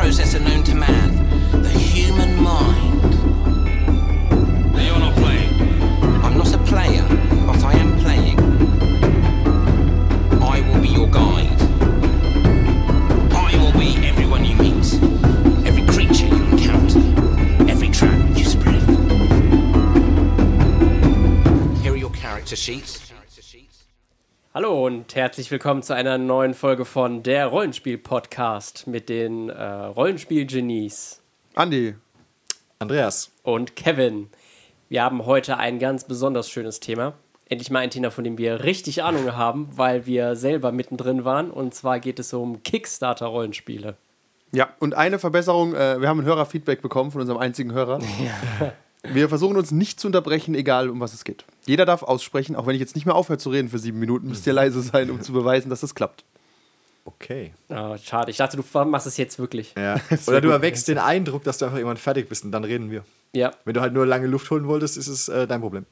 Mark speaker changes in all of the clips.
Speaker 1: process and
Speaker 2: no und herzlich willkommen zu einer neuen Folge von der Rollenspiel-Podcast mit den äh, Rollenspiel-Genies
Speaker 3: Andi.
Speaker 4: Andreas.
Speaker 2: und Kevin. Wir haben heute ein ganz besonders schönes Thema. Endlich mal ein Thema, von dem wir richtig Ahnung haben, weil wir selber mittendrin waren. Und zwar geht es um Kickstarter-Rollenspiele.
Speaker 3: Ja, und eine Verbesserung, äh, wir haben ein Hörerfeedback bekommen von unserem einzigen Hörer. Wir versuchen uns nicht zu unterbrechen, egal um was es geht. Jeder darf aussprechen, auch wenn ich jetzt nicht mehr aufhöre zu reden für sieben Minuten, müsst ihr leise sein, um zu beweisen, dass das klappt.
Speaker 4: Okay.
Speaker 2: Ah, schade, ich dachte, du machst es jetzt wirklich.
Speaker 4: Ja. Oder du erweckst den Eindruck, dass du einfach irgendwann fertig bist und dann reden wir.
Speaker 2: Ja.
Speaker 4: Wenn du halt nur lange Luft holen wolltest, ist es äh, dein Problem.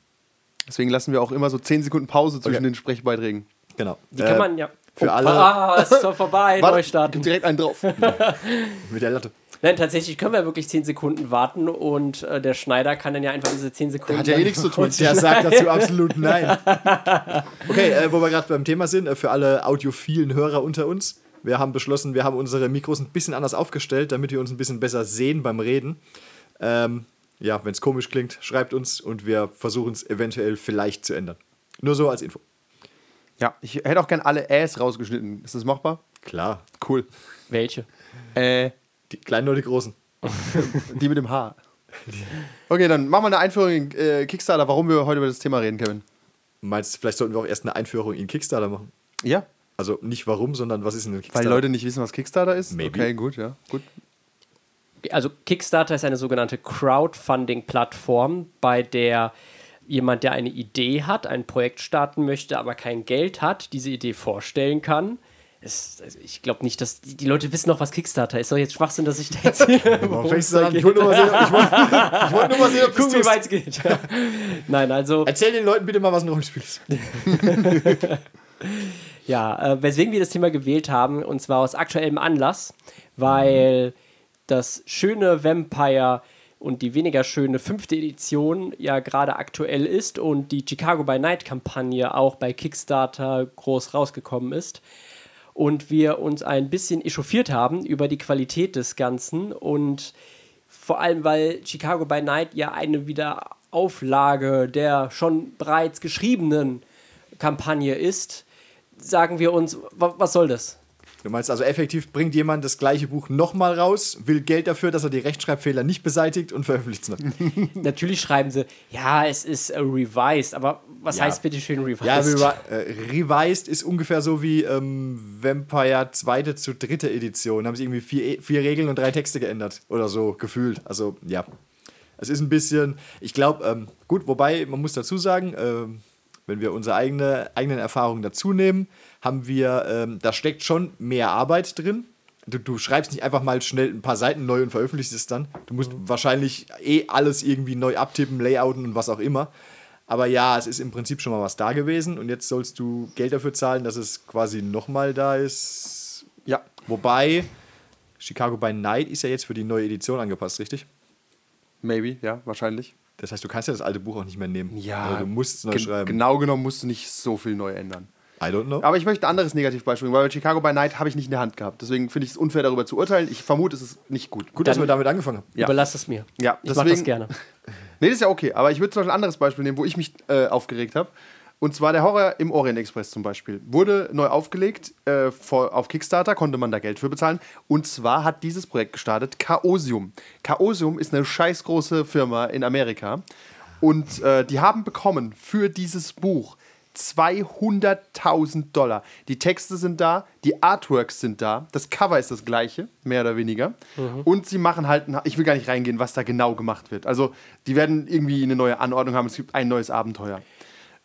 Speaker 3: Deswegen lassen wir auch immer so zehn Sekunden Pause zwischen
Speaker 4: Okay.
Speaker 3: den Sprechbeiträgen.
Speaker 4: Genau.
Speaker 2: Die kann man ja.
Speaker 4: für alle-
Speaker 2: Ah, es ist doch vorbei.
Speaker 3: Warte,
Speaker 2: Neustart.
Speaker 3: direkt einen drauf.
Speaker 4: Mit der Latte.
Speaker 2: Nein, tatsächlich können wir wirklich 10 Sekunden warten und äh, der Schneider kann dann ja einfach diese 10 Sekunden.
Speaker 3: Hat ja eh nichts zu tun.
Speaker 4: Der sagt dazu absolut nein. Okay, äh, wo wir gerade beim Thema sind, äh, für alle audiophilen Hörer unter uns. Wir haben beschlossen, wir haben unsere Mikros ein bisschen anders aufgestellt, damit wir uns ein bisschen besser sehen beim Reden. Ähm, ja, wenn es komisch klingt, schreibt uns und wir versuchen es eventuell vielleicht zu ändern. Nur so als Info.
Speaker 3: Ja, ich hätte auch gern alle Äs rausgeschnitten. Ist das machbar?
Speaker 4: Klar.
Speaker 3: Cool.
Speaker 2: Welche?
Speaker 3: Äh,
Speaker 4: Die kleinen oder die großen?
Speaker 3: die mit dem H. Okay, dann machen wir eine Einführung in äh, Kickstarter, warum wir heute über das Thema reden, Kevin.
Speaker 4: Meinst du, vielleicht sollten wir auch erst eine Einführung in Kickstarter machen?
Speaker 3: Ja,
Speaker 4: Also nicht warum, sondern was ist denn ein
Speaker 3: weil
Speaker 4: Kickstarter?
Speaker 3: Leute nicht wissen, was Kickstarter ist.
Speaker 4: Maybe.
Speaker 3: Okay, gut, ja. Gut.
Speaker 2: also Kickstarter ist eine sogenannte Crowdfunding-Plattform, bei der jemand, der eine Idee hat, ein Projekt starten möchte, aber kein Geld hat, diese Idee vorstellen kann. Es, also ich glaube nicht, dass die, die Leute wissen noch, was Kickstarter ist. Doch jetzt Schwachsinn, dass ich da jetzt
Speaker 4: Warum? Ich wollte nur mal sehen, ob- ich wollte, ich wollte nur mal sehen, ob
Speaker 2: gucken, wie weit es geht. Nein, also
Speaker 4: Erzähl den Leuten bitte mal, was ein Rollenspiel ist.
Speaker 2: Ja, äh, weswegen wir das Thema gewählt haben, und zwar aus aktuellem Anlass, weil das schöne Vampire und die weniger schöne fünfte Edition ja gerade aktuell ist und die Chicago by Night Kampagne auch bei Kickstarter groß rausgekommen ist. Und wir uns ein bisschen echauffiert haben über die Qualität des Ganzen und vor allem, weil Chicago by Night ja eine Wiederauflage der schon bereits geschriebenen Kampagne ist, sagen wir uns, wa was soll das?
Speaker 4: Du meinst also effektiv, bringt jemand das gleiche Buch nochmal raus, will Geld dafür, dass er die Rechtschreibfehler nicht beseitigt und veröffentlicht es noch.
Speaker 2: Natürlich schreiben sie, ja, es ist äh, revised, aber was
Speaker 4: Ja.
Speaker 2: heißt bitte schön revised?
Speaker 4: Ja, revi äh, Revised ist ungefähr so wie ähm, Vampire zweite zu dritte Edition. Da haben sie irgendwie vier, E- vier Regeln und drei Texte geändert oder so gefühlt. Also ja, es ist ein bisschen, ich glaube, ähm, gut, wobei man muss dazu sagen, ähm, wenn wir unsere eigene, eigenen Erfahrungen dazu nehmen, haben wir, ähm, da steckt schon mehr Arbeit drin. Du, du schreibst nicht einfach mal schnell ein paar Seiten neu und veröffentlichst es dann. Du musst wahrscheinlich eh alles irgendwie neu abtippen, layouten und was auch immer. Aber ja, es ist im Prinzip schon mal was da gewesen und jetzt sollst du Geld dafür zahlen, dass es quasi nochmal da ist.
Speaker 3: Ja.
Speaker 4: Wobei, Chicago by Night ist ja jetzt für die neue Edition angepasst, richtig?
Speaker 3: Maybe, ja, wahrscheinlich.
Speaker 4: Das heißt, du kannst ja das alte Buch auch nicht mehr nehmen.
Speaker 3: Ja,
Speaker 4: Also du musst es neu
Speaker 3: gen-
Speaker 4: schreiben.
Speaker 3: Genau genommen musst du nicht so viel neu ändern.
Speaker 4: I don't know.
Speaker 3: Aber ich möchte ein anderes Negativbeispiel, weil bei Chicago by Night habe ich nicht in der Hand gehabt. Deswegen finde ich es unfair, darüber zu urteilen. Ich vermute, es ist nicht gut.
Speaker 4: Gut, dass
Speaker 2: Dann-
Speaker 4: wir damit angefangen haben.
Speaker 3: Ja.
Speaker 2: Überlass es mir.
Speaker 3: Ja,
Speaker 2: ich mach
Speaker 3: deswegen-
Speaker 2: das gerne.
Speaker 3: Nee, das ist ja okay. Aber ich würde zum Beispiel ein anderes Beispiel nehmen, wo ich mich äh, aufgeregt habe. Und zwar der Horror im Orient Express zum Beispiel. Wurde neu aufgelegt äh, vor, auf Kickstarter, konnte man da Geld für bezahlen. Und zwar hat dieses Projekt gestartet Chaosium. Chaosium ist eine scheißgroße Firma in Amerika. Und äh, die haben bekommen für dieses Buch 200.000 Dollar. Die Texte sind da, die Artworks sind da, das Cover ist das gleiche, mehr oder weniger. Und sie machen halt, ein- ich will gar nicht reingehen, was da genau gemacht wird. Also, die werden irgendwie eine neue Anordnung haben, es gibt ein neues Abenteuer.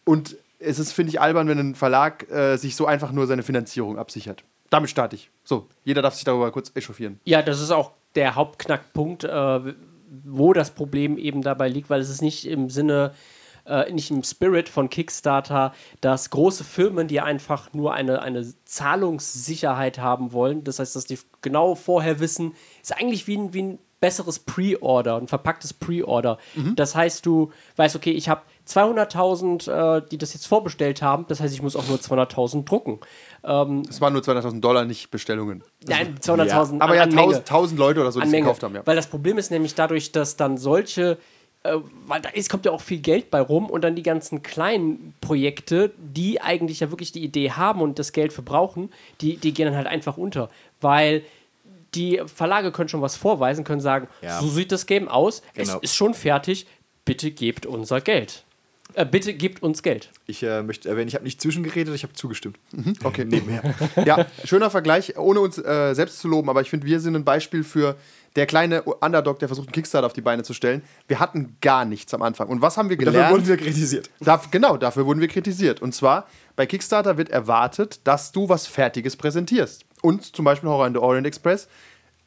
Speaker 3: Und es ist, finde ich, albern, wenn ein Verlag äh, sich so einfach nur seine Finanzierung absichert. Damit starte ich. So, jeder darf sich darüber kurz echauffieren.
Speaker 2: Ja, das ist auch der Hauptknackpunkt, äh, wo das Problem eben dabei liegt, weil es ist nicht im Sinne äh, nicht im Spirit von Kickstarter, dass große Firmen, die einfach nur eine, eine Zahlungssicherheit haben wollen, das heißt, dass die genau vorher wissen, ist eigentlich wie ein, wie ein besseres Pre-Order, ein verpacktes Pre-Order. Das heißt, du weißt, okay, ich habe 200.000, äh, die das jetzt vorbestellt haben, das heißt, ich muss auch nur 200.000 drucken.
Speaker 3: Es waren nur 200.000 Dollar, nicht Bestellungen.
Speaker 2: Nein, 200.000
Speaker 3: Aber
Speaker 2: an-
Speaker 3: ja,
Speaker 2: an Menge.
Speaker 3: 1000, 1000 Leute oder so, die es gekauft haben. Ja.
Speaker 2: Weil das Problem ist nämlich dadurch, dass dann solche, äh, weil da ist, kommt ja auch viel Geld bei rum und dann die ganzen kleinen Projekte, die eigentlich ja wirklich die Idee haben und das Geld für brauchen, die, die gehen dann halt einfach unter. Weil die Verlage können schon was vorweisen, können sagen,
Speaker 4: Ja.
Speaker 2: so sieht das Game aus,
Speaker 4: Genau.
Speaker 2: es ist schon fertig, bitte gebt unser Geld. Äh, bitte gebt uns Geld.
Speaker 4: Ich äh, möchte erwähnen, ich habe nicht zwischengeredet, ich habe zugestimmt.
Speaker 3: Okay, nebenher. ja, schöner Vergleich, ohne uns äh, selbst zu loben, aber ich finde, wir sind ein Beispiel für der kleine Underdog, der versucht, einen Kickstarter auf die Beine zu stellen. Wir hatten gar nichts am Anfang. Und was haben wir
Speaker 4: Dafür
Speaker 3: gelernt?
Speaker 4: wurden wir kritisiert.
Speaker 3: Darf, genau, dafür wurden wir kritisiert. Und zwar, bei Kickstarter wird erwartet, dass du was Fertiges präsentierst. Und zum Beispiel Horror in the Orient Express.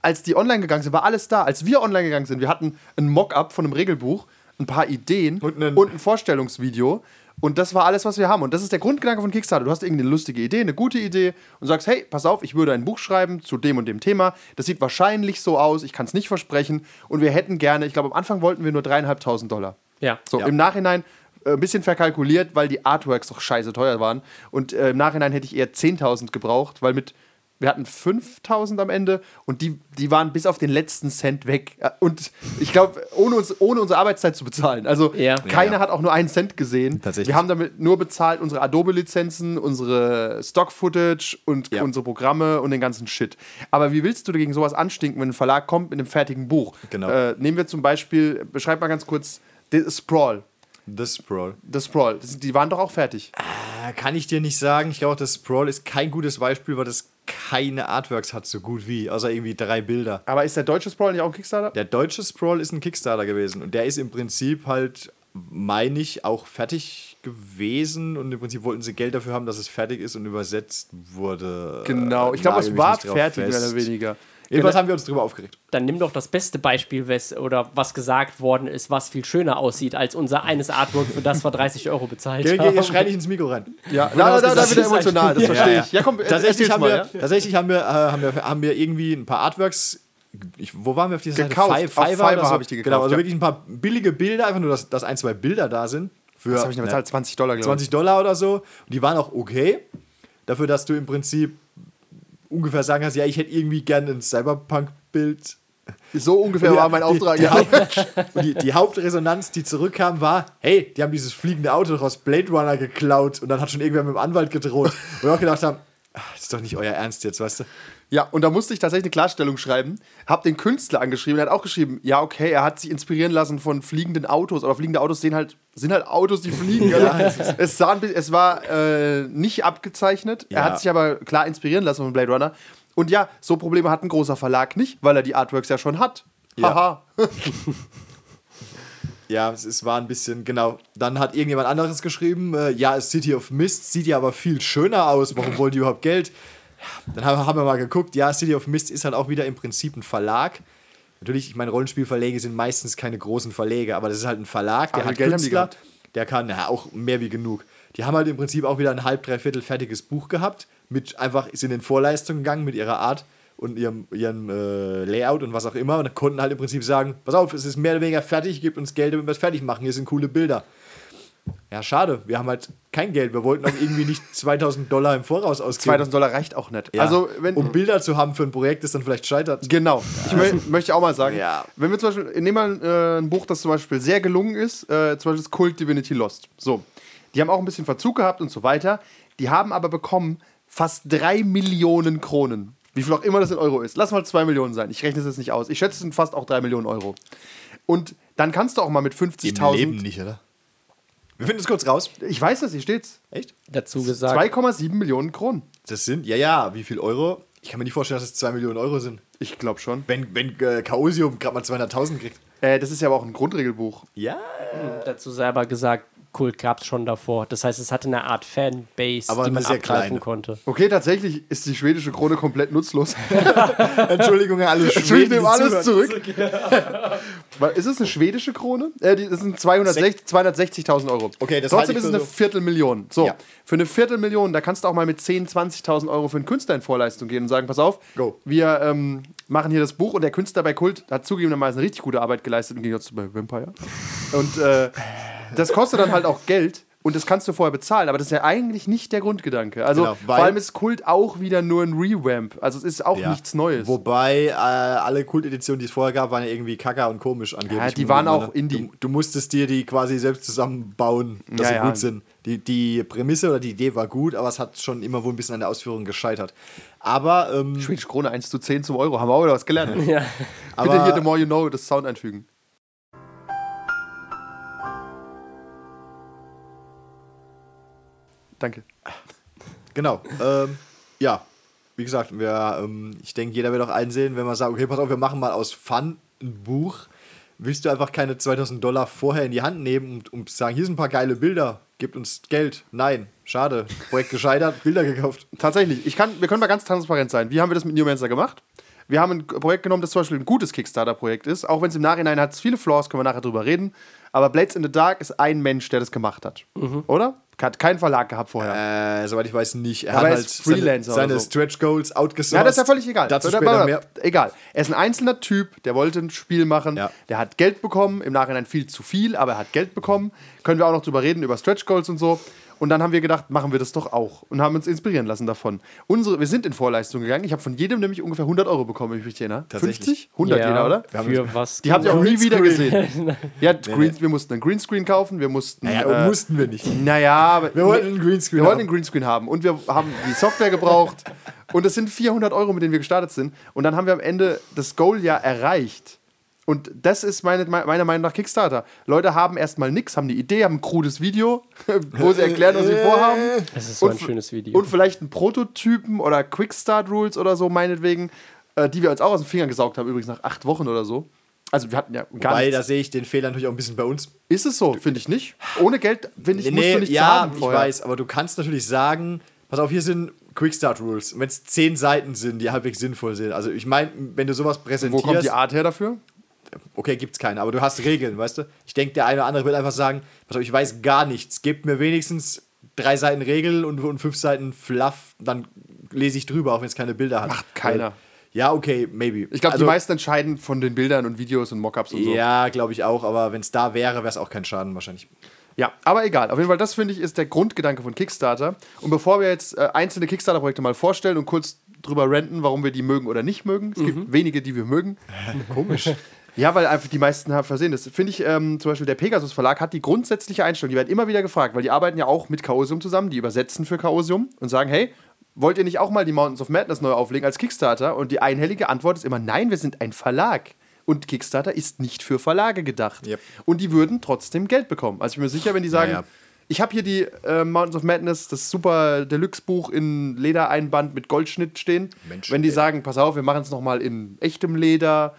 Speaker 3: Als die online gegangen sind, war alles da. Als wir online gegangen sind, wir hatten ein Mock-up von einem Regelbuch, ein paar Ideen
Speaker 4: Und
Speaker 3: und ein Vorstellungsvideo. Und das war alles, was wir haben. Und das ist der Grundgedanke von Kickstarter. Du hast irgendeine lustige Idee, eine gute Idee und sagst, hey, pass auf, ich würde ein Buch schreiben zu dem und dem Thema. Das sieht wahrscheinlich so aus, ich kann es nicht versprechen. Und wir hätten gerne, ich glaube, am Anfang wollten wir nur dreieinhalbtausend Dollar.
Speaker 2: Ja.
Speaker 3: So,
Speaker 4: Ja.
Speaker 3: im Nachhinein äh, ein bisschen verkalkuliert, weil die Artworks doch scheiße teuer waren. Und äh, im Nachhinein hätte ich eher 10.000 gebraucht, weil mit. Wir hatten 5000 am Ende und die, die waren bis auf den letzten Cent weg. Äh, Und ich glaube, ohne, uns, ohne unsere Arbeitszeit zu bezahlen. Also
Speaker 2: Ja.
Speaker 3: keiner
Speaker 4: Ja, ja.
Speaker 3: hat auch nur einen Cent gesehen.
Speaker 4: Tatsächlich.
Speaker 3: Wir haben damit nur bezahlt unsere Adobe-Lizenzen, unsere Stock-Footage und
Speaker 4: Ja.
Speaker 3: unsere Programme und den ganzen Shit. Aber wie willst du gegen sowas anstinken, wenn ein Verlag kommt mit einem fertigen Buch?
Speaker 4: Genau.
Speaker 3: Äh, nehmen wir zum Beispiel, beschreib mal ganz kurz, The Sprawl.
Speaker 4: The Sprawl.
Speaker 3: The Sprawl. Das, die waren doch auch fertig.
Speaker 4: Äh, Kann ich dir nicht sagen. Ich glaube, das Sprawl ist kein gutes Beispiel, weil das keine Artworks hat, so gut wie. Außer irgendwie drei Bilder.
Speaker 3: Aber ist der deutsche Sprawl nicht auch ein Kickstarter?
Speaker 4: Der deutsche Sprawl ist ein Kickstarter gewesen. Und der ist im Prinzip halt, meine ich, auch fertig gewesen. Und im Prinzip wollten sie Geld dafür haben, dass es fertig ist und übersetzt wurde.
Speaker 3: Genau. Ich glaube, es war fertig, mehr oder weniger.
Speaker 4: Jedenfalls haben wir uns drüber aufgeregt.
Speaker 2: Dann nimm doch das beste Beispiel, wes, oder was gesagt worden ist, was viel schöner aussieht als unser eines Artwork, für das wir 30 Euro bezahlt
Speaker 4: Geh, geh,
Speaker 2: haben.
Speaker 4: geh, schrei nicht ins Mikro rein.
Speaker 3: Ja, da, da, da
Speaker 4: das
Speaker 3: wird er
Speaker 4: ist
Speaker 3: emotional, das
Speaker 2: Ja,
Speaker 3: verstehe ich. Ja, komm,
Speaker 4: Tatsächlich haben,
Speaker 3: mal,
Speaker 4: wir,
Speaker 3: ja?
Speaker 4: tatsächlich haben wir, äh, haben wir, haben wir irgendwie ein paar Artworks. Ich, wo waren wir auf dieser
Speaker 3: Gekauft.
Speaker 4: Seite?
Speaker 3: Auf
Speaker 4: Fiverr
Speaker 3: Fiverr
Speaker 4: oder so?
Speaker 3: habe ich die gekauft,
Speaker 4: Genau, also
Speaker 3: ja.
Speaker 4: wirklich ein paar billige Bilder, einfach nur, dass, dass ein, zwei Bilder da sind. Für
Speaker 3: Was habe ich denn
Speaker 4: ne,
Speaker 3: bezahlt? 20 Dollar, glaube
Speaker 4: 20 Dollar oder so. Und die waren auch okay. Dafür, dass du im Prinzip ungefähr sagen kannst, ja, ich hätte irgendwie gerne ein Cyberpunk-Bild.
Speaker 3: So ungefähr war mein Auftrag.
Speaker 4: Die,
Speaker 3: Ja.
Speaker 4: und die, die Hauptresonanz, die zurückkam, war, hey, die haben dieses fliegende Auto doch aus Blade Runner geklaut und dann hat schon irgendwer mit dem Anwalt gedroht. Und wir auch gedacht haben, ah, das ist doch nicht euer Ernst jetzt, weißt du?
Speaker 3: Ja, und da musste ich tatsächlich eine Klarstellung schreiben. Hab den Künstler angeschrieben. Er hat auch geschrieben, ja, okay, er hat sich inspirieren lassen von fliegenden Autos. Aber fliegende Autos sehen halt, sind halt Autos, die fliegen. ja, es, sah es war äh, nicht abgezeichnet. Er
Speaker 4: Ja.
Speaker 3: hat sich aber klar inspirieren lassen von Blade Runner. Und ja, so Probleme hat ein großer Verlag nicht, weil er die Artworks ja schon hat.
Speaker 4: Ja.
Speaker 3: Haha.
Speaker 4: Ja, es, es war ein bisschen, genau. Dann hat irgendjemand anderes geschrieben, äh, ja, City of Mist sieht ja aber viel schöner aus, warum wollen die überhaupt Geld? Dann haben, wir mal geguckt, ja, City of Mist ist halt auch wieder im Prinzip ein Verlag. Natürlich, ich meine, Rollenspielverlage sind meistens keine großen Verlage, aber das ist halt ein Verlag, der
Speaker 3: Aber
Speaker 4: hat Künstler, der kann ja auch mehr wie genug. Die haben halt im Prinzip auch wieder ein halb, dreiviertel fertiges Buch gehabt, mit einfach sind in Vorleistung gegangen mit ihrer Art und ihrem, ihrem äh, Layout und was auch immer und konnten halt im Prinzip sagen, pass auf, es ist mehr oder weniger fertig, gebt uns Geld, damit wir es fertig machen, hier sind coole Bilder. Ja, schade, wir haben halt kein Geld, wir wollten auch irgendwie nicht 2000 Dollar im Voraus ausgeben.
Speaker 3: 2000 Dollar reicht auch nicht.
Speaker 4: Ja.
Speaker 3: Also, wenn,
Speaker 4: um Bilder zu haben für ein Projekt, das dann vielleicht scheitert.
Speaker 3: Genau. Ich mö möchte auch mal sagen,
Speaker 4: Ja.
Speaker 3: wenn wir zum Beispiel, nehmen wir äh, ein Buch, das zum Beispiel sehr gelungen ist, äh, zum Beispiel das Cult Divinity Lost. So. Die haben auch ein bisschen Verzug gehabt und so weiter. Die haben aber bekommen fast drei Millionen Kronen. Wie viel auch immer das in Euro ist. Lass mal zwei Millionen sein. Ich rechne es jetzt nicht aus. Ich schätze, es sind fast auch drei Millionen Euro. Und dann kannst du auch mal mit 50.000.
Speaker 4: nicht, oder? Wir finden es kurz raus.
Speaker 3: Ich weiß das, hier steht's.
Speaker 4: Echt?
Speaker 2: Dazu gesagt.
Speaker 3: 2,7 Millionen Kronen.
Speaker 4: Das sind, ja, ja, wie viel Euro? Ich kann mir nicht vorstellen, dass es 2 Millionen Euro sind.
Speaker 3: Ich glaube schon.
Speaker 4: Wenn, wenn äh, Chaosium gerade mal 200.000 kriegt.
Speaker 3: Äh, das ist ja aber auch ein Grundregelbuch.
Speaker 4: Ja.
Speaker 2: dazu selber gesagt, Kult gab es schon davor. Das heißt, es hatte eine Art Fanbase,
Speaker 4: Aber
Speaker 2: die man
Speaker 4: sehr
Speaker 2: abgreifen
Speaker 4: kleine.
Speaker 2: konnte.
Speaker 3: Okay, tatsächlich ist die schwedische Krone komplett nutzlos.
Speaker 4: Entschuldigung an alle
Speaker 3: Ich
Speaker 4: Schweden,
Speaker 3: nehme alles zurück. Ist es eine schwedische Krone? Äh, das sind 260 260.000 Euro.
Speaker 4: Okay, das
Speaker 3: Trotzdem ist es eine Viertelmillion. So,
Speaker 4: Ja.
Speaker 3: für eine Viertelmillion, da kannst du auch mal mit 10.000, 20.000 Euro für einen Künstler in Vorleistung gehen und sagen, pass auf,
Speaker 4: Go.
Speaker 3: wir ähm, machen hier das Buch und der Künstler bei Kult hat zugegebenermaßen richtig gute Arbeit geleistet im Gegensatz zu bei Vampire. Und äh, das kostet dann halt auch Geld. Und das kannst du vorher bezahlen, aber das ist ja eigentlich nicht der Grundgedanke. Also
Speaker 4: Genau,
Speaker 3: vor allem ist Kult auch wieder nur ein Revamp. Also es ist auch
Speaker 4: Ja.
Speaker 3: nichts Neues.
Speaker 4: Wobei äh, alle Kulteditionen, die es vorher gab, waren ja irgendwie kacker und komisch angeblich.
Speaker 3: Ja, die waren auch Indie.
Speaker 4: Du, du musstest dir die quasi selbst zusammenbauen, dass
Speaker 3: Ja,
Speaker 4: sie gut sind. Die, die Prämisse oder die Idee war gut, aber es hat schon immer wohl ein bisschen an der Ausführung gescheitert. Aber, ähm,
Speaker 3: Schwedische Krone 1 zu 10 zum Euro. Haben wir auch wieder was gelernt. Bitte hier The More You Know das Sound einfügen. Danke.
Speaker 4: Genau. Ähm, ja, wie gesagt, wir, ähm, ich denke, jeder wird auch einsehen, wenn man sagt, okay, pass auf, wir machen mal aus Fun ein Buch. Willst du einfach keine 2000 Dollar vorher in die Hand nehmen und, und sagen, hier sind ein paar geile Bilder, gibt uns Geld? Nein, schade. Projekt gescheitert, Bilder gekauft.
Speaker 3: Tatsächlich, ich kann, wir können mal ganz transparent sein. Wie haben wir das mit Newmancer gemacht? Wir haben ein Projekt genommen, das zum Beispiel ein gutes Kickstarter-Projekt ist. Auch wenn es im Nachhinein hat es viele Flaws, können wir nachher drüber reden. Aber Blades in the Dark ist ein Mensch, der das gemacht hat. Oder? Hat keinen Verlag gehabt vorher.
Speaker 4: Äh, soweit ich weiß, nicht. Er
Speaker 3: Aber
Speaker 4: hat halt
Speaker 3: Freelancer
Speaker 4: seine, seine
Speaker 3: so.
Speaker 4: Stretch Goals outgesourced.
Speaker 3: Ja, das ist ja völlig egal.
Speaker 4: Dazu später mehr.
Speaker 3: Egal. Er ist ein einzelner Typ, der wollte ein Spiel machen.
Speaker 4: Ja.
Speaker 3: Der hat Geld bekommen, im Nachhinein viel zu viel, aber er hat Geld bekommen. Können wir auch noch drüber reden, über Stretch Goals und so. Und dann haben wir gedacht, machen wir das doch auch. Und haben uns inspirieren lassen davon. Unsere, wir sind in Vorleistung gegangen. Ich habe von jedem nämlich ungefähr 100 Euro bekommen, wenn ich mich erinnere.
Speaker 4: Tatsächlich?
Speaker 3: 50? 100
Speaker 2: Ja,
Speaker 3: jeder, oder?
Speaker 2: Für was?
Speaker 3: Die habt ihr auch nie wieder gesehen. ja, Green, wir mussten einen Greenscreen kaufen, wir mussten.
Speaker 4: Naja,
Speaker 3: äh,
Speaker 4: mussten wir nicht.
Speaker 3: naja, aber
Speaker 4: Wir wollten einen Greenscreen
Speaker 3: Wir wollten
Speaker 4: haben.
Speaker 3: einen Greenscreen haben und wir haben die Software gebraucht. und es sind 400 Euro, mit denen wir gestartet sind. Und dann haben wir am Ende das Goal ja erreicht. Und das ist meine, meiner Meinung nach Kickstarter. Leute haben erstmal nichts, haben eine Idee, haben ein krudes Video, wo sie erklären, was sie vorhaben.
Speaker 2: Das ist so ein
Speaker 3: Und-
Speaker 2: schönes Video.
Speaker 3: Und vielleicht einen Prototypen oder Quickstart Rules oder so, meinetwegen, äh, die wir uns auch aus den Fingern gesaugt haben, übrigens nach acht Wochen oder so. Also wir hatten ja gar
Speaker 4: Weil da sehe ich den Fehler natürlich auch ein bisschen bei uns.
Speaker 3: Ist es so? Finde ich nicht. Ohne Geld, finde ich, musst du nichts
Speaker 4: ja,
Speaker 3: haben
Speaker 4: ich
Speaker 3: vorher.
Speaker 4: weiß, aber du kannst natürlich sagen, pass auf, hier sind Quickstart Rules. Wenn es zehn Seiten sind, die halbwegs sinnvoll sind. Also ich meine, wenn du sowas
Speaker 3: Wo
Speaker 4: präsentierst,
Speaker 3: kommt die Art her dafür?
Speaker 4: Okay, gibt's keine, aber du hast Regeln, weißt du? Ich denke, der eine oder andere wird einfach sagen, pass auf, ich weiß gar nichts. Gebt mir wenigstens drei Seiten Regel und, und fünf Seiten Fluff, dann lese ich drüber, auch wenn es keine Bilder hat.
Speaker 3: Macht keiner.
Speaker 4: Weil- Ja, okay, maybe.
Speaker 3: Ich glaube,
Speaker 4: Also,
Speaker 3: die meisten entscheiden von den Bildern und Videos und Mockups und so.
Speaker 4: Ja, glaube ich auch, aber wenn es da wäre, wäre es auch kein Schaden wahrscheinlich.
Speaker 3: Ja, aber egal. Auf jeden Fall, das finde ich ist der Grundgedanke von Kickstarter. Und bevor wir jetzt äh, einzelne Kickstarter-Projekte mal vorstellen und kurz drüber renten, warum wir die mögen oder nicht mögen, es gibt wenige, die wir mögen.
Speaker 4: Komisch.
Speaker 3: Ja, weil einfach die meisten haben versehen. Das finde ich, ähm, zum Beispiel der Pegasus Verlag hat die grundsätzliche Einstellung, die werden immer wieder gefragt, weil die arbeiten ja auch mit Chaosium zusammen, die übersetzen für Chaosium und sagen, hey, wollt ihr nicht auch mal die Mountains of Madness neu auflegen als Kickstarter? Und die einhellige Antwort ist immer, nein, wir sind ein Verlag. Und Kickstarter ist nicht für Verlage gedacht.
Speaker 4: Yep.
Speaker 3: Und die würden trotzdem Geld bekommen. Also ich bin mir sicher, wenn die sagen,
Speaker 4: Ja, ja.
Speaker 3: ich habe hier die äh, Mountains of Madness, das super Deluxe-Buch in Ledereinband mit Goldschnitt stehen.
Speaker 4: Mensch,
Speaker 3: wenn die
Speaker 4: ey.
Speaker 3: sagen, pass auf, wir machen es nochmal in echtem Leder,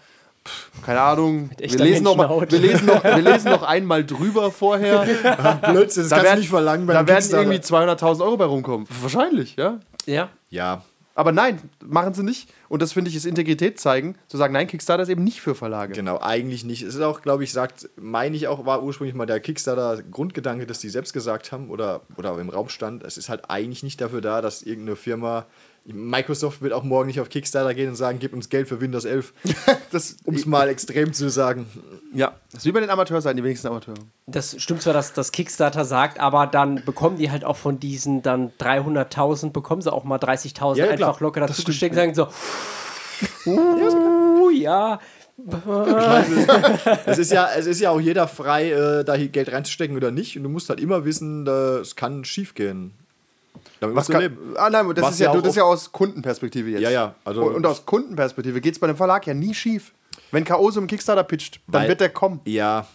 Speaker 3: keine Ahnung, wir lesen, noch mal, wir, lesen noch, wir lesen noch einmal drüber vorher.
Speaker 4: Blödsinn, das
Speaker 3: Da
Speaker 4: kannst
Speaker 3: werden,
Speaker 4: du nicht verlangen bei
Speaker 3: da werden irgendwie 200.000 Euro bei rumkommen. Wahrscheinlich, ja.
Speaker 2: ja.
Speaker 4: Ja,
Speaker 3: Aber nein, machen sie nicht. Und das finde ich ist Integrität zeigen, zu sagen, nein, Kickstarter ist eben nicht für Verlage.
Speaker 4: Genau, eigentlich nicht. Es ist auch, glaube ich, sagt, meine ich auch, war ursprünglich mal der Kickstarter-Grundgedanke, dass die selbst gesagt haben oder, oder im Raum stand. Es ist halt eigentlich nicht dafür da, dass irgendeine Firma. Microsoft wird auch morgen nicht auf Kickstarter gehen und sagen, gib uns Geld für Windows 11.
Speaker 3: Das,
Speaker 4: Um es mal extrem zu sagen.
Speaker 3: ja, das ist wie bei den Amateurseiten, die wenigsten Amateure.
Speaker 2: Das stimmt zwar, dass das Kickstarter sagt, aber dann bekommen die halt auch von diesen dann 300.000, bekommen sie auch mal 30.000
Speaker 4: Ja, ja,
Speaker 2: einfach
Speaker 4: klar.
Speaker 2: locker dazu gesteckt und sagen so, uh, ja,
Speaker 4: Es ist ja, es ist ja auch jeder frei, äh, da hier Geld reinzustecken oder nicht. Und du musst halt immer wissen, äh, es kann schief gehen. Damit
Speaker 3: Was kann,
Speaker 4: leben.
Speaker 3: ah, nein, das
Speaker 4: Was
Speaker 3: ist ja,
Speaker 4: ja
Speaker 3: du, das ist ja aus Kundenperspektive jetzt.
Speaker 4: Ja, ja, also-
Speaker 3: und, und aus Kundenperspektive geht es bei dem Verlag ja nie schief. Wenn Chaos im Kickstarter pitcht, dann
Speaker 4: Weil-
Speaker 3: wird der kommen.
Speaker 4: Ja.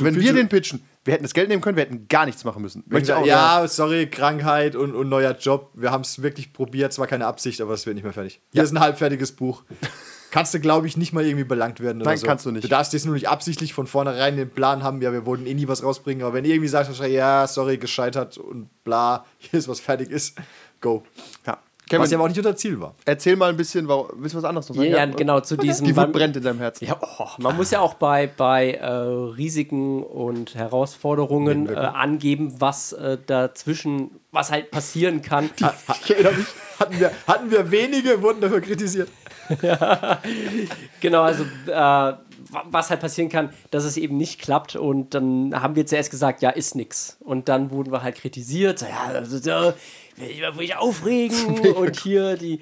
Speaker 3: Wenn wir den pitchen, wir hätten das Geld nehmen können, wir hätten gar nichts machen müssen. Möchte auch
Speaker 4: ja, sorry, Krankheit und, und neuer Job. Wir haben es wirklich probiert, zwar keine Absicht, aber es wird nicht mehr fertig. Hier
Speaker 3: Ja.
Speaker 4: ist ein halbfertiges Buch. Kannst du, glaube ich, nicht mal irgendwie belangt werden oder
Speaker 3: Nein,
Speaker 4: so.
Speaker 3: kannst du nicht.
Speaker 4: Du darfst jetzt nur nicht absichtlich von vornherein den Plan haben, ja, wir wollten eh nie was rausbringen, aber wenn du irgendwie sagst, ja, sorry, gescheitert und bla, hier ist was fertig ist, go.
Speaker 3: Ja. Kevin,
Speaker 4: Was ja aber auch nicht unser Ziel war.
Speaker 3: erzähl mal ein bisschen, warum, willst du was anderes noch sagen?
Speaker 2: Ja, ja, genau, zu diesem.
Speaker 3: Die Wut brennt in deinem Herzen.
Speaker 2: Ja, oh, man muss ja auch bei, bei äh, Risiken und Herausforderungen äh, angeben, was äh, dazwischen, was halt passieren kann.
Speaker 4: Ich erinnere mich, hatten wir, hatten wir wenige, wurden dafür kritisiert.
Speaker 2: Genau, also äh, wa- was halt passieren kann, dass es eben nicht klappt und dann haben wir zuerst gesagt, ja, ist nix. Und dann wurden wir halt kritisiert, ja, also, will ich aufregen und hier die.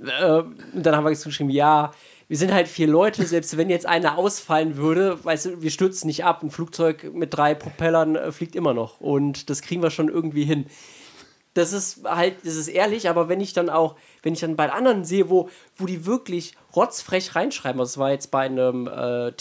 Speaker 2: Äh, und dann haben wir geschrieben, ja, wir sind halt vier Leute, selbst wenn jetzt einer ausfallen würde, weißt du, wir stürzen nicht ab. Ein Flugzeug mit drei Propellern äh, fliegt immer noch und das kriegen wir schon irgendwie hin das ist halt, das ist ehrlich, aber wenn ich dann auch, wenn ich dann bei anderen sehe, wo, wo die wirklich rotzfrech reinschreiben, also es war jetzt bei einem, äh,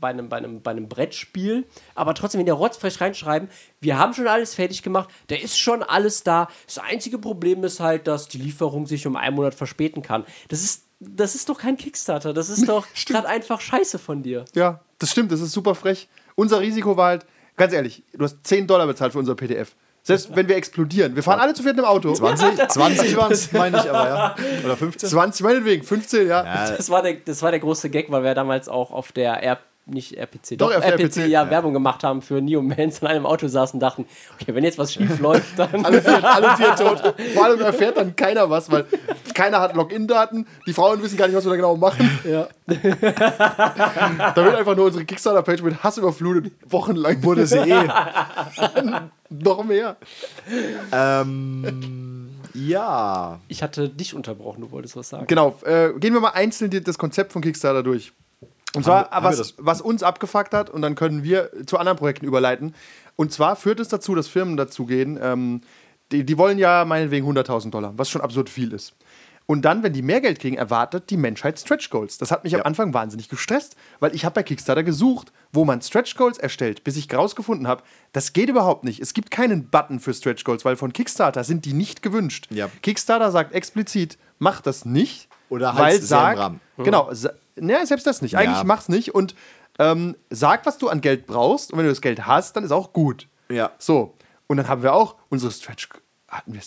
Speaker 2: bei, einem, bei, einem, bei einem Brettspiel, aber trotzdem, wenn die rotzfrech reinschreiben, wir haben schon alles fertig gemacht, da ist schon alles da. Das einzige Problem ist halt, dass die Lieferung sich um einen Monat verspäten kann. Das ist, das ist doch kein Kickstarter, das ist doch gerade einfach scheiße von dir.
Speaker 3: Ja, das stimmt, das ist super frech. Unser Risiko war halt, ganz ehrlich, du hast 10 Dollar bezahlt für unser PDF. Selbst wenn wir explodieren. Wir fahren alle zu viert im Auto.
Speaker 4: 20, 20 waren es, meine ich, aber ja. Oder 15.
Speaker 3: 20, meinetwegen, 15, ja.
Speaker 2: Das war, der, das war der große Gag, weil wir damals auch auf der R nicht RPC,
Speaker 3: Doch,
Speaker 2: doch, RPC,
Speaker 3: RPC,
Speaker 2: ja, Werbung gemacht haben für Neo Mans in einem Auto saßen und dachten, okay, wenn jetzt was schief läuft, dann.
Speaker 3: Alle vier, alle vier tot. Vor allem erfährt dann keiner was, weil keiner hat Login-Daten. Die Frauen wissen gar nicht, was wir da genau machen.
Speaker 2: ja.
Speaker 3: Da wird einfach nur unsere Kickstarter-Page mit Hass überflutet. Wochenlang
Speaker 4: Wurde sie eh.
Speaker 3: noch mehr.
Speaker 4: ähm, ja.
Speaker 2: Ich hatte dich unterbrochen, du wolltest was sagen.
Speaker 3: Genau, äh, gehen wir mal einzeln das Konzept von Kickstarter durch. Und zwar,
Speaker 4: haben
Speaker 3: was, was uns abgefuckt hat, und dann können wir zu anderen Projekten überleiten. Und zwar führt es dazu, dass Firmen dazu gehen, ähm, die, die wollen ja meinetwegen 100.000 Dollar, was schon absurd viel ist. Und dann, wenn die mehr Geld kriegen, erwartet die Menschheit Stretch Goals. Das hat mich am Anfang wahnsinnig gestresst, weil ich habe bei Kickstarter gesucht, wo man Stretch Goals erstellt, bis ich rausgefunden habe, das geht überhaupt nicht. Es gibt keinen Button für Stretch Goals, weil von Kickstarter sind die nicht gewünscht.
Speaker 4: Ja.
Speaker 3: Kickstarter sagt explizit, mach das nicht.
Speaker 4: Oder
Speaker 3: weil
Speaker 4: halt's sehr im
Speaker 3: sag,
Speaker 4: Rahmen.
Speaker 3: Genau, ne, selbst das nicht. Eigentlich
Speaker 4: Ja.
Speaker 3: mach's nicht und ähm, sag, was du an Geld brauchst und wenn du das Geld hast, dann ist auch gut.
Speaker 4: Ja.
Speaker 3: So, und dann haben wir auch unsere Stretch hatten wir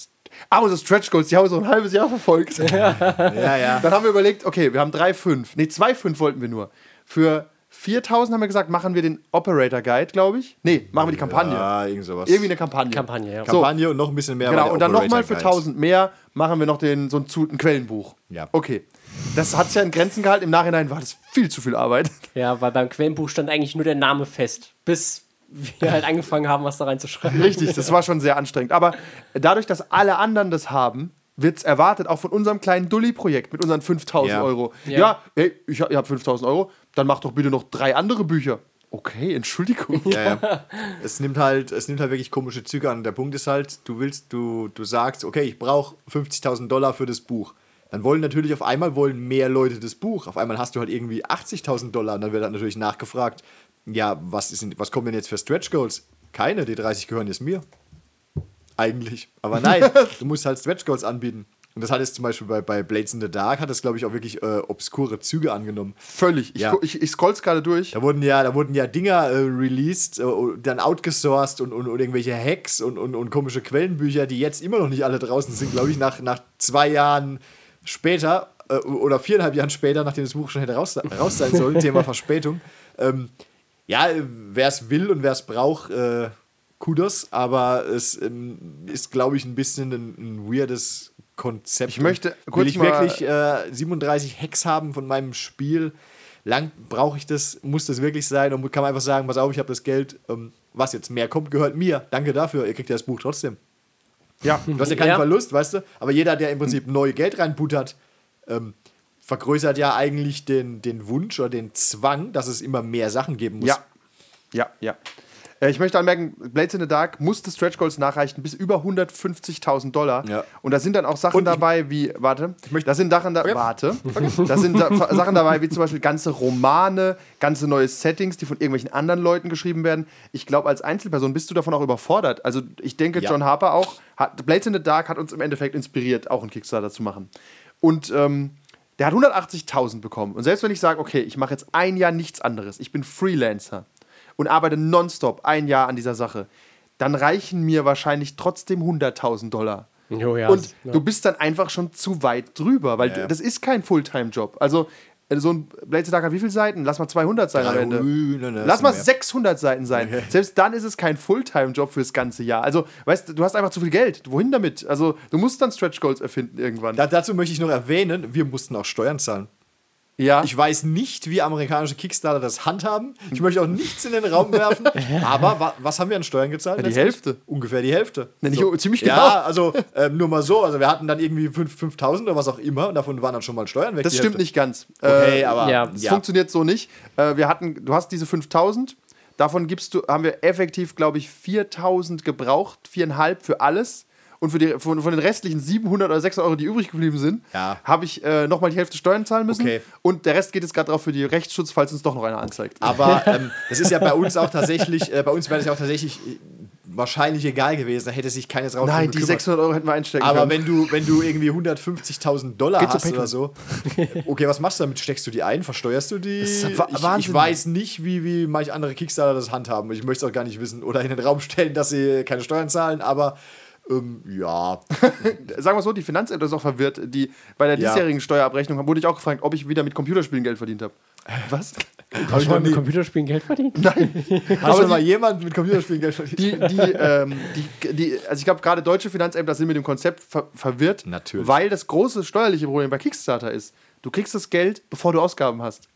Speaker 3: Ah, unsere Stretch Goals, die haben wir so ein halbes Jahr verfolgt.
Speaker 4: Ja, ja.
Speaker 3: Dann haben wir überlegt, okay, wir haben 3,5. Nee, 2,5 wollten wir nur. Für 4.000 haben wir gesagt, machen wir den Operator Guide, glaube ich. Nee, machen wir die Kampagne.
Speaker 4: Ja, irgend sowas.
Speaker 3: Irgendwie eine Kampagne.
Speaker 2: Kampagne, ja.
Speaker 3: So,
Speaker 4: Kampagne und noch ein bisschen mehr.
Speaker 3: Genau, und dann nochmal für
Speaker 4: Operator Guide.
Speaker 3: 1000 mehr machen wir noch den, so ein, ein Quellenbuch.
Speaker 4: Ja.
Speaker 3: Okay. Das hat sich ja in Grenzen gehalten. Im Nachhinein war das viel zu viel Arbeit.
Speaker 2: Ja, weil beim Quellenbuch stand eigentlich nur der Name fest, bis wir halt angefangen haben, was da reinzuschreiben.
Speaker 3: Richtig, das war schon sehr anstrengend. Aber dadurch, dass alle anderen das haben, wird es erwartet, auch von unserem kleinen Dulli-Projekt mit unseren 5000
Speaker 4: Ja.
Speaker 3: Euro. Ja,
Speaker 2: Ja.
Speaker 3: ey, ich, ihr habt 5000 Euro, dann macht doch bitte noch drei andere Bücher. Okay, Entschuldigung.
Speaker 4: Ja, ja. Es nimmt halt, es nimmt halt wirklich komische Züge an. Der Punkt ist halt, du willst, du, du sagst, okay, ich brauche 50.000 Dollar für das Buch. Dann wollen natürlich auf einmal wollen mehr Leute das Buch. Auf einmal hast du halt irgendwie 80.000 Dollar und dann wird halt natürlich nachgefragt, ja, was, ist, denn- was kommen denn jetzt für Stretch Goals? Keine, die 30 gehören jetzt mir. Eigentlich. Aber nein, du musst halt Stretch Goals anbieten. Und das hat jetzt zum Beispiel bei, bei Blades in the Dark, hat das, glaube ich, auch wirklich äh, obskure Züge angenommen.
Speaker 3: Völlig. Ich,
Speaker 4: Ja.
Speaker 3: ich, ich scroll's gerade durch.
Speaker 4: Da wurden ja, da wurden ja Dinger äh, released, äh, dann outgesourced und, und, und irgendwelche Hacks und, und, und komische Quellenbücher, die jetzt immer noch nicht alle draußen sind, glaube ich, nach, nach zwei Jahren später äh, oder viereinhalb Jahren später, nachdem das Buch schon hätte raus, raus sein sollen, Thema Verspätung. Ähm, ja, wer es will und wer es braucht, äh, Kudos, aber es ähm, ist, glaube ich, ein bisschen ein, ein weirdes Konzept.
Speaker 3: Ich möchte
Speaker 4: Will
Speaker 3: kurz
Speaker 4: ich
Speaker 3: mal-
Speaker 4: wirklich äh, 37 Hacks haben von meinem Spiel? Lang brauche ich das? Muss das wirklich sein? Und kann man einfach sagen, pass auf, ich habe das Geld, ähm, was jetzt mehr kommt, gehört mir. Danke dafür, ihr kriegt ja das Buch trotzdem.
Speaker 3: Ja,
Speaker 4: Du hast ja keinen
Speaker 2: Ja.
Speaker 4: Verlust, weißt du? Aber jeder, der im Prinzip neu Geld reinbuttert, ähm, vergrößert ja eigentlich den, den Wunsch oder den Zwang, dass es immer mehr Sachen geben muss.
Speaker 3: Ja. Ja, ja. Äh, Ich möchte anmerken, Blades in the Dark musste Stretch Goals nachreichen bis über 150.000 Dollar.
Speaker 4: Ja.
Speaker 3: Und da sind dann auch Sachen dabei wie, warte, da sind Sachen da, warte, da sind da, Sachen dabei wie zum Beispiel ganze Romane, ganze neue Settings, die von irgendwelchen anderen Leuten geschrieben werden. Ich glaube, als Einzelperson bist du davon auch überfordert. Also ich denke,
Speaker 4: Ja.
Speaker 3: John Harper auch, hat, Blades in the Dark hat uns im Endeffekt inspiriert, auch einen Kickstarter zu machen. Und ähm, der hat 180.000 bekommen. Und selbst wenn ich sage, okay, ich mache jetzt ein Jahr nichts anderes, ich bin Freelancer und arbeite nonstop ein Jahr an dieser Sache, dann reichen mir wahrscheinlich trotzdem 100.000 Dollar.
Speaker 2: Jo, ja,
Speaker 3: und
Speaker 2: ja.
Speaker 3: du bist dann einfach schon zu weit drüber, weil
Speaker 4: Ja, ja.
Speaker 3: das ist kein Fulltime-Job. Also äh, so ein Blades Dark hat wie viele Seiten? Lass mal 200 sein am Ende.
Speaker 4: ui,
Speaker 3: Lass mal
Speaker 4: mehr.
Speaker 3: 600 Seiten sein. Selbst dann ist es kein Fulltime-Job fürs ganze Jahr. Also, weißt du, du hast einfach zu viel Geld. Wohin damit? Also, du musst dann Stretch Goals erfinden irgendwann.
Speaker 4: Da, dazu möchte ich noch erwähnen, wir mussten auch Steuern zahlen.
Speaker 3: Ja.
Speaker 4: Ich weiß nicht, wie amerikanische Kickstarter das handhaben. Ich möchte auch nichts in den Raum werfen. Aber wa was haben wir an Steuern gezahlt?
Speaker 3: Ja, die? Hälfte.
Speaker 4: Ungefähr die Hälfte.
Speaker 3: Nee, nicht- ziemlich genau.
Speaker 4: Ja, also ähm, nur mal so. Also wir hatten dann irgendwie fünf- 5000 oder was auch immer. Und davon waren dann schon mal Steuern weg.
Speaker 3: das stimmt
Speaker 4: Hälfte.
Speaker 3: nicht ganz.
Speaker 4: Okay,
Speaker 3: Äh,
Speaker 4: aber
Speaker 2: ja,
Speaker 3: Es
Speaker 4: ja.
Speaker 3: funktioniert so nicht. Äh, wir hatten, du hast diese 5000, davon gibst du, haben wir effektiv, glaube ich, 4000 gebraucht, viereinhalb für alles. Und für die, von, von den restlichen 700 oder 600 Euro, die übrig geblieben sind,
Speaker 4: Ja.
Speaker 3: habe ich äh, nochmal die Hälfte Steuern zahlen müssen.
Speaker 4: Okay.
Speaker 3: Und der Rest geht jetzt gerade drauf für die Rechtsschutz, falls uns doch noch einer anzeigt.
Speaker 4: Aber ähm, das ist ja bei uns auch tatsächlich, äh, bei uns wäre das ja auch tatsächlich äh, wahrscheinlich egal gewesen. Da hätte sich keines raus
Speaker 3: Nein, die 600 Euro hätten wir einstecken
Speaker 4: Aber
Speaker 3: können.
Speaker 4: wenn du, wenn du irgendwie 150.000 Dollar
Speaker 3: Geht
Speaker 4: hast oder so, okay, was machst du damit? Steckst du die ein? Versteuerst du die? ich, ich weiß nicht, wie, wie manche andere Kickstarter das handhaben. Ich möchte es auch gar nicht wissen oder in den Raum stellen, dass sie keine Steuern zahlen, aber ähm, ja.
Speaker 3: Sagen wir so, die Finanzämter ist auch verwirrt. Die, bei der
Speaker 4: Ja.
Speaker 3: diesjährigen Steuerabrechnung wurde ich auch gefragt, ob ich wieder mit Computerspielen Geld verdient habe. Was?
Speaker 2: Hast du mal mit Computerspielen Geld verdient?
Speaker 4: Hast schon mal jemand mit Computerspielen Geld verdient?
Speaker 3: die, die, ähm, die, die, also ich glaube, gerade deutsche Finanzämter sind mit dem Konzept ver verwirrt,
Speaker 4: Natürlich.
Speaker 3: weil das große steuerliche Problem bei Kickstarter ist, du kriegst das Geld, bevor du Ausgaben hast.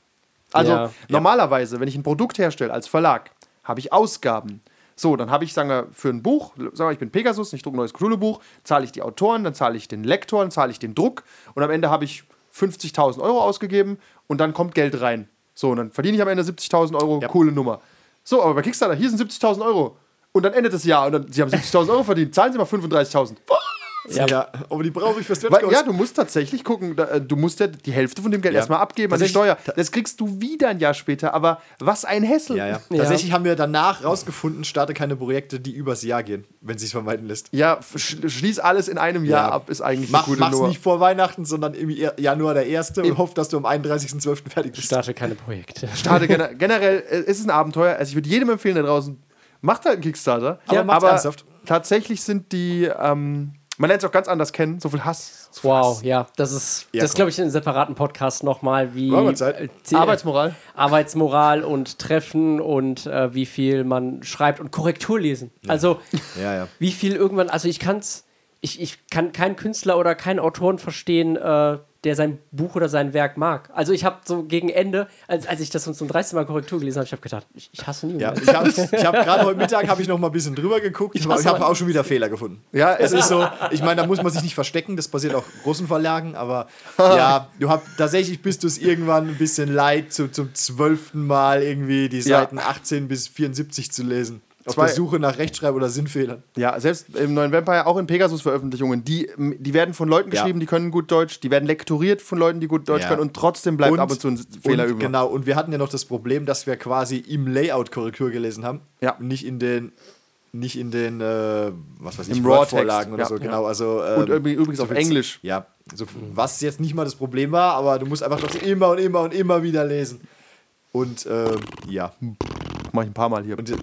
Speaker 3: Also
Speaker 2: Ja.
Speaker 3: normalerweise, wenn ich ein Produkt herstelle als Verlag, habe ich Ausgaben. So, dann habe ich, sagen wir, für ein Buch, sagen wir, ich bin Pegasus, ich drucke ein neues Cthulhu-Buch, zahle ich die Autoren, dann zahle ich den Lektor, dann zahle ich den Druck und am Ende habe ich 50.000 Euro ausgegeben und dann kommt Geld rein. So, und dann verdiene ich am Ende 70.000 Euro,
Speaker 4: Ja.
Speaker 3: coole Nummer. So, aber bei Kickstarter, hier sind 70.000 Euro. Und dann endet das Jahr und dann, Sie haben 70.000 Euro verdient, zahlen Sie mal 35.000.
Speaker 4: Ja. aber die brauche ich für Stretch
Speaker 3: Weil,
Speaker 4: Goals.
Speaker 3: ja, du musst tatsächlich gucken, äh, du musst ja die Hälfte von dem Geld
Speaker 4: Ja.
Speaker 3: erstmal abgeben an die Steuer. Das kriegst du wieder ein Jahr später, aber was ein Hessel.
Speaker 4: Ja, ja.
Speaker 2: Ja.
Speaker 4: Tatsächlich haben wir danach rausgefunden, starte keine Projekte, die übers Jahr gehen, wenn sich vermeiden lässt.
Speaker 3: Ja, sch schließ alles in einem Jahr
Speaker 4: Ja.
Speaker 3: ab, ist eigentlich
Speaker 4: Mach,
Speaker 3: eine gute
Speaker 4: mach's
Speaker 3: Nummer.
Speaker 4: nicht vor Weihnachten, sondern im Januar der erste und hoff, dass du am 31.12. fertig bist.
Speaker 2: Starte keine Projekte.
Speaker 3: Schade, gener generell äh, ist es ein Abenteuer. Also ich würde jedem empfehlen da draußen, macht halt einen Kickstarter.
Speaker 4: Aber macht's ernsthaft.
Speaker 3: tatsächlich sind die, ähm, man lernt es auch ganz anders kennen, so viel Hass. So viel
Speaker 2: Wow,
Speaker 3: Hass.
Speaker 2: ja, das ist,
Speaker 4: Ja,
Speaker 2: das glaube ich in einem separaten Podcast nochmal, wie äh,
Speaker 3: Arbeitsmoral.
Speaker 2: Arbeitsmoral und Treffen und äh, wie viel man schreibt und Korrektur lesen. Also
Speaker 4: Ja, ja.
Speaker 2: wie viel irgendwann, also ich kann's, ich, ich kann keinen Künstler oder keinen Autoren verstehen, äh, der sein Buch oder sein Werk mag. Also ich habe so gegen Ende, als, als ich das zum 30. Mal Korrektur gelesen habe, ich habe gedacht, ich, ich hasse nie.
Speaker 4: Ja, ich habe ich hab gerade heute Mittag habe ich noch mal ein bisschen drüber geguckt, aber ich
Speaker 2: hasse
Speaker 4: habe auch schon wieder Fehler gefunden.
Speaker 3: Ja,
Speaker 4: Es ist so, ich meine, da muss man sich nicht verstecken, das passiert auch großen Verlagen, aber ja, du hast tatsächlich bist du es irgendwann ein bisschen leid, zu, zum zwölften Mal irgendwie die
Speaker 3: Ja.
Speaker 4: Seiten 18 bis 74 zu lesen. Auf
Speaker 3: Zwei-
Speaker 4: der Suche nach Rechtschreib- oder Sinnfehlern.
Speaker 3: Ja, selbst im neuen Vampire, auch in Pegasus-Veröffentlichungen, die, die werden von Leuten
Speaker 4: Ja.
Speaker 3: geschrieben, die können gut Deutsch, die werden lektoriert von Leuten, die gut Deutsch
Speaker 4: Ja.
Speaker 3: können und trotzdem bleibt ab und zu ein Fehler
Speaker 4: und,
Speaker 3: über.
Speaker 4: Genau, und wir hatten ja noch das Problem, dass wir quasi im Layout Korrektur gelesen haben.
Speaker 3: Ja.
Speaker 4: Nicht in den, nicht in den, äh, was weiß ich,
Speaker 3: Im Raw-Text,
Speaker 4: Word-Vorlagen oder
Speaker 3: ja.
Speaker 4: so, genau. Also, ähm,
Speaker 3: Und übrigens auf Englisch.
Speaker 4: Ja, so, was jetzt nicht mal das Problem war, aber du musst einfach trotzdem immer und immer und immer wieder lesen. Und ähm, ja,
Speaker 3: Mach ich ein paar Mal hier.
Speaker 4: und, und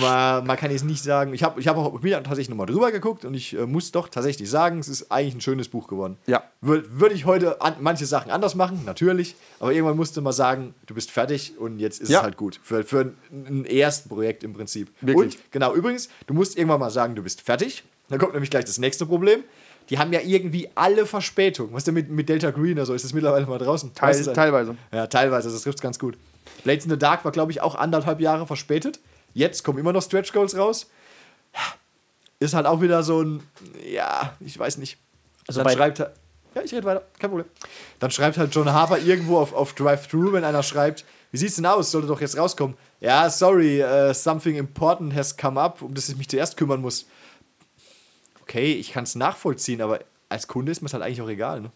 Speaker 4: man, man kann jetzt nicht sagen, ich habe ich hab auch mir tatsächlich nochmal drüber geguckt und ich äh, muss doch tatsächlich sagen, es ist eigentlich ein schönes Buch geworden.
Speaker 3: Ja.
Speaker 4: Würde würd ich heute an, manche Sachen anders machen, natürlich, aber irgendwann musste man sagen, du bist fertig und jetzt ist
Speaker 3: Ja.
Speaker 4: es halt gut. Für, für ein, ein ersten Projekt im Prinzip.
Speaker 3: Wirklich.
Speaker 4: Und genau, übrigens, du musst irgendwann mal sagen, du bist fertig. Dann kommt nämlich gleich das nächste Problem. Die haben ja irgendwie alle Verspätung. Was denn mit, mit Delta Green oder so? Ist das mittlerweile mal draußen?
Speaker 3: Teil, teilweise.
Speaker 4: Ja, teilweise, das trifft es ganz gut. Blades in the Dark war, glaube ich, auch anderthalb Jahre verspätet. Jetzt kommen immer noch Stretch Goals raus. Ist halt auch wieder so ein, ja, ich weiß nicht.
Speaker 2: Also
Speaker 4: dann schreibt er, ja, ich rede weiter, kein Problem. Dann schreibt halt John Harper irgendwo auf, auf Drive-Thru, wenn einer schreibt, wie sieht's denn aus? Sollte doch jetzt rauskommen. Ja, sorry, uh, something important has come up, um das ich mich zuerst kümmern muss. Okay, ich kann es nachvollziehen, aber als Kunde ist mir es halt eigentlich auch egal, ne?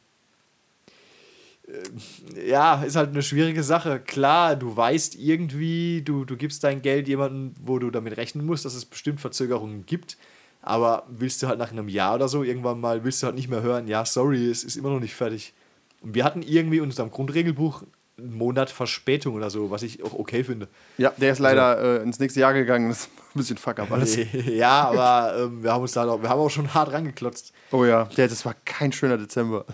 Speaker 4: Ja, ist halt eine schwierige Sache. Klar, du weißt irgendwie, du, du gibst dein Geld jemandem, wo du damit rechnen musst, dass es bestimmt Verzögerungen gibt. Aber willst du halt nach einem Jahr oder so irgendwann mal, willst du halt nicht mehr hören, ja, sorry, es ist immer noch nicht fertig. Und wir hatten irgendwie in unserem Grundregelbuch einen Monat Verspätung oder so, was ich auch okay finde.
Speaker 3: Ja, der ist leider äh, ins nächste Jahr gegangen. Das ist ein bisschen fuck up alles.
Speaker 4: ja, aber ähm, wir haben uns da noch, wir haben auch schon hart rangeklotzt.
Speaker 3: Oh ja, der, das war kein schöner Dezember.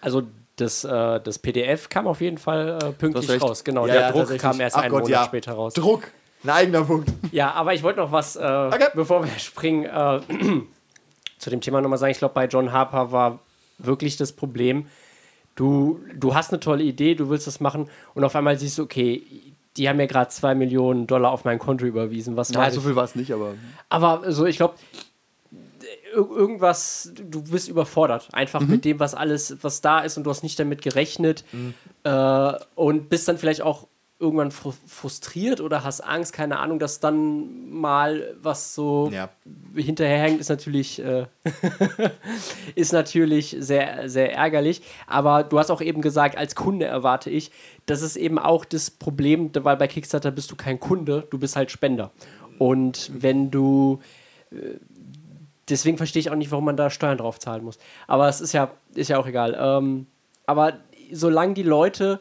Speaker 2: Also das, äh, das PDF kam auf jeden Fall äh, pünktlich raus. Genau,
Speaker 4: Ja,
Speaker 2: der
Speaker 4: ja,
Speaker 2: Druck kam erst
Speaker 4: Ach
Speaker 2: einen
Speaker 4: Gott,
Speaker 2: Monat
Speaker 4: ja.
Speaker 2: später raus.
Speaker 4: Druck, ein eigener Punkt.
Speaker 2: Ja, aber ich wollte noch was, äh, bevor wir springen, äh, zu dem Thema nochmal sagen. Ich glaube, bei John Harper war wirklich das Problem, du, du hast eine tolle Idee, du willst das machen und auf einmal siehst du, okay, die haben mir gerade zwei Millionen Dollar auf mein Konto überwiesen. Was mache
Speaker 3: so viel war es nicht, aber.
Speaker 2: Aber so, ich glaube, irgendwas, du bist überfordert, einfach mit dem, was alles, was da ist und du hast nicht damit gerechnet äh, und bist dann vielleicht auch irgendwann fru frustriert oder hast Angst, keine Ahnung, dass dann mal was so
Speaker 4: Ja.
Speaker 2: hinterherhängt, ist natürlich, äh, ist natürlich sehr, sehr ärgerlich. Aber du hast auch eben gesagt, als Kunde erwarte ich, das ist eben auch das Problem, weil bei Kickstarter bist du kein Kunde, du bist halt Spender. Und wenn du deswegen verstehe ich auch nicht, warum man da Steuern drauf zahlen muss. Aber es ist ja, ist ja auch egal. Ähm, aber solange die Leute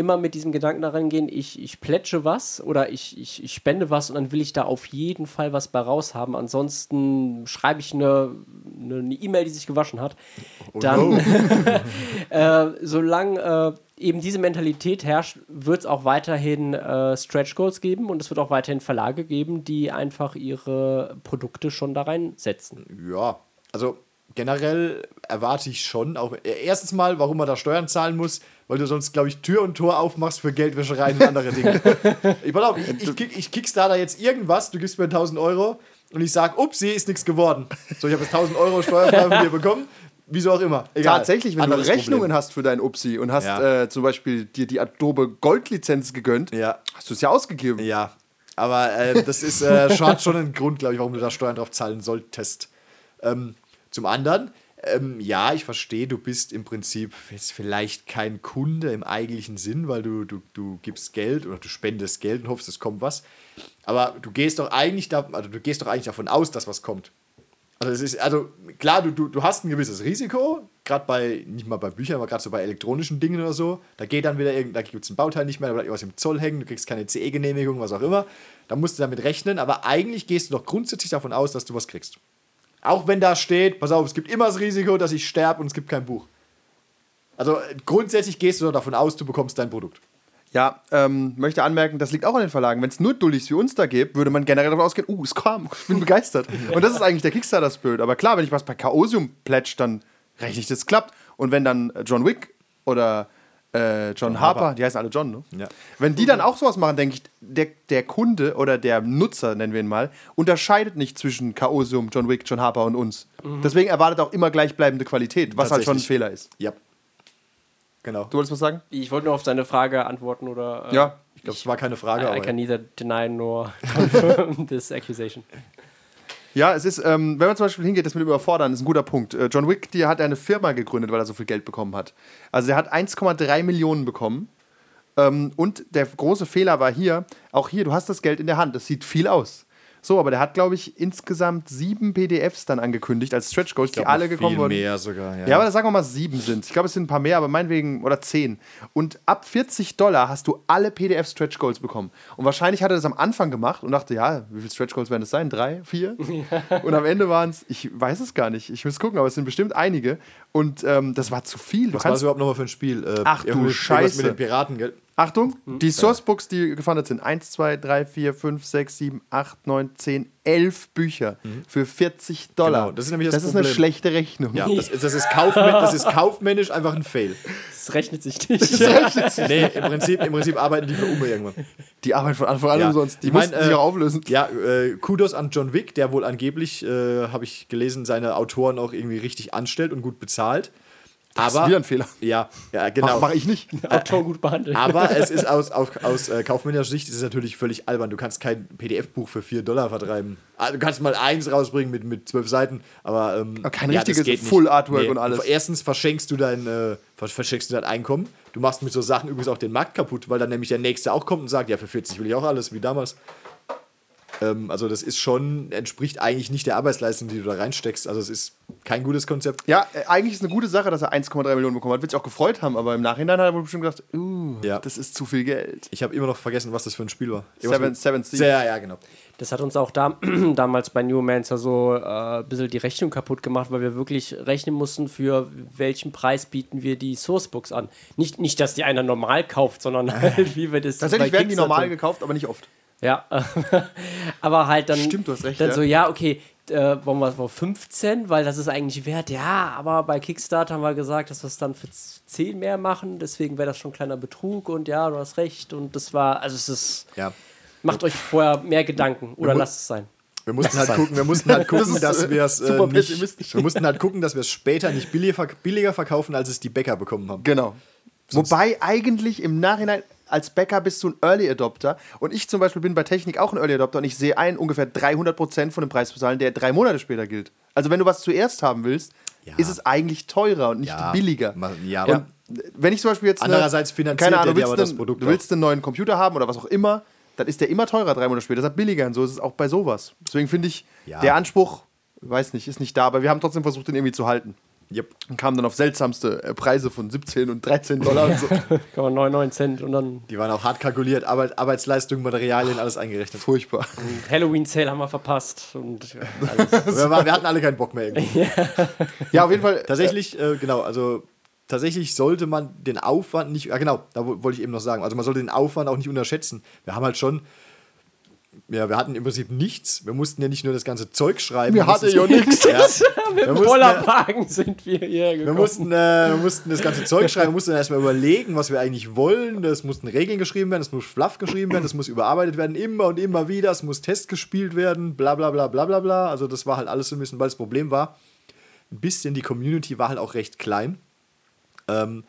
Speaker 2: immer mit diesem Gedanken daran gehen, ich, ich plätsche was oder ich, ich, ich spende was und dann will ich da auf jeden Fall was bei raushaben. Ansonsten schreibe ich eine E-Mail, die sich gewaschen hat. Dann, äh, solange äh, eben diese Mentalität herrscht, wird es auch weiterhin äh, Stretch Goals geben und es wird auch weiterhin Verlage geben, die einfach ihre Produkte schon da reinsetzen.
Speaker 4: Ja, also generell erwarte ich schon, auch äh, erstens mal, warum man da Steuern zahlen muss, weil du sonst, glaube ich, Tür und Tor aufmachst für Geldwäschereien und andere Dinge. ich, auf, ich, ich, kick, ich kickstarter jetzt irgendwas, du gibst mir 1000 Euro und ich sage, upsie, ist nichts geworden. So, ich habe jetzt 1000 Euro steuerfrei von dir bekommen, wieso auch immer. Egal.
Speaker 3: Tatsächlich, wenn
Speaker 4: Anderes
Speaker 3: du Rechnungen
Speaker 4: Problem.
Speaker 3: hast für dein Upsi und hast
Speaker 4: Ja.
Speaker 3: äh, zum Beispiel dir die Adobe Gold-Lizenz gegönnt,
Speaker 4: Ja.
Speaker 3: hast du es ja ausgegeben.
Speaker 4: Ja, aber äh, das ist äh, schon, schon ein Grund, glaube ich, warum du da Steuern drauf zahlen solltest. Ähm, zum anderen, ähm, ja, ich verstehe, du bist im Prinzip jetzt vielleicht kein Kunde im eigentlichen Sinn, weil du, du, du gibst Geld oder du spendest Geld und hoffst, es kommt was. Aber du gehst doch eigentlich da, also du gehst doch eigentlich davon aus, dass was kommt. Also es ist, also klar, du, du, du hast ein gewisses Risiko, gerade bei, nicht mal bei Büchern, aber gerade so bei elektronischen Dingen oder so. Da geht dann wieder irgend, da gibt es ein Bauteil nicht mehr, da bleibt irgendwas im Zoll hängen, du kriegst keine CE-Genehmigung, was auch immer. Da musst du damit rechnen, aber eigentlich gehst du doch grundsätzlich davon aus, dass du was kriegst. Auch wenn da steht, pass auf, es gibt immer das Risiko, dass ich sterbe und es gibt kein Buch. Also grundsätzlich gehst du davon aus, du bekommst dein Produkt.
Speaker 3: Ja, ähm, möchte anmerken, das liegt auch an den Verlagen. Wenn es nur Dullis wie uns da gibt, würde man generell davon ausgehen, uh, es kam, ich bin begeistert. Und das ist eigentlich der Kickstarter-Spirit. Aber klar, wenn ich was bei Chaosium plätsch, dann rechne ich, das klappt. Und wenn dann äh, John Wick oder äh, John, Harper,
Speaker 4: Harper.
Speaker 3: die heißen alle John, ne?
Speaker 4: Ja.
Speaker 3: Wenn die dann auch sowas machen, denke ich, der, der Kunde oder der Nutzer, nennen wir ihn mal, unterscheidet nicht zwischen Chaosium, John Wick, John Harper und uns. Deswegen erwartet auch immer gleichbleibende Qualität, was halt schon ein. Fehler ist.
Speaker 4: Ja. Genau.
Speaker 3: Du wolltest was sagen?
Speaker 2: Ich wollte nur auf deine Frage antworten oder. äh,
Speaker 3: Ja.
Speaker 4: Ich glaube, es war keine Frage,
Speaker 2: I, I
Speaker 4: aber.
Speaker 2: can neither deny nor confirm this accusation.
Speaker 3: Ja, es ist, ähm, wenn man zum Beispiel hingeht, das mit Überfordern, ist ein guter Punkt. Äh, John Wick, die hat eine Firma gegründet, weil er so viel Geld bekommen hat. Also er hat 1,3 Millionen bekommen. Ähm, und der große Fehler war hier, auch hier, du hast das Geld in der Hand, das sieht viel aus. So, aber der hat, glaube ich, insgesamt sieben PDFs dann angekündigt als Stretch Goals, die alle gekommen wurden.
Speaker 4: mehr sogar, ja.
Speaker 3: Ja, aber sagen wir mal sieben sind. Ich glaube, es sind ein paar mehr, aber meinetwegen, oder zehn. Und ab 40 Dollar hast du alle PDF Stretch Goals bekommen. Und wahrscheinlich hat er das am Anfang gemacht und dachte, ja, wie viele Stretch Goals werden das sein? Drei, vier? Und am Ende waren es, ich weiß es gar nicht, ich muss gucken, aber es sind bestimmt einige. Und ähm, das war zu viel. Du
Speaker 4: Was war das überhaupt nochmal für ein Spiel? Äh,
Speaker 3: Ach du Scheiße.
Speaker 4: mit den Piraten, gell?
Speaker 3: Achtung, die Sourcebooks, die gefundet sind, 1, 2, 3, 4, 5, 6, 7, 8, 9, 10, 11 Bücher für 40 Dollar.
Speaker 4: Genau, das ist nämlich das
Speaker 3: eine
Speaker 4: Problem.
Speaker 3: schlechte Rechnung.
Speaker 4: Ja, das, ist- das, ist kaufmännisch, das ist kaufmännisch einfach ein Fail.
Speaker 2: Das rechnet sich nicht.
Speaker 4: Nee, im Prinzip, im Prinzip arbeiten die für Ume irgendwann.
Speaker 3: Die arbeiten von Anfang an
Speaker 4: Ja.
Speaker 3: umsonst. Die
Speaker 4: Ich mein,
Speaker 3: mussten sich
Speaker 4: äh,
Speaker 3: auch auflösen.
Speaker 4: Ja, äh, Kudos an John Wick, der wohl angeblich, äh, habe ich gelesen, seine Autoren auch irgendwie richtig anstellt und gut bezahlt.
Speaker 3: Das
Speaker 4: Aber,
Speaker 3: ist wieder ein Fehler.
Speaker 4: Ja, ja genau.
Speaker 3: Mach, mach ich nicht.
Speaker 2: Autor gut behandelt.
Speaker 4: Aber es ist aus, aus, aus äh, kaufmännischer Sicht ist es natürlich völlig albern. Du kannst kein PDF-Buch für 4 Dollar vertreiben. Ah, Du kannst mal eins rausbringen mit, mit 12 Seiten, aber, ähm,
Speaker 3: Aber kein
Speaker 4: das
Speaker 3: richtiges
Speaker 4: geht nicht.
Speaker 3: Full Artwork und alles.
Speaker 4: Erstens verschenkst du dein, äh, vers- verschenkst du dein Einkommen. Du machst mit so Sachen übrigens auch den Markt kaputt, weil dann nämlich der Nächste auch kommt und sagt, ja, für 40 will ich auch alles, wie damals. Ähm, also das ist schon, entspricht eigentlich nicht der Arbeitsleistung, die du da reinsteckst. Also es ist kein gutes Konzept.
Speaker 3: Ja, äh, eigentlich ist eine gute Sache, dass er 1,3 Millionen bekommen hat. Wird sich auch gefreut haben, aber im Nachhinein hat er wohl bestimmt gedacht, uh,
Speaker 4: Ja.
Speaker 3: das ist zu viel Geld.
Speaker 4: Ich habe immer noch vergessen, was das für ein Spiel war.
Speaker 3: Seven, Seven Seas.
Speaker 4: Sehr, ja, genau.
Speaker 2: Das hat uns auch da, damals bei New Mancer so äh, ein bisschen die Rechnung kaputt gemacht, weil wir wirklich rechnen mussten, für welchen Preis bieten wir die Sourcebooks an. Nicht, nicht dass die einer normal kauft, sondern halt, wie wir das
Speaker 3: Tatsächlich
Speaker 2: bei
Speaker 3: werden die normal gekauft, aber nicht oft.
Speaker 2: Ja, aber halt dann.
Speaker 3: Stimmt, du hast recht,
Speaker 2: Dann
Speaker 3: ja.
Speaker 2: so, ja, okay, äh, wollen wir es auf 15, weil das ist eigentlich wert. Ja, aber bei Kickstarter haben wir gesagt, dass wir es dann für 10 mehr machen. Deswegen wäre das schon ein kleiner Betrug und ja, du hast recht. Und das war, also es ist.
Speaker 4: Ja.
Speaker 2: Macht euch vorher mehr Gedanken oder lasst es sein.
Speaker 4: Wir mussten halt gucken, wir mussten halt gucken,
Speaker 3: ist,
Speaker 4: dass
Speaker 3: äh,
Speaker 4: wir es äh,
Speaker 3: super
Speaker 4: nicht,
Speaker 3: pessimistisch.
Speaker 4: wir mussten halt gucken, dass wir es später nicht billiger, billiger verkaufen, als es die Bäcker bekommen haben.
Speaker 3: Genau. Wobei eigentlich im Nachhinein als Bäcker bist du ein Early Adopter und ich zum Beispiel bin bei Technik auch ein Early Adopter und ich sehe ein, ungefähr 300% von dem Preis bezahlen, der drei Monate später gilt. Also wenn du was zuerst haben willst,
Speaker 4: Ja.
Speaker 3: ist es eigentlich teurer und nicht
Speaker 4: Ja,
Speaker 3: billiger.
Speaker 4: ja,
Speaker 3: und wenn ich zum Beispiel jetzt
Speaker 4: Andererseits finanziert
Speaker 3: keine
Speaker 4: der
Speaker 3: Ahnung, willst
Speaker 4: aber das
Speaker 3: einen-
Speaker 4: Produkt
Speaker 3: du willst einen neuen Computer haben oder was auch immer, dann ist der immer teurer drei Monate später, deshalb billiger und so ist es auch bei sowas. Deswegen finde ich, der Anspruch, weiß nicht, ist nicht da, aber wir haben trotzdem versucht, den irgendwie zu halten.
Speaker 4: Yep.
Speaker 3: Und kamen dann auf seltsamste äh, Preise von 17 und 13 Dollar und so.
Speaker 2: Kann man 99 Cent und dann
Speaker 4: Die waren auch hart kalkuliert, Arbeit, Arbeitsleistung, Materialien, alles eingerechnet.
Speaker 3: Furchtbar.
Speaker 2: Halloween Sale haben wir verpasst. Und ja, alles.
Speaker 4: Wir, waren, wir hatten alle keinen Bock mehr irgendwie.
Speaker 3: Ja, auf jeden Fall.
Speaker 4: Tatsächlich, äh, genau, also tatsächlich sollte man den Aufwand nicht, ja genau, da wo- wollte ich eben noch sagen, also man sollte den Aufwand auch nicht unterschätzen. Wir haben halt schon, ja, wir hatten im Prinzip nichts. Wir mussten ja nicht nur das ganze Zeug schreiben.
Speaker 3: Wir hatten ja nichts.
Speaker 4: Ja,
Speaker 2: Mit
Speaker 4: wir
Speaker 2: dem Bollerwagen sind wir hier
Speaker 4: wir
Speaker 2: gekommen.
Speaker 4: mussten, äh, wir mussten das ganze Zeug schreiben, wir mussten erstmal überlegen, was wir eigentlich wollen. Das mussten Regeln geschrieben werden, das muss fluff geschrieben werden, das muss überarbeitet werden, immer und immer wieder. Es muss Test gespielt werden, bla bla bla bla bla bla. Also das war halt alles so ein bisschen, weil das Problem war, ein bisschen die Community war halt auch recht klein. Ähm,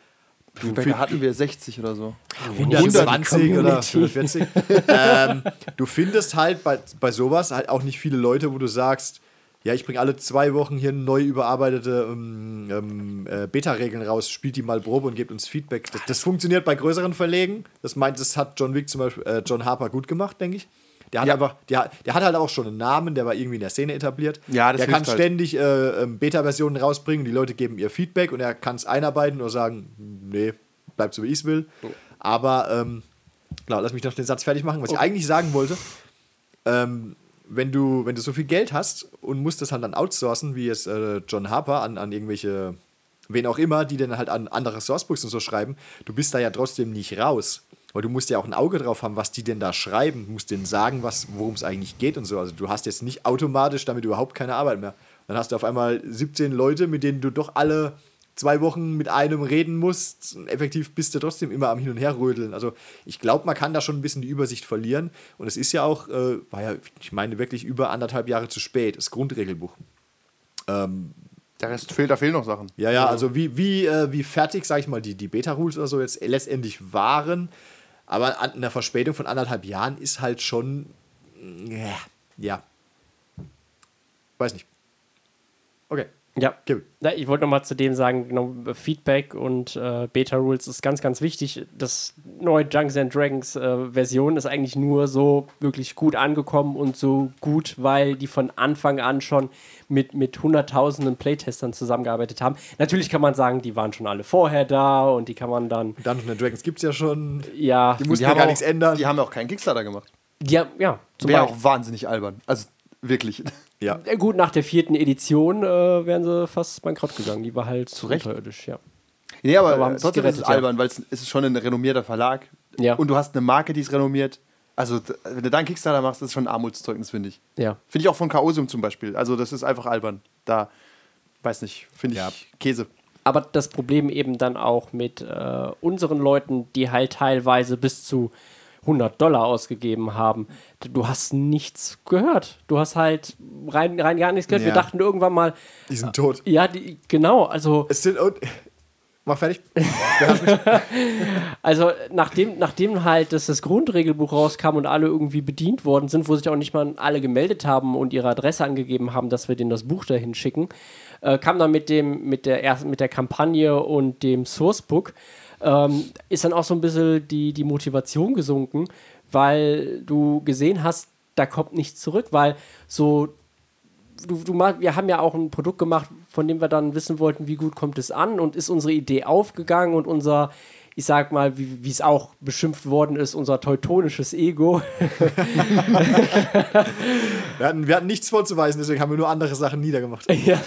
Speaker 4: du,
Speaker 3: Da hatten wir 60 oder so.
Speaker 4: 120 oder
Speaker 2: Community.
Speaker 4: 140. ähm, du findest halt bei, bei sowas halt auch nicht viele Leute, wo du sagst, ja, ich bringe alle zwei Wochen hier neu überarbeitete ähm, ähm, äh, Beta-Regeln raus, spielt die mal Probe und gebt uns Feedback. Das, das funktioniert bei größeren Verlegen. Das meint, das hat John Wick zum Beispiel, äh, John Harper gut gemacht, denke ich. Der hat
Speaker 3: Ja.
Speaker 4: einfach, der, der hat halt auch schon einen Namen, der war irgendwie in der Szene etabliert.
Speaker 3: Ja, das
Speaker 4: der kann
Speaker 3: halt.
Speaker 4: ständig äh, ähm, Beta-Versionen rausbringen, die Leute geben ihr Feedback und er kann es einarbeiten oder sagen, nee, bleibt so wie ich es will. Aber ähm, genau, lass mich noch den Satz fertig machen. Was ich eigentlich sagen wollte, ähm, wenn du, wenn du so viel Geld hast und musst das halt dann outsourcen, wie jetzt äh, John Harper an, an irgendwelche, wen auch immer, die dann halt an andere Sourcebooks und so schreiben, du bist da ja trotzdem nicht raus. Weil du musst ja auch ein Auge drauf haben, was die denn da schreiben. Du musst denen sagen, worum es eigentlich geht und so. Also du hast jetzt nicht automatisch damit überhaupt keine Arbeit mehr. Dann hast du auf einmal 17 Leute, mit denen du doch alle zwei Wochen mit einem reden musst. Und effektiv bist du trotzdem immer am Hin und Her rödeln. Also ich glaube, man kann da schon ein bisschen die Übersicht verlieren. Und es ist ja auch, äh, war ja, ich meine, wirklich über anderthalb Jahre zu spät, das Grundregelbuch.
Speaker 3: Der Rest fehlt, da fehlen noch Sachen.
Speaker 4: Ja, ja, also wie, wie, äh, wie fertig, sag ich mal, die, die Beta-Rules oder so jetzt letztendlich waren. Aber an einer Verspätung von anderthalb Jahren ist halt schon. Ja. Weiß nicht. Okay.
Speaker 2: Ja. Na, ich wollte noch mal zu dem sagen, genau, Feedback und äh, Beta-Rules ist ganz, ganz wichtig. Das neue Dungeons and Dragons äh, Version ist eigentlich nur so wirklich gut angekommen und so gut, weil die von Anfang an schon mit, mit hunderttausenden Playtestern zusammengearbeitet haben. Natürlich kann man sagen, die waren schon alle vorher da und die kann man dann,
Speaker 4: Dungeons and Dragons gibt es ja schon.
Speaker 2: ja,
Speaker 4: Die mussten
Speaker 3: Die
Speaker 4: ja gar
Speaker 3: auch-
Speaker 4: nichts ändern.
Speaker 3: Die haben auch keinen Kickstarter gemacht.
Speaker 2: die, ja, ja, zum
Speaker 3: Wäre
Speaker 2: Beispiel.
Speaker 3: auch wahnsinnig albern. Also wirklich.
Speaker 4: Ja.
Speaker 2: Ja, gut, nach der vierten Edition äh, wären sie fast bankrott gegangen. Die war halt zu
Speaker 3: Recht.
Speaker 2: unterirdisch, ja.
Speaker 3: Nee, aber,
Speaker 2: Aber
Speaker 3: äh, trotzdem ist es
Speaker 2: gerettet, ja.
Speaker 3: albern, weil es ist schon ein renommierter Verlag.
Speaker 2: Ja.
Speaker 3: Und du hast eine Marke, die ist renommiert. Also, wenn du da einen Kickstarter machst, das ist schon ein Armutszeugnis, finde ich.
Speaker 2: Ja.
Speaker 3: Finde ich auch von Chaosium zum Beispiel. Also, das ist einfach albern. Da, weiß nicht, finde ich
Speaker 4: Ja.
Speaker 3: Käse.
Speaker 2: aber das Problem eben dann auch mit äh, unseren Leuten, die halt teilweise bis zu 100 Dollar ausgegeben haben. Du hast nichts gehört. Du hast halt rein, rein gar nichts gehört. Wir
Speaker 4: Ja.
Speaker 2: dachten irgendwann mal,
Speaker 4: Die sind tot.
Speaker 2: ja, die, genau, also,
Speaker 4: Es sind. Und, mach fertig.
Speaker 2: also nachdem, nachdem halt das, das Grundregelbuch rauskam und alle irgendwie bedient worden sind, wo sich auch nicht mal alle gemeldet haben und ihre Adresse angegeben haben, dass wir denen das Buch dahin schicken, äh, kam dann mit dem, mit der ersten, mit der Kampagne und dem Sourcebook, ähm, ist dann auch so ein bisschen die, die Motivation gesunken, weil du gesehen hast, da kommt nichts zurück, weil so du, du wir haben ja auch ein Produkt gemacht, von dem wir dann wissen wollten, wie gut kommt es an und ist unsere Idee aufgegangen und unser, ich sag mal, wie es auch beschimpft worden ist, unser teutonisches Ego.
Speaker 4: Wir hatten, wir hatten nichts vorzuweisen, deswegen haben wir nur andere Sachen niedergemacht.
Speaker 2: ja.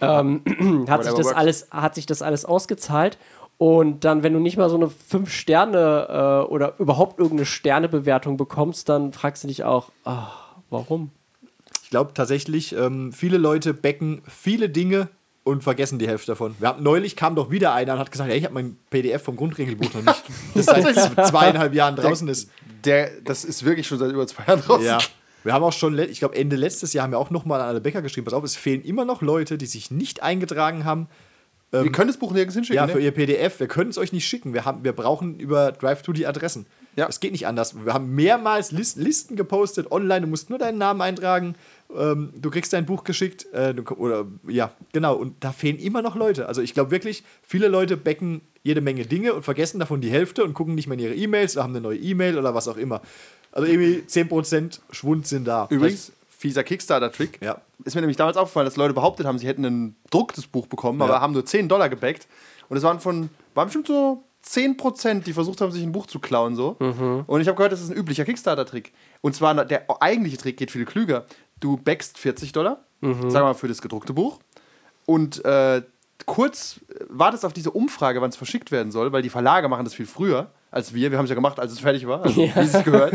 Speaker 2: ähm, hat, sich das
Speaker 3: works.
Speaker 2: alles, hat sich das alles ausgezahlt. Und dann, wenn du nicht mal so eine 5 Sterne äh, oder überhaupt irgendeine Sternebewertung bekommst, dann fragst du dich auch, ah, warum?
Speaker 4: Ich glaube tatsächlich, ähm, viele Leute backen viele Dinge und vergessen die Hälfte davon. Wir haben, neulich kam doch wieder einer und hat gesagt, hey, ich habe mein PDF vom Grundregelbuch noch nicht. Das seit zweieinhalb Jahren draußen ist.
Speaker 3: Der, das ist wirklich schon seit über zwei Jahren draußen.
Speaker 4: Ja. Wir haben auch schon, ich glaube Ende letztes Jahr haben wir auch noch mal an alle Bäcker geschrieben, pass auf, es fehlen immer noch Leute, die sich nicht eingetragen haben.
Speaker 3: Wir können das Buch nirgends hinschicken.
Speaker 4: Ja,
Speaker 3: ne?
Speaker 4: für ihr PDF. Wir können es euch nicht schicken. Wir, haben, wir brauchen über Drive-To die Adressen.
Speaker 3: Ja.
Speaker 4: Es geht nicht anders. Wir haben mehrmals Lis- Listen gepostet online. Du musst nur deinen Namen eintragen. Ähm, du kriegst dein Buch geschickt. Äh, du, oder ja, genau. Und da fehlen immer noch Leute. Also ich glaube wirklich, viele Leute backen jede Menge Dinge und vergessen davon die Hälfte und gucken nicht mehr in ihre E-Mails oder haben eine neue E-Mail oder was auch immer. Also irgendwie 10% Schwund sind da.
Speaker 3: Übrigens, fieser Kickstarter-Trick.
Speaker 4: Ja.
Speaker 3: Ist mir nämlich damals aufgefallen, dass Leute behauptet haben, sie hätten ein drucktes Buch bekommen,
Speaker 4: Ja.
Speaker 3: aber haben nur 10 Dollar gebackt. Und es waren von, waren bestimmt so 10 Prozent, die versucht haben, sich ein Buch zu klauen. So. Und ich habe gehört, das ist ein üblicher Kickstarter-Trick. Und zwar, der eigentliche Trick geht viel klüger. Du backst 40 Dollar, sagen wir mal für das gedruckte Buch. Und äh, kurz wartest auf diese Umfrage, wann es verschickt werden soll, weil die Verlage machen das viel früher als wir. Wir haben es ja gemacht, als es fertig war, also, wie es sich gehört.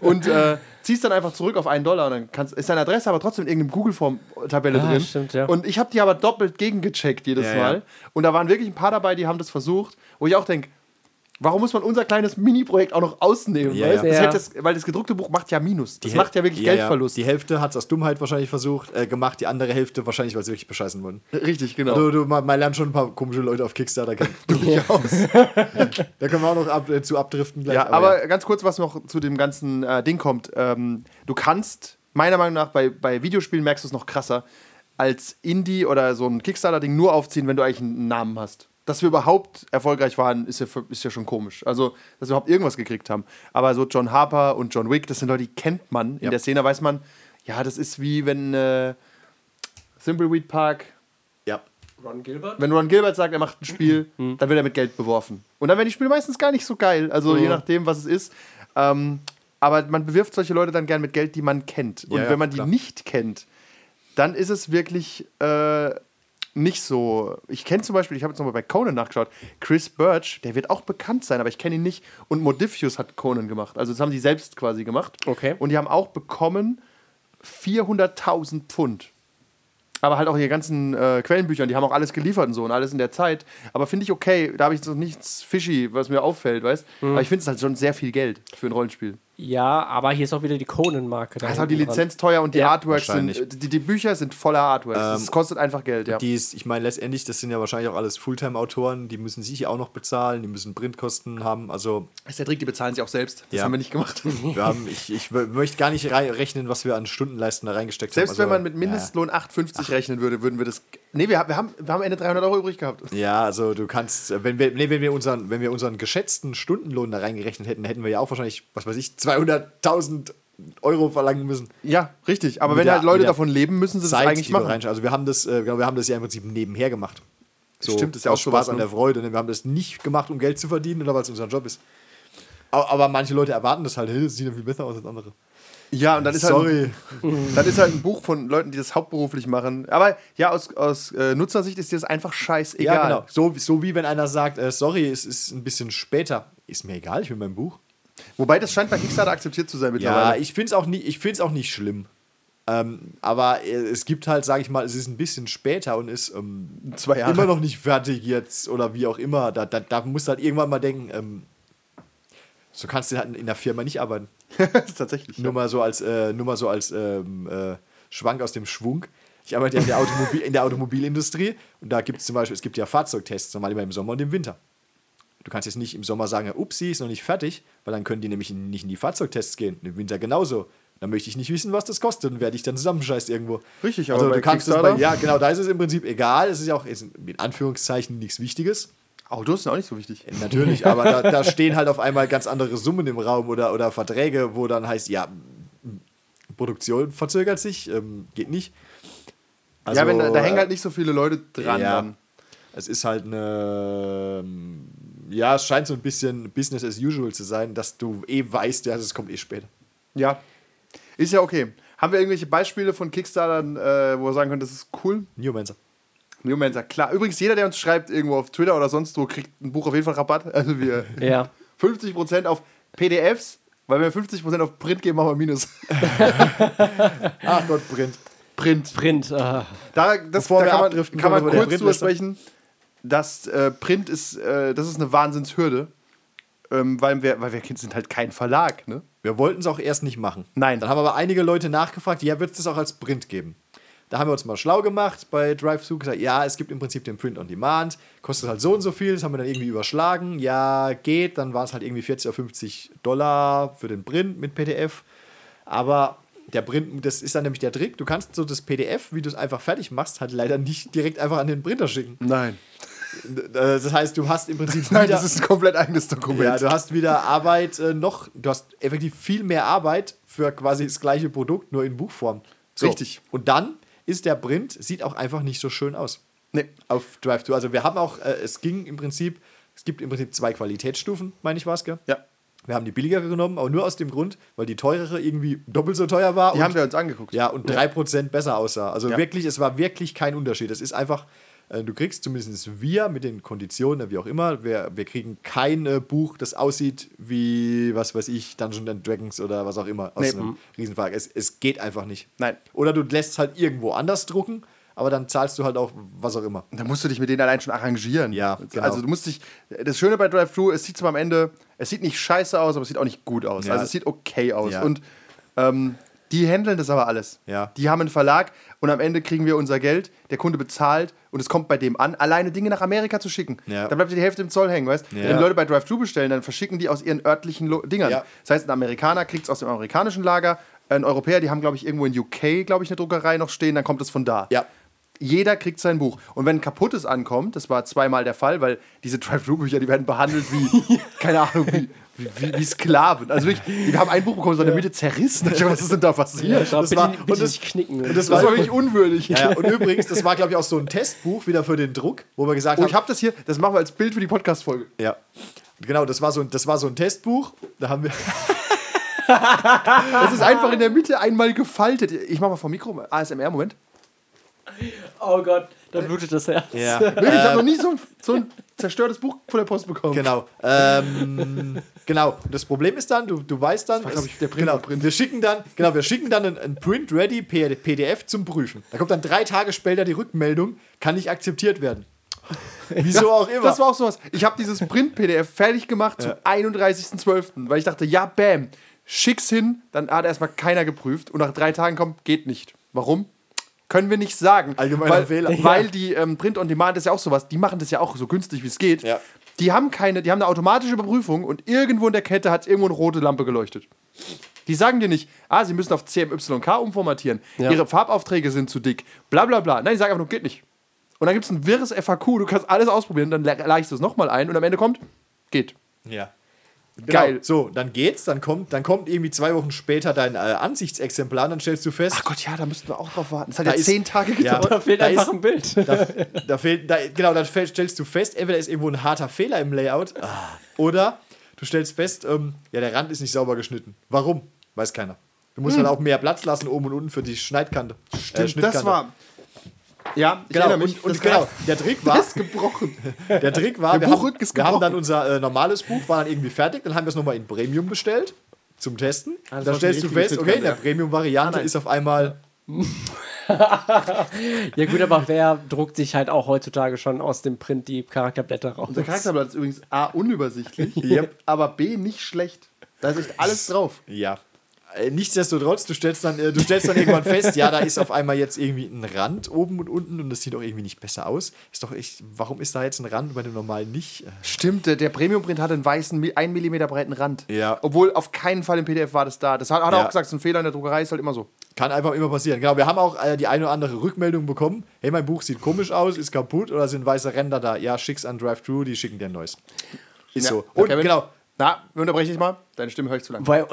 Speaker 3: und äh, ziehst dann einfach zurück auf einen Dollar und dann kannst, ist deine Adresse aber trotzdem in irgendeinem Google-Form-Tabelle
Speaker 2: Ah,
Speaker 3: drin.
Speaker 2: stimmt, ja.
Speaker 3: Und ich habe die aber doppelt gegengecheckt jedes
Speaker 4: Ja, ja.
Speaker 3: Mal. Und da waren wirklich ein paar dabei, die haben das versucht, wo ich auch denke, warum muss man unser kleines Mini-Projekt auch noch ausnehmen?
Speaker 4: Ja, ja.
Speaker 3: Das
Speaker 2: Ja.
Speaker 3: das, weil das gedruckte Buch macht ja Minus. Das
Speaker 4: Die
Speaker 3: macht ja wirklich Geldverlust.
Speaker 4: Die Hälfte hat es aus Dummheit wahrscheinlich versucht, äh, gemacht, die andere Hälfte wahrscheinlich, weil sie wirklich bescheißen wollen.
Speaker 3: Richtig, genau.
Speaker 4: Du, du, man, man lernt schon ein paar komische Leute auf Kickstarter kennen. da können wir auch noch ab, äh, zu abdriften gleich.
Speaker 3: Ja, aber ganz kurz, was noch zu dem ganzen äh, Ding kommt. Ähm, du kannst, meiner Meinung nach, bei, bei Videospielen merkst du es noch krasser, als Indie oder so ein Kickstarter-Ding nur aufziehen, wenn du eigentlich einen Namen hast. Dass wir überhaupt erfolgreich waren, ist ja, ist ja schon komisch. Also, dass wir überhaupt irgendwas gekriegt haben. Aber so John Harper und John Wick, das sind Leute, die kennt man. In
Speaker 4: Ja.
Speaker 3: der Szene weiß man, ja, das ist wie wenn äh, Thimbleweed Park
Speaker 4: ja.
Speaker 2: Ron Gilbert?
Speaker 3: wenn Ron Gilbert sagt, er macht ein Spiel, dann wird er mit Geld beworfen. Und dann werden die Spiele meistens gar nicht so geil, also je nachdem, was es ist. Ähm, aber man bewirft solche Leute dann gern mit Geld, die man kennt. Und
Speaker 4: Ja, ja,
Speaker 3: wenn man
Speaker 4: klar.
Speaker 3: die nicht kennt, dann ist es wirklich äh, nicht so. Ich kenne zum Beispiel, ich habe jetzt nochmal bei Conan nachgeschaut, Chris Birch, der wird auch bekannt sein, aber ich kenne ihn nicht. Und Modifius hat Conan gemacht. Also das haben die selbst quasi gemacht.
Speaker 2: Okay.
Speaker 3: Und die haben auch bekommen 400.000 Pfund. Aber halt auch ihre ganzen äh, Quellenbücher, die haben auch alles geliefert und so und alles in der Zeit. Aber finde ich okay, da habe ich so nichts fishy, was mir auffällt, weißt
Speaker 2: Mhm.
Speaker 3: Aber ich finde es halt schon sehr viel Geld für ein Rollenspiel.
Speaker 2: Ja, aber hier ist auch wieder die Conan-Marke.
Speaker 3: Da ist auch die Lizenz teuer und die
Speaker 2: Ja,
Speaker 3: Artworks sind, die, die Bücher sind voller Artworks.
Speaker 4: Ähm,
Speaker 3: das kostet einfach Geld, ja.
Speaker 4: Die ist, ich meine, letztendlich, das sind ja wahrscheinlich auch alles Fulltime-Autoren, die müssen sich auch noch bezahlen, die müssen Printkosten haben. Also,
Speaker 3: Das ist der Trick, die bezahlen sich auch selbst. Das
Speaker 4: Ja.
Speaker 3: haben wir nicht gemacht.
Speaker 4: wir haben, ich, ich möchte gar nicht rechnen, was wir an Stundenleisten da reingesteckt
Speaker 3: Selbst
Speaker 4: haben.
Speaker 3: wenn
Speaker 4: Also,
Speaker 3: man mit Mindestlohn 8,50 rechnen würde, würden wir das. Nee, wir, haben- wir, haben, wir haben Ende 300 Euro übrig gehabt.
Speaker 4: Ja, also du kannst, äh, wenn wir, nee, wenn wir unseren, wenn wir unseren geschätzten Stundenlohn da reingerechnet hätten, hätten wir ja auch wahrscheinlich, was weiß ich, 200.000 Euro verlangen müssen.
Speaker 3: Ja, richtig. Aber wenn
Speaker 4: der-
Speaker 3: halt Leute davon leben, müssen sie das
Speaker 4: Zeit,
Speaker 3: eigentlich
Speaker 4: die wir
Speaker 3: machen.
Speaker 4: reinschauen. Also wir haben das, äh, wir haben das ja im Prinzip nebenher gemacht. So,
Speaker 3: Stimmt, ist ja auch
Speaker 4: Spaß an
Speaker 3: ne?
Speaker 4: der Freude. Ne? Wir haben das nicht gemacht, um Geld zu verdienen oder weil es unser Job ist. Aber, aber manche Leute erwarten das halt, hey, das sieht ja viel besser aus als andere.
Speaker 3: Ja, und dann ist halt.
Speaker 4: Sorry.
Speaker 3: Das ist halt ein Buch von Leuten, die das hauptberuflich machen. Aber ja, aus, aus äh, Nutzersicht ist dir das einfach scheißegal.
Speaker 4: Ja, genau. So, so wie wenn einer sagt, äh, sorry, es ist ein bisschen später. Ist mir egal, ich will mein Buch.
Speaker 3: Wobei das scheint bei Kickstarter akzeptiert zu sein
Speaker 4: Ja,
Speaker 3: mittlerweile.
Speaker 4: ich finde es auch, nie- ich auch nicht schlimm. Ähm, aber äh, es gibt halt, sage ich mal, es ist ein bisschen später und ist ähm,
Speaker 3: Zwei Jahre.
Speaker 4: immer noch nicht fertig jetzt oder wie auch immer. Da, da, da musst du halt irgendwann mal denken, ähm, so kannst du halt in der Firma nicht arbeiten.
Speaker 3: Tatsächlich.
Speaker 4: Nur mal so als, äh, nur mal so als ähm, äh, Schwank aus dem Schwung. Ich arbeite ja in der, Automobil in der Automobilindustrie und da gibt es zum Beispiel, es gibt ja Fahrzeugtests, normal immer im Sommer und im Winter. Du kannst jetzt nicht im Sommer sagen, upsi, ist noch nicht fertig, weil dann können die nämlich nicht in die Fahrzeugtests gehen. Im Winter genauso. Dann möchte ich nicht wissen, was das kostet und werde ich dann zusammenscheißt irgendwo.
Speaker 3: Richtig, aber
Speaker 4: also du kannst es bei, ja, genau, da ist es im Prinzip egal. Es ist ja auch ist in Anführungszeichen nichts Wichtiges.
Speaker 3: Autos sind auch nicht so wichtig.
Speaker 4: Natürlich, aber da, da stehen halt auf einmal ganz andere Summen im Raum oder, oder Verträge, wo dann heißt, ja, Produktion verzögert sich, ähm, geht nicht.
Speaker 3: ja, wenn da, da hängen
Speaker 4: äh,
Speaker 3: halt nicht so viele Leute dran.
Speaker 4: ja.
Speaker 3: Dann.
Speaker 4: Es ist halt eine. Ja, es scheint so ein bisschen Business as usual zu sein, dass du eh weißt, ja, es kommt eh später.
Speaker 3: Ja. Ist ja okay. Haben wir irgendwelche Beispiele von Kickstartern, äh, wo wir sagen können, das ist cool?
Speaker 4: Newmancer.
Speaker 3: Newmancer, klar. Übrigens, jeder, der uns schreibt, irgendwo auf Twitter oder sonst wo, kriegt ein Buch auf jeden Fall Rabatt. Also wir
Speaker 2: Ja.
Speaker 3: 50% auf PDFs, weil wir 50% auf Print geben, machen wir Minus.
Speaker 4: Ach Gott, Print.
Speaker 3: Print.
Speaker 2: Print. Äh,
Speaker 3: Da, das,
Speaker 4: Bevor
Speaker 3: da
Speaker 4: wir
Speaker 3: kann man, kann man kurz drüber sprechen, dass äh, Print ist, äh, das ist eine Wahnsinnshürde, ähm, weil, wir, weil wir sind halt kein Verlag, ne?
Speaker 4: Wir wollten es auch erst nicht machen.
Speaker 3: Nein.
Speaker 4: Dann haben aber einige Leute nachgefragt, ja, wird es das auch als Print geben? Da haben wir uns mal schlau gemacht bei Drive-Thru, gesagt, ja, es gibt im Prinzip den Print on Demand, kostet halt so und so viel, das haben wir dann irgendwie überschlagen, ja, geht, dann war es halt irgendwie 40 oder 50 Dollar für den Print mit PDF, aber der Print, das ist dann nämlich der Trick, du kannst so das PDF, wie du es einfach fertig machst, halt leider nicht direkt einfach an den Printer schicken.
Speaker 3: Nein.
Speaker 4: Äh, Das heißt, du hast im Prinzip
Speaker 3: Nein,
Speaker 4: wieder-
Speaker 3: das ist ein komplett eigenes Dokument.
Speaker 4: ja, du hast wieder Arbeit äh, noch, du hast effektiv viel mehr Arbeit für quasi das gleiche Produkt, nur in Buchform.
Speaker 3: Richtig.
Speaker 4: Und dann ist der Print, sieht auch einfach nicht so schön aus.
Speaker 3: nee.
Speaker 4: Auf Drive-Thru. Also wir haben auch, äh, es ging im Prinzip, es gibt im Prinzip zwei Qualitätsstufen, meine ich was, gell?
Speaker 3: Ja.
Speaker 4: Wir haben die billigere genommen, aber nur aus dem Grund, weil die teurere irgendwie doppelt so teuer war.
Speaker 3: Die
Speaker 4: und
Speaker 3: haben wir uns angeguckt.
Speaker 4: ja, und 3% besser aussah. Also
Speaker 3: Ja.
Speaker 4: wirklich, es war wirklich kein Unterschied. Es ist einfach, äh, du kriegst zumindest wir mit den Konditionen, wie auch immer, wir, wir kriegen kein äh, Buch, das aussieht wie, was weiß ich, Dungeons and Dragons oder was auch immer aus
Speaker 3: Nee.
Speaker 4: einem Riesenverlag. Es, es geht einfach nicht.
Speaker 3: Nein.
Speaker 4: Oder du lässt es halt irgendwo anders drucken, aber dann zahlst du halt auch was auch immer.
Speaker 3: Da musst du dich mit denen allein schon arrangieren.
Speaker 4: Ja, genau.
Speaker 3: Also du musst dich. Das Schöne bei Drive-Thru, es sieht zwar am Ende, es sieht nicht scheiße aus, aber es sieht auch nicht gut aus.
Speaker 4: Ja.
Speaker 3: Also es sieht okay aus.
Speaker 4: Ja.
Speaker 3: Und ähm, die handeln das aber alles.
Speaker 4: Ja.
Speaker 3: Die haben einen Verlag und am Ende kriegen wir unser Geld, der Kunde bezahlt und es kommt bei dem an, alleine Dinge nach Amerika zu schicken.
Speaker 4: Ja.
Speaker 3: Da bleibt die Hälfte im Zoll hängen, weißt
Speaker 4: Ja.
Speaker 3: Wenn Leute bei Drive-Thru bestellen, dann verschicken die aus ihren örtlichen Lo Dingern.
Speaker 4: Ja.
Speaker 3: Das heißt, ein Amerikaner kriegt es aus dem amerikanischen Lager, ein Europäer, die haben, glaube ich, irgendwo in UK, glaube ich, eine Druckerei noch stehen, dann kommt es von da.
Speaker 4: Ja.
Speaker 3: Jeder kriegt sein Buch. Und wenn ein kaputtes ankommt, das war zweimal der Fall, weil diese Drive-Thru-Bücher, die werden behandelt wie, keine Ahnung, wie, wie, wie, Sklaven. Also wirklich, wir haben ein Buch bekommen, war in der Mitte zerrissen. Ich dachte, Was ist denn da passiert?
Speaker 2: da
Speaker 4: das war-
Speaker 2: bitte
Speaker 4: und das-
Speaker 2: knicken.
Speaker 4: Und das war,
Speaker 3: wirklich unwürdig.
Speaker 4: ja, ja, und übrigens, das war, glaube ich, auch so ein Testbuch wieder für den Druck, wo wir gesagt
Speaker 3: Oh,
Speaker 4: haben,
Speaker 3: ich habe das hier, das machen wir als Bild für die Podcast-Folge.
Speaker 4: Ja. Genau, das war so, ein- das war so ein Testbuch. Da haben wir.
Speaker 3: Das ist einfach in der Mitte einmal gefaltet. Ich mach mal vom Mikro, ASMR, Moment.
Speaker 2: Oh Gott, da blutet das Herz.
Speaker 4: Ja.
Speaker 3: Wirklich, ich habe noch nie so ein, so ein zerstörtes Buch von der Post bekommen.
Speaker 4: Genau. Ähm, genau. Und das Problem ist dann, du, du weißt dann,
Speaker 3: war, glaub
Speaker 4: es-
Speaker 3: ich, der Print-
Speaker 4: genau,
Speaker 3: Print.
Speaker 4: wir schicken dann, genau, wir schicken dann ein, ein Print-Ready PDF zum Prüfen. Da kommt dann drei Tage später die Rückmeldung, kann nicht akzeptiert werden. Wieso auch immer.
Speaker 3: Das war auch sowas. Ich habe dieses Print-PDF fertig gemacht zum 31.12., weil ich dachte, ja, bam, schick's hin. Dann hat erstmal keiner geprüft und nach drei Tagen kommt, geht nicht. Warum? Können wir nicht sagen.
Speaker 4: Allgemeiner
Speaker 3: weil,
Speaker 4: Fehler.
Speaker 3: Weil die ähm, Print on Demand ist ja auch sowas, die machen das ja auch so günstig, wie es geht.
Speaker 4: Ja.
Speaker 3: Die haben keine, die haben eine automatische Überprüfung und irgendwo in der Kette hat irgendwo eine rote Lampe geleuchtet. Die sagen dir nicht, ah, sie müssen auf CMYK umformatieren,
Speaker 2: Ja.
Speaker 3: ihre Farbaufträge sind zu dick, bla bla bla. Nein, die sagen einfach nur, geht nicht. Und dann gibt es ein wirres FAQ, du kannst alles ausprobieren, dann leichst du es nochmal ein und am Ende kommt, geht.
Speaker 4: Ja.
Speaker 3: Geil.
Speaker 4: Genau. So, dann geht's, dann kommt, dann kommt irgendwie zwei Wochen später dein äh, Ansichtsexemplar und dann stellst du fest,
Speaker 3: Ach Gott, ja, da müssten wir auch drauf warten. Das hat
Speaker 4: Da
Speaker 3: ja
Speaker 4: ist-
Speaker 3: zehn Tage
Speaker 4: Ja.
Speaker 3: gedauert.
Speaker 2: Da fehlt
Speaker 4: Da
Speaker 2: einfach
Speaker 4: ist-
Speaker 2: ein Bild.
Speaker 4: da, da fehlt, da, genau, dann stellst du fest, entweder ist irgendwo ein harter Fehler im Layout oder du stellst fest, ähm, ja, der Rand ist nicht sauber geschnitten. Warum? Weiß keiner. Du musst halt auch mehr Platz lassen oben und unten für die Schneidkante. äh,
Speaker 3: Stimmt,
Speaker 4: Schnittkante.
Speaker 3: das war. Ja, ich
Speaker 4: Genau,
Speaker 3: erinnere mich.
Speaker 4: und, und
Speaker 3: das
Speaker 4: genau, der Trick war,
Speaker 3: ist gebrochen.
Speaker 4: der Trick war,
Speaker 3: Der
Speaker 4: wir, haben, wir haben dann unser äh, normales Buch, war dann irgendwie fertig, dann haben wir es nochmal in Premium bestellt zum Testen.
Speaker 3: Ah, das
Speaker 4: dann stellst du fest, okay, in der Premium-Variante
Speaker 3: nein.
Speaker 4: ist auf einmal
Speaker 2: Ja gut, aber wer druckt sich halt auch heutzutage schon aus dem Print die Charakterblätter raus?
Speaker 3: Unser Charakterblatt ist übrigens A, unübersichtlich,
Speaker 4: Yep.
Speaker 3: aber B, nicht schlecht. Da ist echt alles drauf.
Speaker 4: Ja. Äh, Nichtsdestotrotz, du stellst, dann, äh, du stellst dann irgendwann fest, ja, da ist auf einmal jetzt irgendwie ein Rand oben und unten und das sieht auch irgendwie nicht besser aus. Ist doch echt, warum ist da jetzt ein Rand bei dem normalen nicht? Äh,
Speaker 3: Stimmt, der, Premium-Print hat einen weißen, 1 mm breiten Rand.
Speaker 4: Ja.
Speaker 3: Obwohl auf keinen Fall im PDF war das da. Das hat, hat er
Speaker 4: Ja.
Speaker 3: auch gesagt, so ein Fehler in der Druckerei ist halt immer so.
Speaker 4: Kann einfach immer passieren. Genau, wir haben auch äh, die eine oder andere Rückmeldung bekommen. Hey, mein Buch sieht komisch aus, ist kaputt oder sind weiße Ränder da? Ja, schick's an Drive-Thru, die schicken dir ein neues. Ist
Speaker 3: Ja.
Speaker 4: so. Und
Speaker 3: Kevin?
Speaker 4: genau.
Speaker 3: Na, wir unterbrechen dich mal. Deine Stimme höre ich zu lang.
Speaker 2: Weil,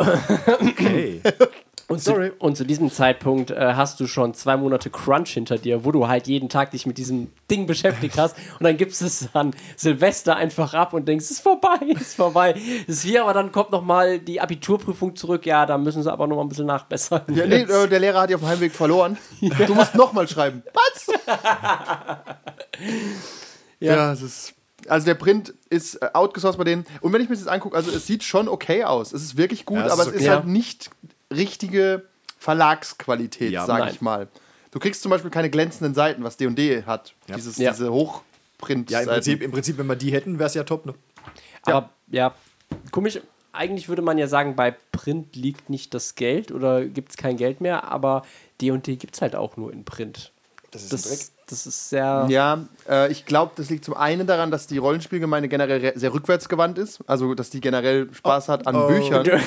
Speaker 4: Okay.
Speaker 2: Und
Speaker 4: Sorry.
Speaker 2: Zu, und zu diesem Zeitpunkt äh, hast du schon zwei Monate Crunch hinter dir, wo du halt jeden Tag dich mit diesem Ding beschäftigt hast und dann gibst es an Silvester einfach ab und denkst, es ist vorbei, es ist vorbei. Es ist hier, aber dann kommt noch mal die Abiturprüfung zurück. Ja, da müssen sie aber noch mal ein bisschen nachbessern.
Speaker 3: Ja, nee, äh, der Lehrer hat die auf dem Heimweg verloren. Du musst nochmal schreiben. Was? ja, es ist. Also der Print ist äh, outgesourced bei denen. Und wenn ich mir das jetzt angucke, also es sieht schon okay aus. Es ist wirklich gut,
Speaker 4: Ja,
Speaker 3: aber
Speaker 4: ist
Speaker 3: es
Speaker 4: okay.
Speaker 3: ist halt nicht richtige Verlagsqualität,
Speaker 4: Ja,
Speaker 3: sag
Speaker 2: nein.
Speaker 3: ich mal. Du kriegst zum Beispiel keine glänzenden Seiten, was D&D hat. Dieses,
Speaker 2: Ja.
Speaker 3: Diese Hochprint.
Speaker 4: Ja, im Prinzip, im Prinzip, wenn wir die hätten, wäre es ja top. Ne?
Speaker 2: Aber ja, komisch. Eigentlich würde man ja sagen, bei Print liegt nicht das Geld oder gibt es kein Geld mehr, aber D&D gibt es halt auch nur in Print.
Speaker 4: Das ist ein Dreck.
Speaker 2: Das, das ist sehr...
Speaker 3: Ja, äh, ich glaube, das liegt zum einen daran, dass die Rollenspielgemeinde generell re- sehr rückwärtsgewandt ist. Also, dass die generell Spaß hat an
Speaker 4: Oh.
Speaker 3: Büchern.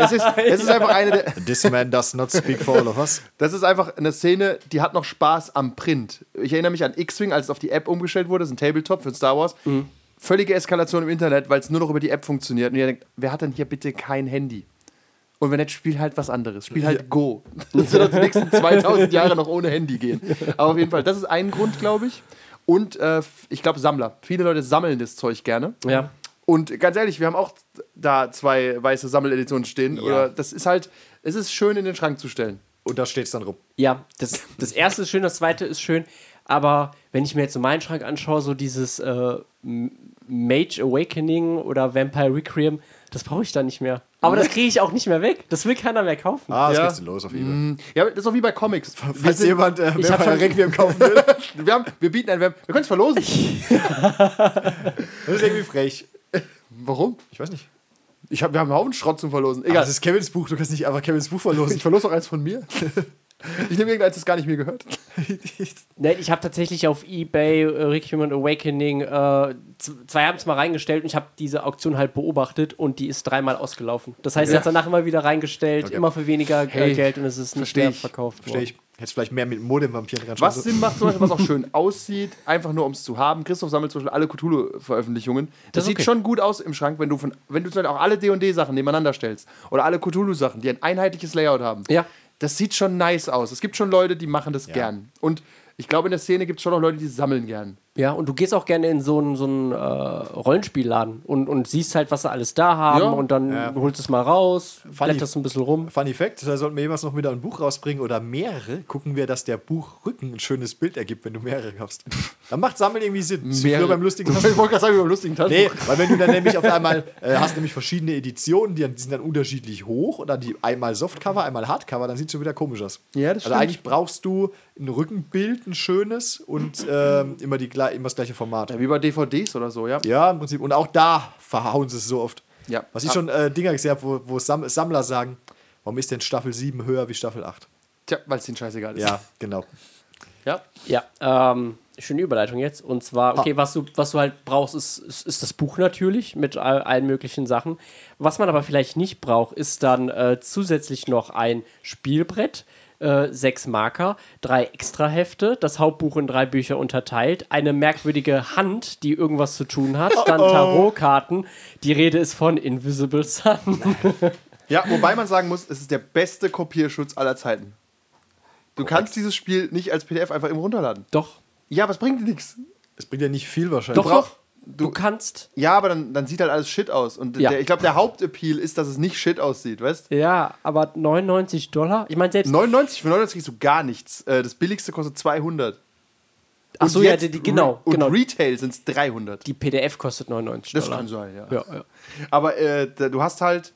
Speaker 3: Es ist, es ist einfach eine der,
Speaker 4: This man does not speak for all of us.
Speaker 3: Das ist einfach eine Szene, die hat noch Spaß am Print. Ich erinnere mich an X-Wing, als es auf die App umgestellt wurde, das ist ein Tabletop für Star Wars. Völlige Eskalation im Internet, weil es nur noch über die App funktioniert. Und ihr denkt, wer hat denn hier bitte kein Handy? Und wenn nicht, spiel halt was anderes. Spiel halt Go. Das wird auch die nächsten 2000 Jahre noch ohne Handy gehen. Aber auf jeden Fall, das ist ein Grund, glaube ich. Und äh, ich glaube, Sammler. Viele Leute sammeln das Zeug gerne.
Speaker 2: Ja.
Speaker 3: Und ganz ehrlich, wir haben auch da zwei weiße Sammeleditionen stehen.
Speaker 4: Ja.
Speaker 3: Oder das ist halt, es ist schön in den Schrank zu stellen.
Speaker 4: Und da steht es dann rum.
Speaker 2: Ja, das, das erste ist schön, das zweite ist schön, aber wenn ich mir jetzt so meinen Schrank anschaue, so dieses äh, Mage Awakening oder Vampire Requiem, das brauche ich dann nicht mehr. Aber das kriege ich auch nicht mehr weg. Das will keiner mehr kaufen.
Speaker 4: Ah, das
Speaker 3: Ja.
Speaker 4: geht's los auf jeden Fall.
Speaker 3: Ja, das ist auch wie bei Comics. Wir,
Speaker 4: Falls
Speaker 3: sind,
Speaker 4: jemand äh, Vampire
Speaker 2: schon-
Speaker 4: Requiem kaufen will,
Speaker 3: wir, haben, wir bieten ein, wir, wir können es verlosen.
Speaker 4: das ist irgendwie frech.
Speaker 3: Warum?
Speaker 4: Ich weiß nicht.
Speaker 3: Ich hab, wir haben einen Haufen Schrott zum Verlosen. Egal,
Speaker 4: das ist Kevins Buch, du kannst nicht einfach Kevins Buch verlosen.
Speaker 3: ich verlose doch eins von mir. Ich nehme irgendeins, das gar nicht mir gehört.
Speaker 2: Ne, ich habe tatsächlich auf Ebay äh, Requiem und Awakening, äh, zwei haben es mal reingestellt und ich habe diese Auktion halt beobachtet und die ist dreimal ausgelaufen. Das heißt,
Speaker 3: Ja.
Speaker 2: er hat danach immer wieder reingestellt,
Speaker 4: Okay.
Speaker 2: immer für weniger äh,
Speaker 3: Hey,
Speaker 2: Geld und es ist nicht mehr
Speaker 3: ich.
Speaker 2: verkauft
Speaker 4: Verstehe
Speaker 2: worden.
Speaker 4: ich. Hättest vielleicht mehr mit Modem-Vampiren dran
Speaker 3: Was Sinn macht, zum Beispiel, was auch schön aussieht, einfach nur um es zu haben. Christoph sammelt zum Beispiel alle Cthulhu-Veröffentlichungen. Das,
Speaker 2: Das ist
Speaker 3: sieht
Speaker 2: okay.
Speaker 3: schon gut aus im Schrank, wenn du, von, wenn du zum Beispiel auch alle D&D-Sachen nebeneinander stellst. Oder alle Cthulhu-Sachen, die ein einheitliches Layout haben.
Speaker 2: Ja.
Speaker 3: Das sieht schon nice aus. Es gibt schon Leute, die machen das gern. Und ich glaube, in der Szene gibt es schon auch Leute, die sammeln gern.
Speaker 2: Ja, und du gehst auch gerne in so einen, so einen äh, Rollenspielladen und, und siehst halt, was sie alles da haben
Speaker 3: Ja.
Speaker 2: und dann
Speaker 4: Ja.
Speaker 2: holst es mal raus,
Speaker 4: Funny.
Speaker 2: blätterst ein bisschen rum.
Speaker 4: Funny Fact, da sollten wir jemals noch wieder ein Buch rausbringen oder mehrere, gucken wir, dass der Buchrücken ein schönes Bild ergibt, wenn du mehrere hast. Dann macht Sammeln irgendwie Sinn.
Speaker 3: Mehrere.
Speaker 4: beim lustigen
Speaker 3: Ich wollte gerade sagen, wie beim lustigen Taschenbuch.
Speaker 4: Nee, weil wenn du dann nämlich auf einmal äh, hast nämlich verschiedene Editionen, die, die sind dann unterschiedlich hoch oder die einmal Softcover, einmal Hardcover, dann sieht es schon wieder komisch aus.
Speaker 3: Ja, das
Speaker 4: also
Speaker 3: stimmt.
Speaker 4: eigentlich brauchst du ein Rückenbild, ein schönes und ähm, immer, die, immer das gleiche Format.
Speaker 3: Ja, wie bei DVDs oder so, ja.
Speaker 4: Ja, im Prinzip. Und auch da verhauen sie es so oft.
Speaker 3: Ja.
Speaker 4: Was ich
Speaker 3: Ah.
Speaker 4: schon äh, Dinger gesehen habe, wo, wo Sam Sammler sagen, warum ist denn Staffel 7 höher wie Staffel 8?
Speaker 3: Tja, weil es denen scheißegal ist.
Speaker 4: Ja, genau.
Speaker 3: ja.
Speaker 2: Ja, ähm, schöne Überleitung jetzt. Und zwar, okay, was du, was du halt brauchst, ist, ist, ist das Buch natürlich mit all, allen möglichen Sachen. Was man aber vielleicht nicht braucht, ist dann äh, zusätzlich noch ein Spielbrett, äh, sechs Marker, drei Extrahefte, das Hauptbuch in drei Bücher unterteilt, eine merkwürdige Hand, die irgendwas zu tun hat, dann Tarotkarten. Die Rede ist von Invisible Sun.
Speaker 3: Ja, wobei man sagen muss, es ist der beste Kopierschutz aller Zeiten. Du kannst dieses Spiel nicht als PDF einfach immer runterladen.
Speaker 2: Doch,
Speaker 3: Ja, aber es bringt dir nichts.
Speaker 4: Es bringt ja nicht viel wahrscheinlich.
Speaker 2: doch, doch. Du kannst
Speaker 3: Ja, aber dann, dann sieht halt alles shit aus. Und
Speaker 2: Ja.
Speaker 3: der, ich glaube, der Hauptappeal ist, dass es nicht shit aussieht, weißt
Speaker 2: Ja, aber 99 Dollar? Ich meine, selbst.
Speaker 3: 99, für 99 kriegst du gar nichts. Äh, Das billigste kostet 200.
Speaker 2: Ach so, ja, die, die, genau.
Speaker 3: Re und
Speaker 2: genau.
Speaker 3: Retail sind es 300.
Speaker 2: Die PDF kostet 99
Speaker 3: Das
Speaker 2: Dollar.
Speaker 3: kann sein, ja.
Speaker 2: Ja, ja.
Speaker 3: Aber äh, du hast halt,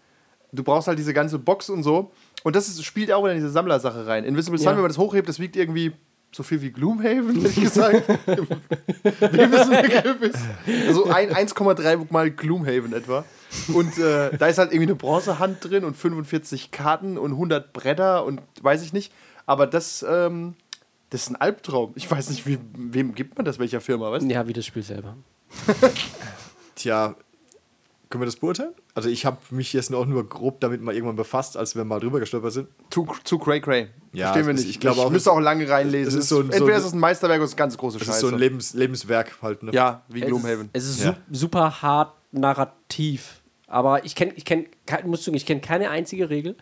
Speaker 3: du brauchst halt diese ganze Box und so. Und das ist, spielt auch in diese Sammlersache rein. Invisible Sun, wenn man das hochhebt, das wiegt irgendwie so viel wie Gloomhaven, hätte ich gesagt. wie ein bisschen Begriff ist. Also ein 1,3 mal Gloomhaven etwa. Und äh, da ist halt irgendwie eine Bronzehand drin und 45 Karten und 100 Bretter und weiß ich nicht. Aber das, ähm, das ist ein Albtraum. Ich weiß nicht, wie, wem gibt man das, welcher Firma, weißt du?
Speaker 2: ja, wie das Spiel selber.
Speaker 4: Tja, können wir das beurteilen? Also ich habe mich jetzt auch nur grob damit mal irgendwann befasst, als wir mal drüber gestolpert sind.
Speaker 3: Zu, zu cray cray.
Speaker 4: Ja,
Speaker 3: Verstehen wir nicht.
Speaker 4: ich glaube auch,
Speaker 3: müsste auch lange reinlesen.
Speaker 4: es ist so ein-
Speaker 3: Entweder
Speaker 4: so ein-
Speaker 3: ist es ein Meisterwerk oder es ist ganz große
Speaker 4: Das
Speaker 3: Scheiße.
Speaker 4: ist so ein Lebens Lebenswerk halt. Ne?
Speaker 3: ja, wie Gloomhaven.
Speaker 2: Es ist
Speaker 4: Ja.
Speaker 2: su super hart narrativ. Aber ich kenne, ich kenne, muss zugeben, ich kenne keine einzige Regel.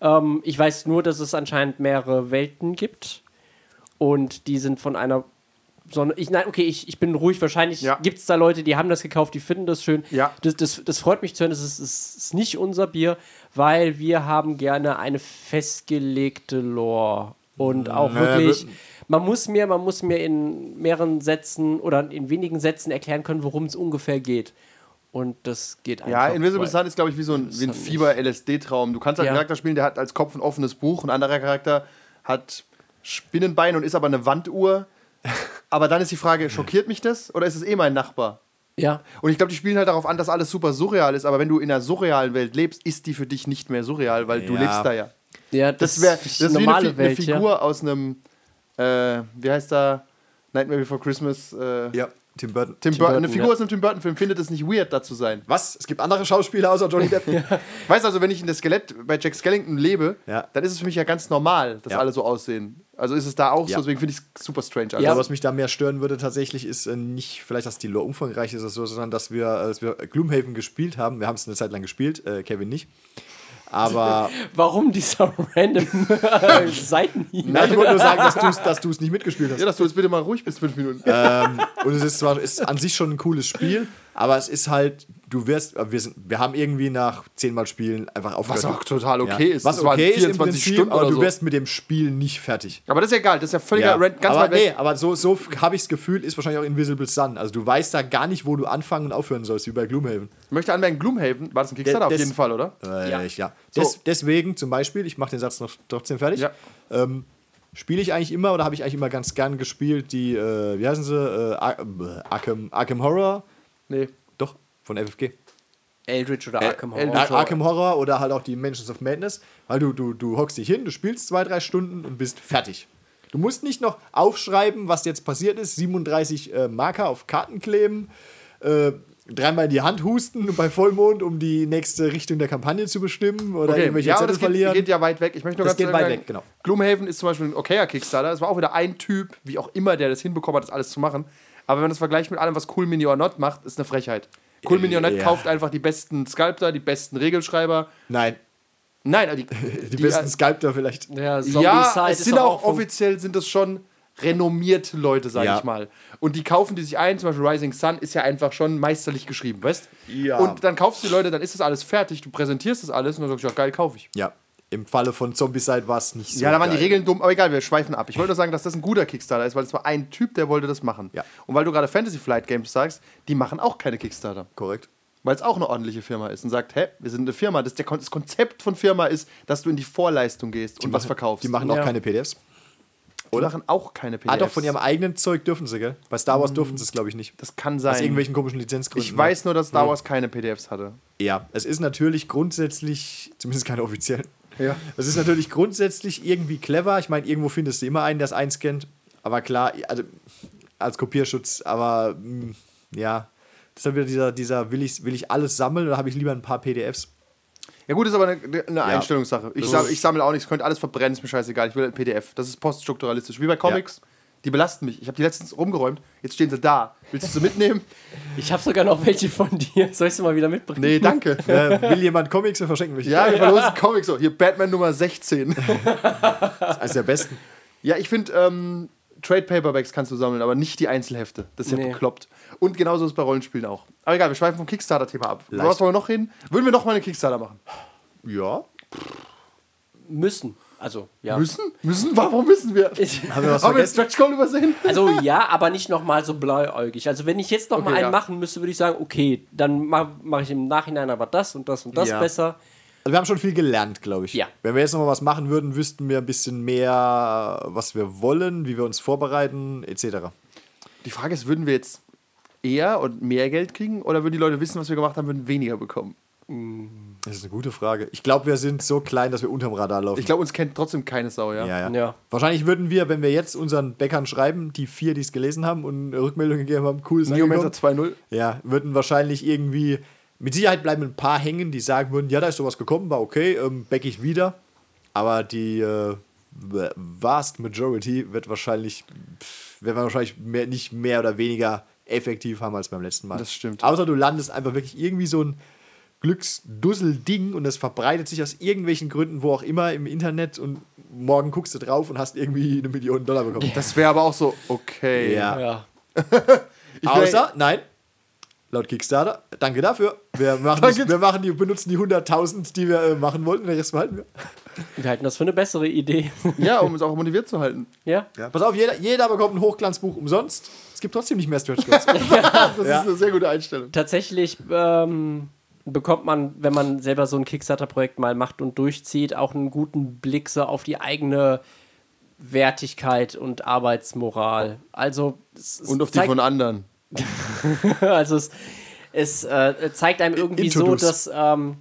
Speaker 2: Ähm, ich weiß nur, dass es anscheinend mehrere Welten gibt. Und die sind von einer. Sonne ich, nein, okay, ich, ich bin ruhig. Wahrscheinlich
Speaker 3: Ja.
Speaker 2: gibt es da Leute, die haben das gekauft, die finden das schön.
Speaker 3: Ja.
Speaker 2: Das, das, das freut mich zu hören. Das ist, ist, ist nicht unser Bier, weil wir haben gerne eine festgelegte Lore. Und auch
Speaker 4: Naja,
Speaker 2: wirklich,
Speaker 4: wir-
Speaker 2: man muss mir, man muss mir in mehreren Sätzen oder in wenigen Sätzen erklären können, worum es ungefähr geht. Und das geht einfach.
Speaker 3: Ja, Invisible Sun ist, glaube ich, wie so ein, wie ein. Fieber-LSD-Traum. Du kannst halt einen
Speaker 2: Ja.
Speaker 3: Charakter spielen, der hat als Kopf ein offenes Buch, ein anderer Charakter hat Spinnenbein und ist aber eine Wanduhr. Aber dann ist die Frage, schockiert mich das oder ist es eh mein Nachbar?
Speaker 2: Ja,
Speaker 3: Und ich glaube, die spielen halt darauf an, dass alles super surreal ist, aber wenn du in einer surrealen Welt lebst, ist die für dich nicht mehr surreal, weil du
Speaker 4: Ja.
Speaker 3: lebst da ja.
Speaker 2: ja
Speaker 3: Das wäre das
Speaker 2: ist
Speaker 3: wie eine,
Speaker 2: Welt.
Speaker 3: eine Figur aus einem, äh, wie heißt da, Nightmare Before Christmas, äh,
Speaker 4: Ja, Tim Burton.
Speaker 3: Tim, Burton, eine Figur
Speaker 2: ja.
Speaker 3: aus einem Tim Burton-Film findet es nicht weird, da zu sein.
Speaker 4: Was? Es gibt andere Schauspieler außer Johnny Depp?
Speaker 3: Weißt du, also, wenn ich in das Skelett bei Jack Skellington lebe,
Speaker 4: Ja.
Speaker 3: dann ist es für mich ja ganz normal, dass
Speaker 4: Ja.
Speaker 3: alle so aussehen. Also ist es da auch
Speaker 4: Ja.
Speaker 3: so, deswegen finde ich es super strange.
Speaker 4: Ja,
Speaker 3: Also,
Speaker 4: aber was mich da mehr stören würde tatsächlich ist äh, nicht vielleicht, dass die Lore umfangreich ist oder so, sondern dass wir, äh, als wir Gloomhaven gespielt haben, wir haben es eine Zeit lang gespielt, äh, Kevin nicht. Aber
Speaker 2: Warum dieser random Seitenhieb?
Speaker 4: nein, ich wollte nur sagen, dass du es nicht mitgespielt hast.
Speaker 3: ja, dass du jetzt bitte mal ruhig bist, fünf Minuten.
Speaker 4: ähm, und es ist zwar ist an sich schon ein cooles Spiel, aber es ist halt, du wirst, äh, wir, sind, wir haben irgendwie nach zehnmal Spielen einfach aufgehört.
Speaker 3: Was auch total okay ist.
Speaker 4: Was
Speaker 3: Das
Speaker 4: okay ist im
Speaker 3: 24
Speaker 4: Prinzip,
Speaker 3: Stunden
Speaker 4: aber
Speaker 3: oder
Speaker 4: du
Speaker 3: so.
Speaker 4: wirst mit dem Spiel nicht fertig.
Speaker 3: Aber das ist ja egal, das ist ja völliger
Speaker 4: Ja.
Speaker 3: Rant, ganz
Speaker 4: aber
Speaker 3: weit weg.
Speaker 4: nee, aber so, so habe ich das Gefühl, ist wahrscheinlich auch Invisible Sun. Also du weißt da gar nicht, wo du anfangen und aufhören sollst, wie bei Gloomhaven.
Speaker 3: Ich möchte anmerken, Gloomhaven, war das ein Kickstarter
Speaker 4: Der-
Speaker 3: auf
Speaker 4: des-
Speaker 3: jeden Fall, oder?
Speaker 4: Äh,
Speaker 2: Ja.
Speaker 4: ja.
Speaker 3: So.
Speaker 4: Des, deswegen zum Beispiel, ich mache den Satz noch trotzdem fertig.
Speaker 3: Ja.
Speaker 4: Ähm, Spiele ich eigentlich immer oder habe ich eigentlich immer ganz gern gespielt, die, äh, wie heißen sie? Äh, äh, Arkham, Arkham Horror?
Speaker 3: Nee.
Speaker 4: Von FFG.
Speaker 2: Eldritch oder Arkham Horror.
Speaker 3: Eldritch.
Speaker 4: Ar Arkham Horror oder halt auch die Mansions of Madness, weil du, du, du hockst dich hin, du spielst zwei, drei Stunden und bist fertig. Du musst nicht noch aufschreiben, was jetzt passiert ist, 37 äh, Marker auf Karten kleben, äh, dreimal in die Hand husten bei Vollmond, um die nächste Richtung der Kampagne zu bestimmen oder
Speaker 3: Okay.
Speaker 4: irgendwelche
Speaker 3: Ja,
Speaker 4: Zettel
Speaker 3: das geht,
Speaker 4: verlieren.
Speaker 3: geht ja weit weg. Ich möchte nur
Speaker 4: Das
Speaker 3: ganz
Speaker 4: geht weit
Speaker 3: sagen,
Speaker 4: weg, genau.
Speaker 3: Gloomhaven ist zum Beispiel ein okayer Kickstarter. Es war auch wieder ein Typ, wie auch immer, der das hinbekommen hat, das alles zu machen. Aber wenn man das vergleicht mit allem, was Cool Mini or Not macht, ist eine Frechheit. Cool Not
Speaker 4: Ja.
Speaker 3: kauft einfach die besten Sculptor, die besten Regelschreiber.
Speaker 4: Nein,
Speaker 3: Nein, die,
Speaker 4: die, besten Sculptor vielleicht.
Speaker 2: Ja,
Speaker 3: ja, es sind auch offiziell sind das schon renommierte Leute, sage
Speaker 4: Ja.
Speaker 3: ich mal. Und die kaufen die sich ein, zum Beispiel Rising Sun ist ja einfach schon meisterlich geschrieben, weißt
Speaker 4: Ja.
Speaker 3: Und dann kaufst du die Leute, dann ist das alles fertig, du präsentierst das alles und dann sagst du, ja geil, kaufe ich.
Speaker 4: Ja, im Falle von Zombicide war es nicht so
Speaker 3: Ja, da waren die. Regeln dumm, aber egal, wir schweifen ab. Ich wollte nur sagen, dass das ein guter Kickstarter ist, weil es war ein Typ, der wollte das machen.
Speaker 4: Ja.
Speaker 3: Und weil du gerade Fantasy Flight Games sagst, die machen auch keine Kickstarter.
Speaker 4: Korrekt.
Speaker 3: Weil es auch eine ordentliche Firma ist und sagt, hä, wir sind eine Firma. Das, der, Kon- das Konzept von Firma ist, dass du in die Vorleistung gehst und was verkaufst.
Speaker 4: Die machen auch
Speaker 2: Ja.
Speaker 4: keine PDFs.
Speaker 3: Die machen auch keine PDFs.
Speaker 4: Ah, doch, von ihrem eigenen Zeug dürfen sie, gell? Bei Star Wars dürfen sie es, glaube ich, nicht.
Speaker 3: Das kann
Speaker 4: Aus
Speaker 3: sein.
Speaker 4: irgendwelchen komischen Lizenzgründen.
Speaker 3: Ich
Speaker 4: ne?
Speaker 3: weiß nur, dass Star Wars keine PDFs hatte.
Speaker 4: Ja, es ist natürlich grundsätzlich, zumindest keine offiziellen.
Speaker 3: Ja.
Speaker 4: Es ist natürlich grundsätzlich irgendwie clever. Ich meine, irgendwo findest du immer einen, der es einscannt. Aber klar, also als Kopierschutz, aber mh, ja, das ist dann wieder dieser, dieser will, ich, will ich alles sammeln oder habe ich lieber ein paar PDFs?
Speaker 3: Ja gut, ist aber eine, eine Einstellungssache. Ich,
Speaker 4: Das
Speaker 3: sam,
Speaker 4: ist-
Speaker 3: ich sammle auch nichts, könnte alles verbrennen, ist mir scheißegal. Ich will ein PDF. Das ist poststrukturalistisch. Wie bei Comics. Die belasten mich. Ich habe die letztens rumgeräumt. Jetzt stehen sie da. Willst du sie mitnehmen?
Speaker 2: Ich habe sogar noch welche von dir. Soll ich sie mal wieder mitbringen?
Speaker 3: Nee, danke.
Speaker 4: äh, will jemand Comics wir verschenken mich?
Speaker 3: Ja, wir verlosen Comics so. Hier Batman Nummer 16.
Speaker 4: Eines der besten.
Speaker 3: Ja, ich finde, ähm, Trade Paperbacks kannst du sammeln, aber nicht die Einzelhefte. Das ist ja
Speaker 2: Nee.
Speaker 3: bekloppt. Und genauso ist es bei Rollenspielen auch. Aber egal, wir schweifen vom Kickstarter-Thema ab.
Speaker 4: Leicht.
Speaker 3: Was wollen wir noch hin? Würden wir noch mal einen Kickstarter machen?
Speaker 4: Ja.
Speaker 2: Müssen. Also, ja.
Speaker 3: Müssen? Müssen? Warum müssen wir?
Speaker 2: Ich,
Speaker 4: Haben wir was
Speaker 3: Haben wir? Stretch Goal übersehen?
Speaker 2: also ja, aber nicht nochmal so blauäugig. Also wenn ich jetzt noch mal
Speaker 3: Okay,
Speaker 2: einen
Speaker 3: ja.
Speaker 2: machen müsste, würde ich sagen, okay, dann mache mach ich im Nachhinein aber das und das und das
Speaker 4: Ja.
Speaker 2: besser.
Speaker 4: Also wir haben schon viel gelernt, glaube ich.
Speaker 2: Ja.
Speaker 4: Wenn wir jetzt noch mal was machen würden, wüssten wir ein bisschen mehr, was wir wollen, wie wir uns vorbereiten, etc.
Speaker 3: Die Frage ist, würden wir jetzt eher und mehr Geld kriegen oder würden die Leute wissen, was wir gemacht haben, würden weniger bekommen?
Speaker 4: Das ist eine gute Frage. Ich glaube, wir sind so klein, dass wir unterm Radar laufen.
Speaker 3: Ich glaube, uns kennt trotzdem keine Sau, ja?
Speaker 4: ja, ja.
Speaker 2: Ja.
Speaker 4: Wahrscheinlich würden wir, wenn wir jetzt unseren Bäckern schreiben, die vier, die es gelesen haben und eine Rückmeldung gegeben haben, cool, ist
Speaker 3: Neomancer
Speaker 4: angekommen.
Speaker 3: 2.0.
Speaker 4: Ja, würden wahrscheinlich irgendwie, mit Sicherheit bleiben ein paar hängen, die sagen würden, ja, da ist sowas gekommen, war okay, ähm, back ich wieder. Aber die äh, vast majority wird wahrscheinlich, pff, werden wir wahrscheinlich mehr, nicht mehr oder weniger effektiv haben als beim letzten Mal.
Speaker 3: Das stimmt.
Speaker 4: Außer du landest einfach wirklich irgendwie so ein Glücksdussel-Ding und das verbreitet sich aus irgendwelchen Gründen, wo auch immer im Internet und morgen guckst du drauf und hast irgendwie eine Million Dollar bekommen.
Speaker 3: Das wäre aber auch so, okay.
Speaker 4: Ja.
Speaker 2: Ja.
Speaker 3: Ich wär-
Speaker 4: Außer, nein, laut Kickstarter, danke dafür. Wir, machen
Speaker 3: Danke.
Speaker 4: die, wir machen die, benutzen die 100.000, die wir äh, machen wollten, den Rest behalten wir.
Speaker 2: Wir halten das für eine bessere Idee.
Speaker 3: Ja, um es auch motiviert zu halten.
Speaker 2: ja.
Speaker 4: Ja. Pass auf, jeder, jeder bekommt ein Hochglanzbuch umsonst. Es gibt trotzdem nicht mehr Stretch Goals.
Speaker 3: Das
Speaker 4: Ja.
Speaker 3: ist eine sehr gute Einstellung.
Speaker 2: Tatsächlich ähm, bekommt man, wenn man selber so ein Kickstarter-Projekt mal macht und durchzieht, auch einen guten Blick so auf die eigene Wertigkeit und Arbeitsmoral. Also
Speaker 3: Und auf die von anderen.
Speaker 2: also es, es äh, zeigt einem irgendwie so,
Speaker 4: Introduce.
Speaker 2: dass, ähm,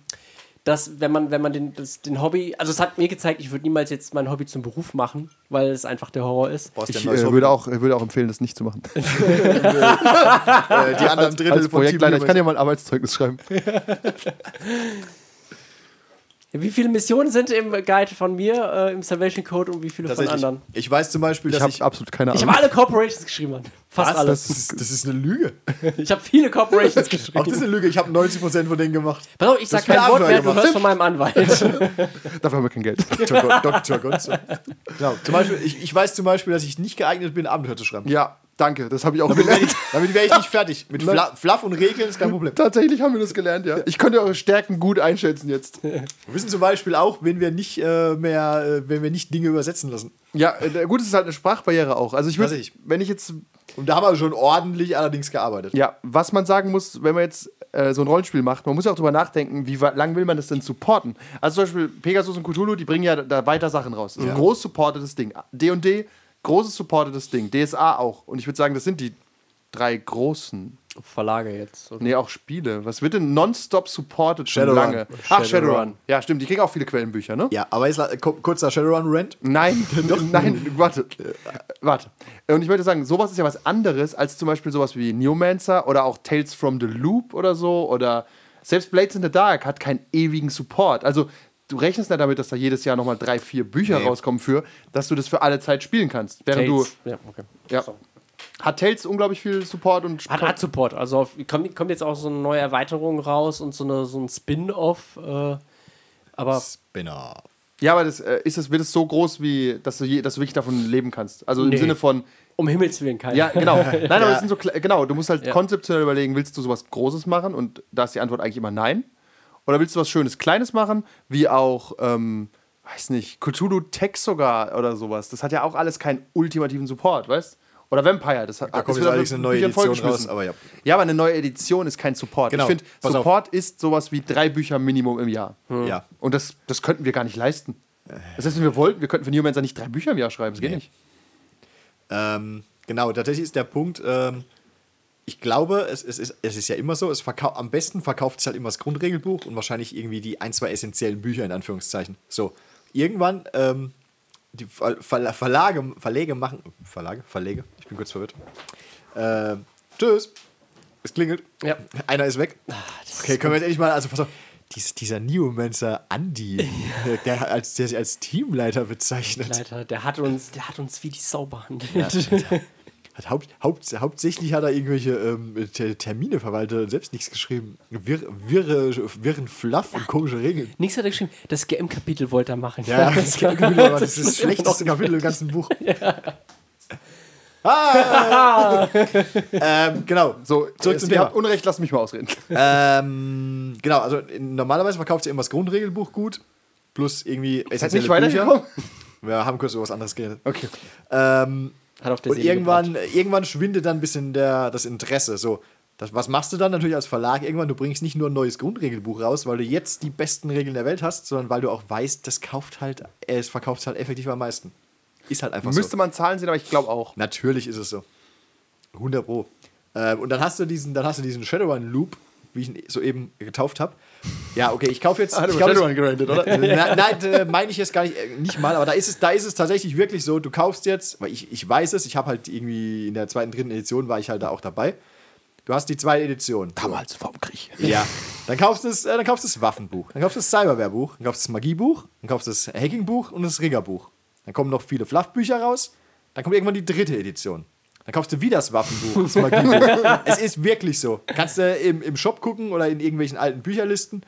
Speaker 2: dass wenn man, wenn man den, das, den Hobby, also es hat mir gezeigt, ich würde niemals jetzt mein Hobby zum Beruf machen, weil es einfach der Horror ist.
Speaker 3: Ich äh, würde, auch, äh, würde auch empfehlen, das nicht zu machen.
Speaker 4: äh, die anderen Drittel
Speaker 3: Als
Speaker 4: vom
Speaker 3: Projektleiter, ich kann ja mal ein Arbeitszeugnis schreiben.
Speaker 2: Wie viele Missionen sind im Guide von mir, äh, im Salvation Code und wie viele von anderen?
Speaker 4: Ich weiß zum Beispiel,
Speaker 3: Ich
Speaker 4: dass
Speaker 3: habe
Speaker 4: ich.
Speaker 3: absolut keine
Speaker 2: Ich
Speaker 3: Ahnung.
Speaker 2: habe alle Corporations geschrieben, Mann. Fast
Speaker 4: Was?
Speaker 2: alle.
Speaker 4: Das ist, das ist eine Lüge.
Speaker 2: Ich habe viele Corporations
Speaker 4: Auch das
Speaker 2: geschrieben.
Speaker 4: ist eine Lüge. Ich habe 90% von denen gemacht.
Speaker 2: Pass auf, ich sag
Speaker 4: hast viele
Speaker 2: kein Wort mehr, du hörst von meinem Anwalt.
Speaker 3: Dafür haben wir kein Geld.
Speaker 4: Dr. Dr. Gonzo. Genau. Zum Beispiel, ich, ich weiß zum Beispiel, dass ich nicht geeignet bin, Abenteuer zu schreiben.
Speaker 3: Ja, danke, das habe ich auch
Speaker 4: Damit wäre
Speaker 3: gelernt.
Speaker 4: ich, damit wär ich nicht fertig. Mit Fla Fluff und Regeln ist kein Problem.
Speaker 3: Tatsächlich haben wir das gelernt, ja. Ich könnte eure Stärken gut einschätzen jetzt.
Speaker 4: Wir wissen zum Beispiel auch, wenn wir nicht äh, mehr, äh, wenn wir nicht Dinge übersetzen lassen.
Speaker 3: Ja, äh, gut, es ist halt eine Sprachbarriere auch. Also ich würde,
Speaker 4: Weiß ich.
Speaker 3: wenn ich jetzt,
Speaker 4: Und da haben wir schon ordentlich allerdings gearbeitet.
Speaker 3: ja, was man sagen muss, wenn man jetzt äh, so ein Rollenspiel macht, man muss ja auch drüber nachdenken, wie wa- lang will man das denn supporten? Also zum Beispiel Pegasus und Cthulhu, die bringen ja da weiter Sachen raus. Das ist ein groß supportetes Ding. D&D, großes supportetes Ding. DSA auch. Und ich würde sagen, das sind die drei großen.
Speaker 2: Verlage jetzt.
Speaker 3: Nee, auch Spiele. Was wird denn nonstop supported schon
Speaker 4: Shadowrun.
Speaker 3: lange? Ach,
Speaker 2: Shadowrun.
Speaker 3: Shadowrun. Ja, stimmt. Die kriegen auch viele Quellenbücher, ne?
Speaker 4: Ja, aber ko- kurzer Shadowrun-Rant.
Speaker 3: Nein, nein, warte. Warte. Und ich würde sagen, sowas ist ja was anderes als zum Beispiel sowas wie Neomancer oder auch Tales from the Loop oder so. Oder selbst Blades in the Dark hat keinen ewigen Support. Also du rechnest nicht damit, dass da jedes Jahr nochmal drei, vier Bücher
Speaker 4: Nee.
Speaker 3: rauskommen für, dass du das für alle Zeit spielen kannst. Während
Speaker 2: Tales. Ja, okay.
Speaker 3: du. Ja. Hat Tales unglaublich viel Support und
Speaker 2: Hat, hat Support. Also auf, kommt, kommt jetzt auch so eine neue Erweiterung raus und so, eine, so ein Spin-off. Äh, aber
Speaker 4: Spinner.
Speaker 3: Ja, aber das, äh, ist das, wird es so groß, wie dass du, je, dass du wirklich davon leben kannst? Also im
Speaker 2: Nee.
Speaker 3: Sinne von,
Speaker 2: um Himmels Willen kein.
Speaker 3: Ja, genau. Nein, aber das sind so, genau, du musst halt
Speaker 2: Ja.
Speaker 3: konzeptionell überlegen, willst du sowas Großes machen? Und da ist die Antwort eigentlich immer nein. Oder willst du was Schönes, Kleines machen, wie auch, ähm, weiß nicht, Cthulhu Tech sogar oder sowas. Das hat ja auch alles keinen ultimativen Support, weißt Oder Vampire, das hat
Speaker 4: Da kommt jetzt allerdings eine neue Edition raus, aber ja.
Speaker 3: Ja, aber eine neue Edition ist kein Support.
Speaker 4: Genau,
Speaker 3: Ich finde,
Speaker 4: pass auf.
Speaker 3: Support ist sowas wie drei Bücher Minimum im Jahr.
Speaker 4: Ja.
Speaker 3: Und das, das könnten wir gar nicht leisten. Das heißt, wenn wir wollten, wir könnten für Newmancer nicht drei Bücher im Jahr schreiben. Das geht
Speaker 4: Nee.
Speaker 3: nicht.
Speaker 4: Ähm, genau, tatsächlich ist der Punkt, ähm, ich glaube, es, es, ist, es ist ja immer so, es verkau am besten verkauft es halt immer das Grundregelbuch und wahrscheinlich irgendwie die ein, zwei essentiellen Bücher in Anführungszeichen. So, irgendwann, ähm, die Ver Ver Verlage, Verlage machen, Verlage, Verlege, ich bin kurz verwirrt. Ähm, tschüss, es klingelt,
Speaker 2: Ja.
Speaker 4: einer ist weg. Okay, können wir jetzt endlich mal, also pass auf, dies, dieser Neomancer Andy, der, als, der sich als Teamleiter bezeichnet.
Speaker 2: Leiter, der hat uns, der hat uns wie die Sau behandelt.
Speaker 4: Hat Haupt, Haupt, hauptsächlich hat er irgendwelche ähm, Ter- Termine verwaltet und selbst nichts geschrieben. Wirr, wirre, wirren Fluff und komische Regeln.
Speaker 2: Nichts hat er geschrieben. Das GM-Kapitel wollte er machen.
Speaker 4: Ja, das, Kapitel war das, ist das schlechteste Kapitel im ganzen Buch. Ah, ähm, genau,
Speaker 3: So,
Speaker 4: Zurück zum
Speaker 3: ihr
Speaker 4: Thema.
Speaker 3: habt Unrecht, lasst mich mal ausreden.
Speaker 4: ähm, genau, also in, normalerweise verkauft ihr immer das Grundregelbuch gut, plus irgendwie
Speaker 3: Seid
Speaker 4: essentielle
Speaker 3: nicht weitergekommen?
Speaker 4: Wir haben kurz über was anderes geredet.
Speaker 3: Okay.
Speaker 4: Ähm,
Speaker 2: Hat auf der
Speaker 4: und
Speaker 2: Seele
Speaker 4: irgendwann, irgendwann schwindet dann ein bisschen der, das Interesse. So, das, was machst du dann natürlich als Verlag irgendwann? Du bringst nicht nur ein neues Grundregelbuch raus, weil du jetzt die besten Regeln der Welt hast, sondern weil du auch weißt, das kauft halt, äh, es verkauft halt effektiv am meisten. Ist halt einfach
Speaker 3: Müsste
Speaker 4: so.
Speaker 3: man Zahlen sehen, aber ich glaube auch.
Speaker 4: Natürlich ist es so. 100 Pro. Ähm, und dann hast du diesen, dann hast du diesen Shadowrun Loop, wie ich ihn soeben getauft habe. Ja, okay, ich kaufe jetzt.
Speaker 3: Ah, du
Speaker 4: ich kauf
Speaker 3: Shadowrun gerantet, oder?
Speaker 4: Na, nein, äh, meine ich jetzt gar nicht, äh, nicht mal, aber da ist, es, da ist es tatsächlich wirklich so, du kaufst jetzt, weil ich, ich weiß es, ich habe halt irgendwie in der zweiten, dritten Edition war ich halt da auch dabei. Du hast die zweite Edition.
Speaker 3: Damals vorm Krieg.
Speaker 4: Ja. Dann kaufst du das, äh, dann kaufst das Waffenbuch, dann kaufst du das Cyberware-Buch, dann kaufst du das Magiebuch, dann kaufst du das Hacking-Buch und das Riggerbuch. Dann kommen noch viele Fluffbücher raus. Dann kommt irgendwann die dritte Edition. Dann kaufst du wieder das Waffenbuch, das Magiebuch. es ist wirklich so. Kannst du im, im Shop gucken oder in irgendwelchen alten Bücherlisten.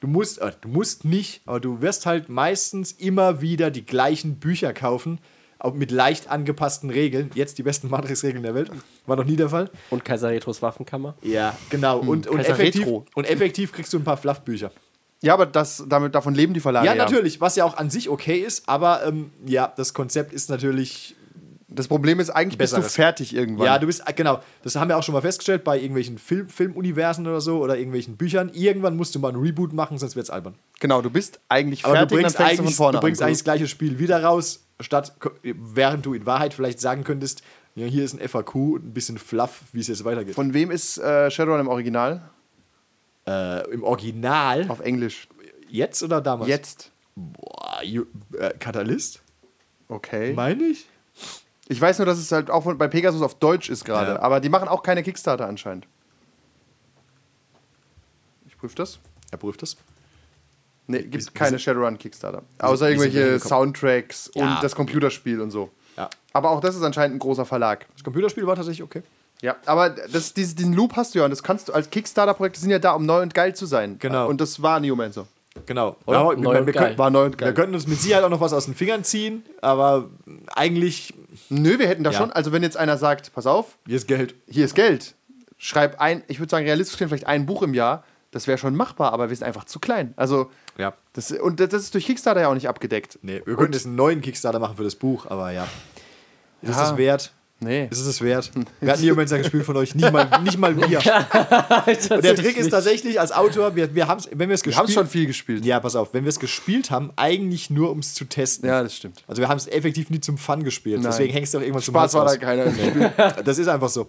Speaker 4: Du musst, äh, du musst nicht, aber du wirst halt meistens immer wieder die gleichen Bücher kaufen, auch mit leicht angepassten Regeln. Jetzt die besten Matrix-Regeln der Welt. War noch nie der Fall.
Speaker 2: Und Kaiser Retros Waffenkammer.
Speaker 4: Ja, genau. Und, und,
Speaker 3: Kaiser
Speaker 4: effektiv, und effektiv kriegst du ein paar Fluffbücher.
Speaker 3: Ja, aber das, damit, davon leben die Verlage.
Speaker 4: Ja, natürlich, was ja auch an sich okay ist, aber ähm, ja, das Konzept ist natürlich.
Speaker 3: Das Problem ist, eigentlich bist du
Speaker 4: Besseres.
Speaker 3: fertig irgendwann.
Speaker 4: Ja, du bist, äh, genau, das haben wir auch schon mal festgestellt bei irgendwelchen Film, Filmuniversen oder so oder irgendwelchen Büchern. Irgendwann musst du mal einen Reboot machen, sonst wird's albern.
Speaker 3: genau, du bist eigentlich
Speaker 4: Aber
Speaker 3: fertig
Speaker 4: du bringst, eigentlich,
Speaker 3: vorne
Speaker 4: du bringst eigentlich das gleiche Spiel wieder raus, statt während du in Wahrheit vielleicht sagen könntest, ja, hier ist ein FAQ und ein bisschen Fluff, wie es jetzt weitergeht.
Speaker 3: Von wem ist äh, Shadowrun im Original?
Speaker 4: Äh, Im Original,
Speaker 3: Auf Englisch.
Speaker 4: jetzt oder damals?
Speaker 3: Jetzt.
Speaker 4: Boah, Ju- äh, Katalyst?
Speaker 3: Okay.
Speaker 4: Meine ich?
Speaker 3: Ich weiß nur, dass es halt auch von, bei Pegasus auf Deutsch ist gerade.
Speaker 4: Ja.
Speaker 3: Aber die machen auch keine Kickstarter anscheinend. Ich prüfe das.
Speaker 4: Er prüft das.
Speaker 3: Nee, gibt
Speaker 4: wie
Speaker 3: keine
Speaker 4: sind-
Speaker 3: Shadowrun Kickstarter. Außer irgendwelche? Soundtracks
Speaker 4: Ja.
Speaker 3: und das Computerspiel und so.
Speaker 4: Ja.
Speaker 3: Aber auch das ist anscheinend ein großer Verlag.
Speaker 4: Das Computerspiel war tatsächlich okay.
Speaker 3: Ja, aber das, diesen Loop hast du ja und das kannst du als Kickstarter-Projekte sind ja da, um neu und geil zu sein.
Speaker 4: Genau.
Speaker 3: Und das war Neomancer.
Speaker 4: Genau.
Speaker 2: Oder?
Speaker 4: Ja,
Speaker 2: Neu
Speaker 4: wir,
Speaker 2: und
Speaker 4: wir,
Speaker 2: geil.
Speaker 4: könnten,
Speaker 3: War neu und
Speaker 4: wir
Speaker 3: geil.
Speaker 4: könnten uns mit Sicherheit auch noch was aus den Fingern ziehen, aber eigentlich
Speaker 3: Nö, wir hätten da
Speaker 4: Ja.
Speaker 3: schon, also wenn jetzt einer sagt, pass auf,
Speaker 4: hier ist Geld.
Speaker 3: hier ist Geld, schreib ein, ich würde sagen, realistisch gesehen vielleicht ein Buch im Jahr, das wäre schon machbar, aber wir sind einfach zu klein. Also,
Speaker 4: Ja.
Speaker 3: das, und das ist durch Kickstarter ja auch nicht abgedeckt.
Speaker 4: Nee, wir könnten jetzt einen neuen Kickstarter machen für das Buch, aber ja. Ist es
Speaker 3: Ja.
Speaker 4: das wert?
Speaker 3: Nee.
Speaker 4: Ist es das wert? Wir hatten niemanden gespielt von euch, nicht mal, nicht mal wir. Und der Trick ist tatsächlich als Autor, wir, wir haben's, wenn wir es
Speaker 3: Wir haben
Speaker 4: gespielt
Speaker 3: schon viel gespielt.
Speaker 4: Ja, pass auf, wenn wir es gespielt haben, eigentlich nur um es zu testen.
Speaker 3: Ja, das stimmt.
Speaker 4: Also wir haben es effektiv nie zum Fun gespielt.
Speaker 3: Nein.
Speaker 4: Deswegen hängst du auch irgendwann zum
Speaker 3: Spaß war da keiner im Spiel.
Speaker 4: Das ist einfach so.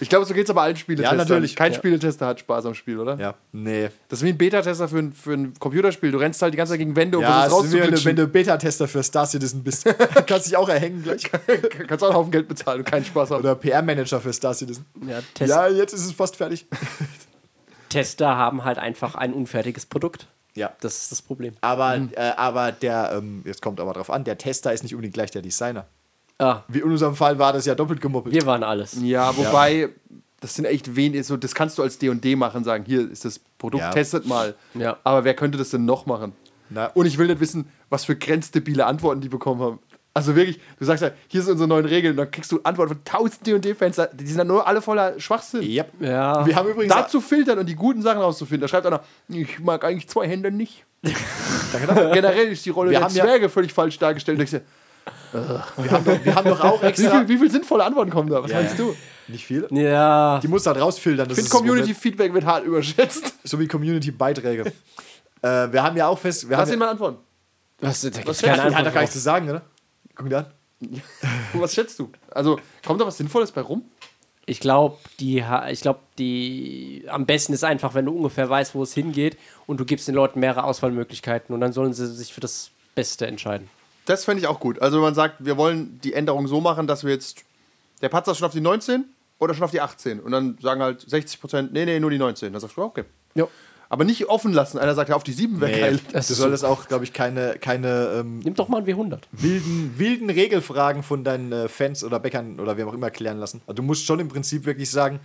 Speaker 3: Ich glaube, so geht es aber allen Spieletestern.
Speaker 4: Ja, natürlich.
Speaker 3: Kein
Speaker 4: Ja.
Speaker 3: Spieletester hat Spaß am Spiel, oder?
Speaker 4: Ja, nee.
Speaker 3: Das ist wie ein Beta-Tester für ein, für ein Computerspiel. Du rennst halt die ganze Zeit gegen Wände und
Speaker 4: Ja,
Speaker 3: versuchst
Speaker 4: es wie wenn du,
Speaker 3: rauszuglitschen.
Speaker 4: wenn du Beta-Tester für Star Citizen bist. Kannst dich auch erhängen gleich.
Speaker 3: Kannst auch einen Haufen Geld bezahlen und keinen Spaß haben.
Speaker 4: Oder PR-Manager für Star Citizen.
Speaker 2: Ja, Test
Speaker 4: Ja, jetzt ist es fast fertig.
Speaker 2: Tester haben halt einfach ein unfertiges Produkt.
Speaker 4: Ja.
Speaker 2: Das ist das Problem.
Speaker 4: Aber, äh, aber der, ähm, jetzt kommt aber drauf an, der Tester ist nicht unbedingt gleich der Designer.
Speaker 2: Ah,
Speaker 4: Wie in unserem Fall war das ja doppelt gemoppelt.
Speaker 2: wir waren alles.
Speaker 3: Ja, wobei, das sind echt wenig, so, das kannst du als D&D machen, sagen, hier ist das Produkt,
Speaker 4: Ja.
Speaker 3: testet mal.
Speaker 2: Ja.
Speaker 3: Aber wer könnte das denn noch machen?
Speaker 4: Na.
Speaker 3: Und ich will nicht wissen, was für grenzdebile Antworten die bekommen haben. Also wirklich, du sagst ja, hier sind unsere neuen Regeln, dann kriegst du Antworten von tausend D&D-Fans, die sind dann nur alle voller Schwachsinn.
Speaker 4: Yep.
Speaker 2: Ja.
Speaker 4: Wir haben übrigens
Speaker 3: Da zu filtern und die guten Sachen rauszufinden, da schreibt einer, ich mag eigentlich zwei Hände nicht. Generell ist die Rolle
Speaker 4: Wir
Speaker 3: der
Speaker 4: haben ja-
Speaker 3: Zwerge völlig falsch dargestellt. Da ich so,
Speaker 4: wir, haben doch, wir haben doch auch
Speaker 3: Wie
Speaker 4: extra.
Speaker 3: viel, wie viel sinnvolle Antworten kommen da? Was
Speaker 4: Ja,
Speaker 3: meinst du?
Speaker 4: Nicht viel.
Speaker 2: Ja.
Speaker 4: Die muss halt rausfiltern. Das
Speaker 3: Ich finde, Community-Feedback wird hart überschätzt.
Speaker 4: So wie Community-Beiträge. äh, wir haben ja auch fest. Wir
Speaker 3: Lass ihn mal antworten.
Speaker 2: Was, da gibt's
Speaker 3: Was
Speaker 2: keine
Speaker 4: ja, hat
Speaker 2: Antwort
Speaker 4: doch gar nichts zu sagen, oder? Guck dir an.
Speaker 3: Was schätzt du? Also, kommt da was Sinnvolles bei rum?
Speaker 2: Ich glaube, die, ich glaube, die am besten ist einfach, wenn du ungefähr weißt, wo es hingeht und du gibst den Leuten mehrere Auswahlmöglichkeiten und dann sollen sie sich für das Beste entscheiden.
Speaker 3: Das fände ich auch gut. Also, wenn man sagt, wir wollen die Änderung so machen, dass wir jetzt. Der Patzer schon auf die 19 oder schon auf die 18? Und dann sagen halt 60 Prozent, nee, nee, nur die 19. Dann sagst du, okay.
Speaker 2: Ja.
Speaker 3: Aber nicht offen lassen. Einer sagt, ja, auf die 7 wäre geil.
Speaker 2: Das
Speaker 4: du solltest auch, glaube ich, keine, keine ähm,
Speaker 2: Nimm doch mal ein W100.
Speaker 4: wilden, wilden Regelfragen von deinen äh, Fans oder Bäckern oder wem auch immer klären lassen. Also du musst schon im Prinzip wirklich sagen,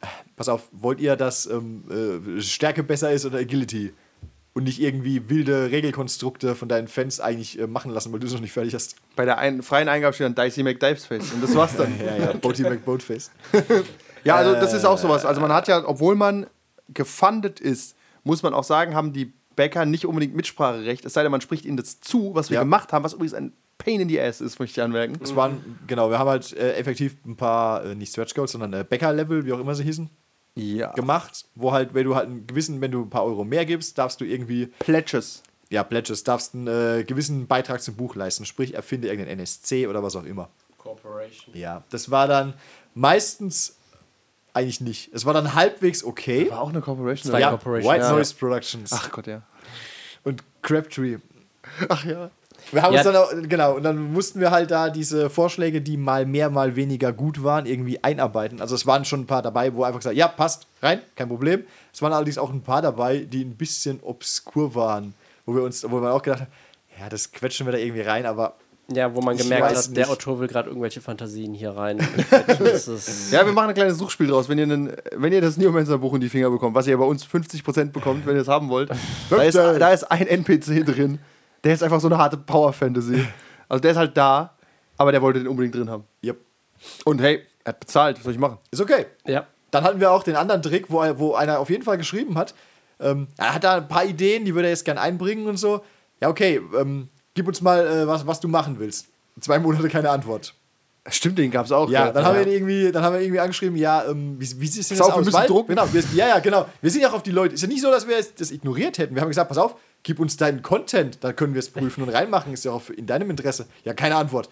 Speaker 4: äh, pass auf, wollt ihr, dass ähm, äh, Stärke besser ist oder Agility? Und nicht irgendwie wilde Regelkonstrukte von deinen Fans eigentlich äh, machen lassen, weil du es noch nicht fertig hast.
Speaker 3: Bei der ein, freien Eingabe steht dann Dicey McDivesface. Und das war's dann.
Speaker 4: Ja, ja, Boaty McBoatface.
Speaker 3: Ja, also das ist auch sowas. Also man hat ja, obwohl man gefundet ist, muss man auch sagen, haben die Bäcker nicht unbedingt Mitspracherecht, es sei denn, man spricht ihnen das zu, was wir
Speaker 4: Ja.
Speaker 3: gemacht haben, was übrigens ein Pain in the Ass ist, möchte ich anmerken.
Speaker 4: Es waren, genau, wir haben halt äh, effektiv ein paar, äh, nicht Stretch Goals, sondern äh, Bäcker-Level, wie auch immer sie hießen,
Speaker 3: Ja.
Speaker 4: gemacht, wo halt, wenn du halt einen gewissen, wenn du ein paar Euro mehr gibst, darfst du irgendwie
Speaker 3: Pledges.
Speaker 4: ja, Pledges, darfst einen äh, gewissen Beitrag zum Buch leisten. Sprich, erfinde irgendeinen NSC oder was auch immer.
Speaker 2: Corporation.
Speaker 4: Ja, das war dann meistens eigentlich nicht. Es war dann halbwegs okay.
Speaker 3: War auch eine Corporation.
Speaker 2: Zwei
Speaker 4: ja,
Speaker 2: Corporation,
Speaker 4: White
Speaker 3: ja.
Speaker 4: Noise Productions
Speaker 3: Ach Gott, ja.
Speaker 4: und Crabtree.
Speaker 3: Ach ja.
Speaker 4: Wir haben
Speaker 2: Ja.
Speaker 4: uns dann auch, genau, und dann mussten wir halt da diese Vorschläge, die mal mehr, mal weniger gut waren, irgendwie einarbeiten. Also es waren schon ein paar dabei, wo einfach gesagt, ja, passt, rein, kein Problem. Es waren allerdings auch ein paar dabei, die ein bisschen obskur waren, wo wir uns, wo wir auch gedacht haben, ja, das quetschen wir da irgendwie rein, aber
Speaker 2: Ja, wo man gemerkt hat, der. Autor will gerade irgendwelche Fantasien hier rein.
Speaker 3: Ja, wir machen ein kleines Suchspiel draus. Wenn ihr, einen, wenn ihr das Neomancer-Buch in die Finger bekommt, was ihr bei uns 50% bekommt, wenn ihr es haben wollt, da ist, da ist ein NPC drin, der ist einfach so eine harte Power-Fantasy. Also der ist halt da, aber der wollte den unbedingt drin haben.
Speaker 4: Yep.
Speaker 3: Und hey, er hat bezahlt, was soll ich machen?
Speaker 4: Ist okay.
Speaker 2: ja.
Speaker 4: Dann hatten wir auch den anderen Trick, wo, wo einer auf jeden Fall geschrieben hat. Ähm, er hat da ein paar Ideen, die würde er jetzt gern einbringen und so. Ja, okay, ähm, gib uns mal, äh, was, was du machen willst. Zwei Monate keine Antwort.
Speaker 3: Stimmt, den gab es auch.
Speaker 4: Ja, dann haben wir ihn irgendwie, dann haben wir irgendwie angeschrieben, ja, ähm, wie, wie sieht es denn
Speaker 3: Pass
Speaker 4: jetzt
Speaker 3: auf, wir
Speaker 4: aus?
Speaker 3: müssen
Speaker 4: Weil-
Speaker 3: drucken.
Speaker 4: Genau, wir, ja, ja, genau. Wir sind ja auch auf die Leute. Ist ja nicht so, dass wir das ignoriert hätten. Wir haben gesagt, pass auf, gib uns deinen Content, dann können wir es prüfen und reinmachen. Ist ja auch in deinem Interesse. Ja, keine Antwort.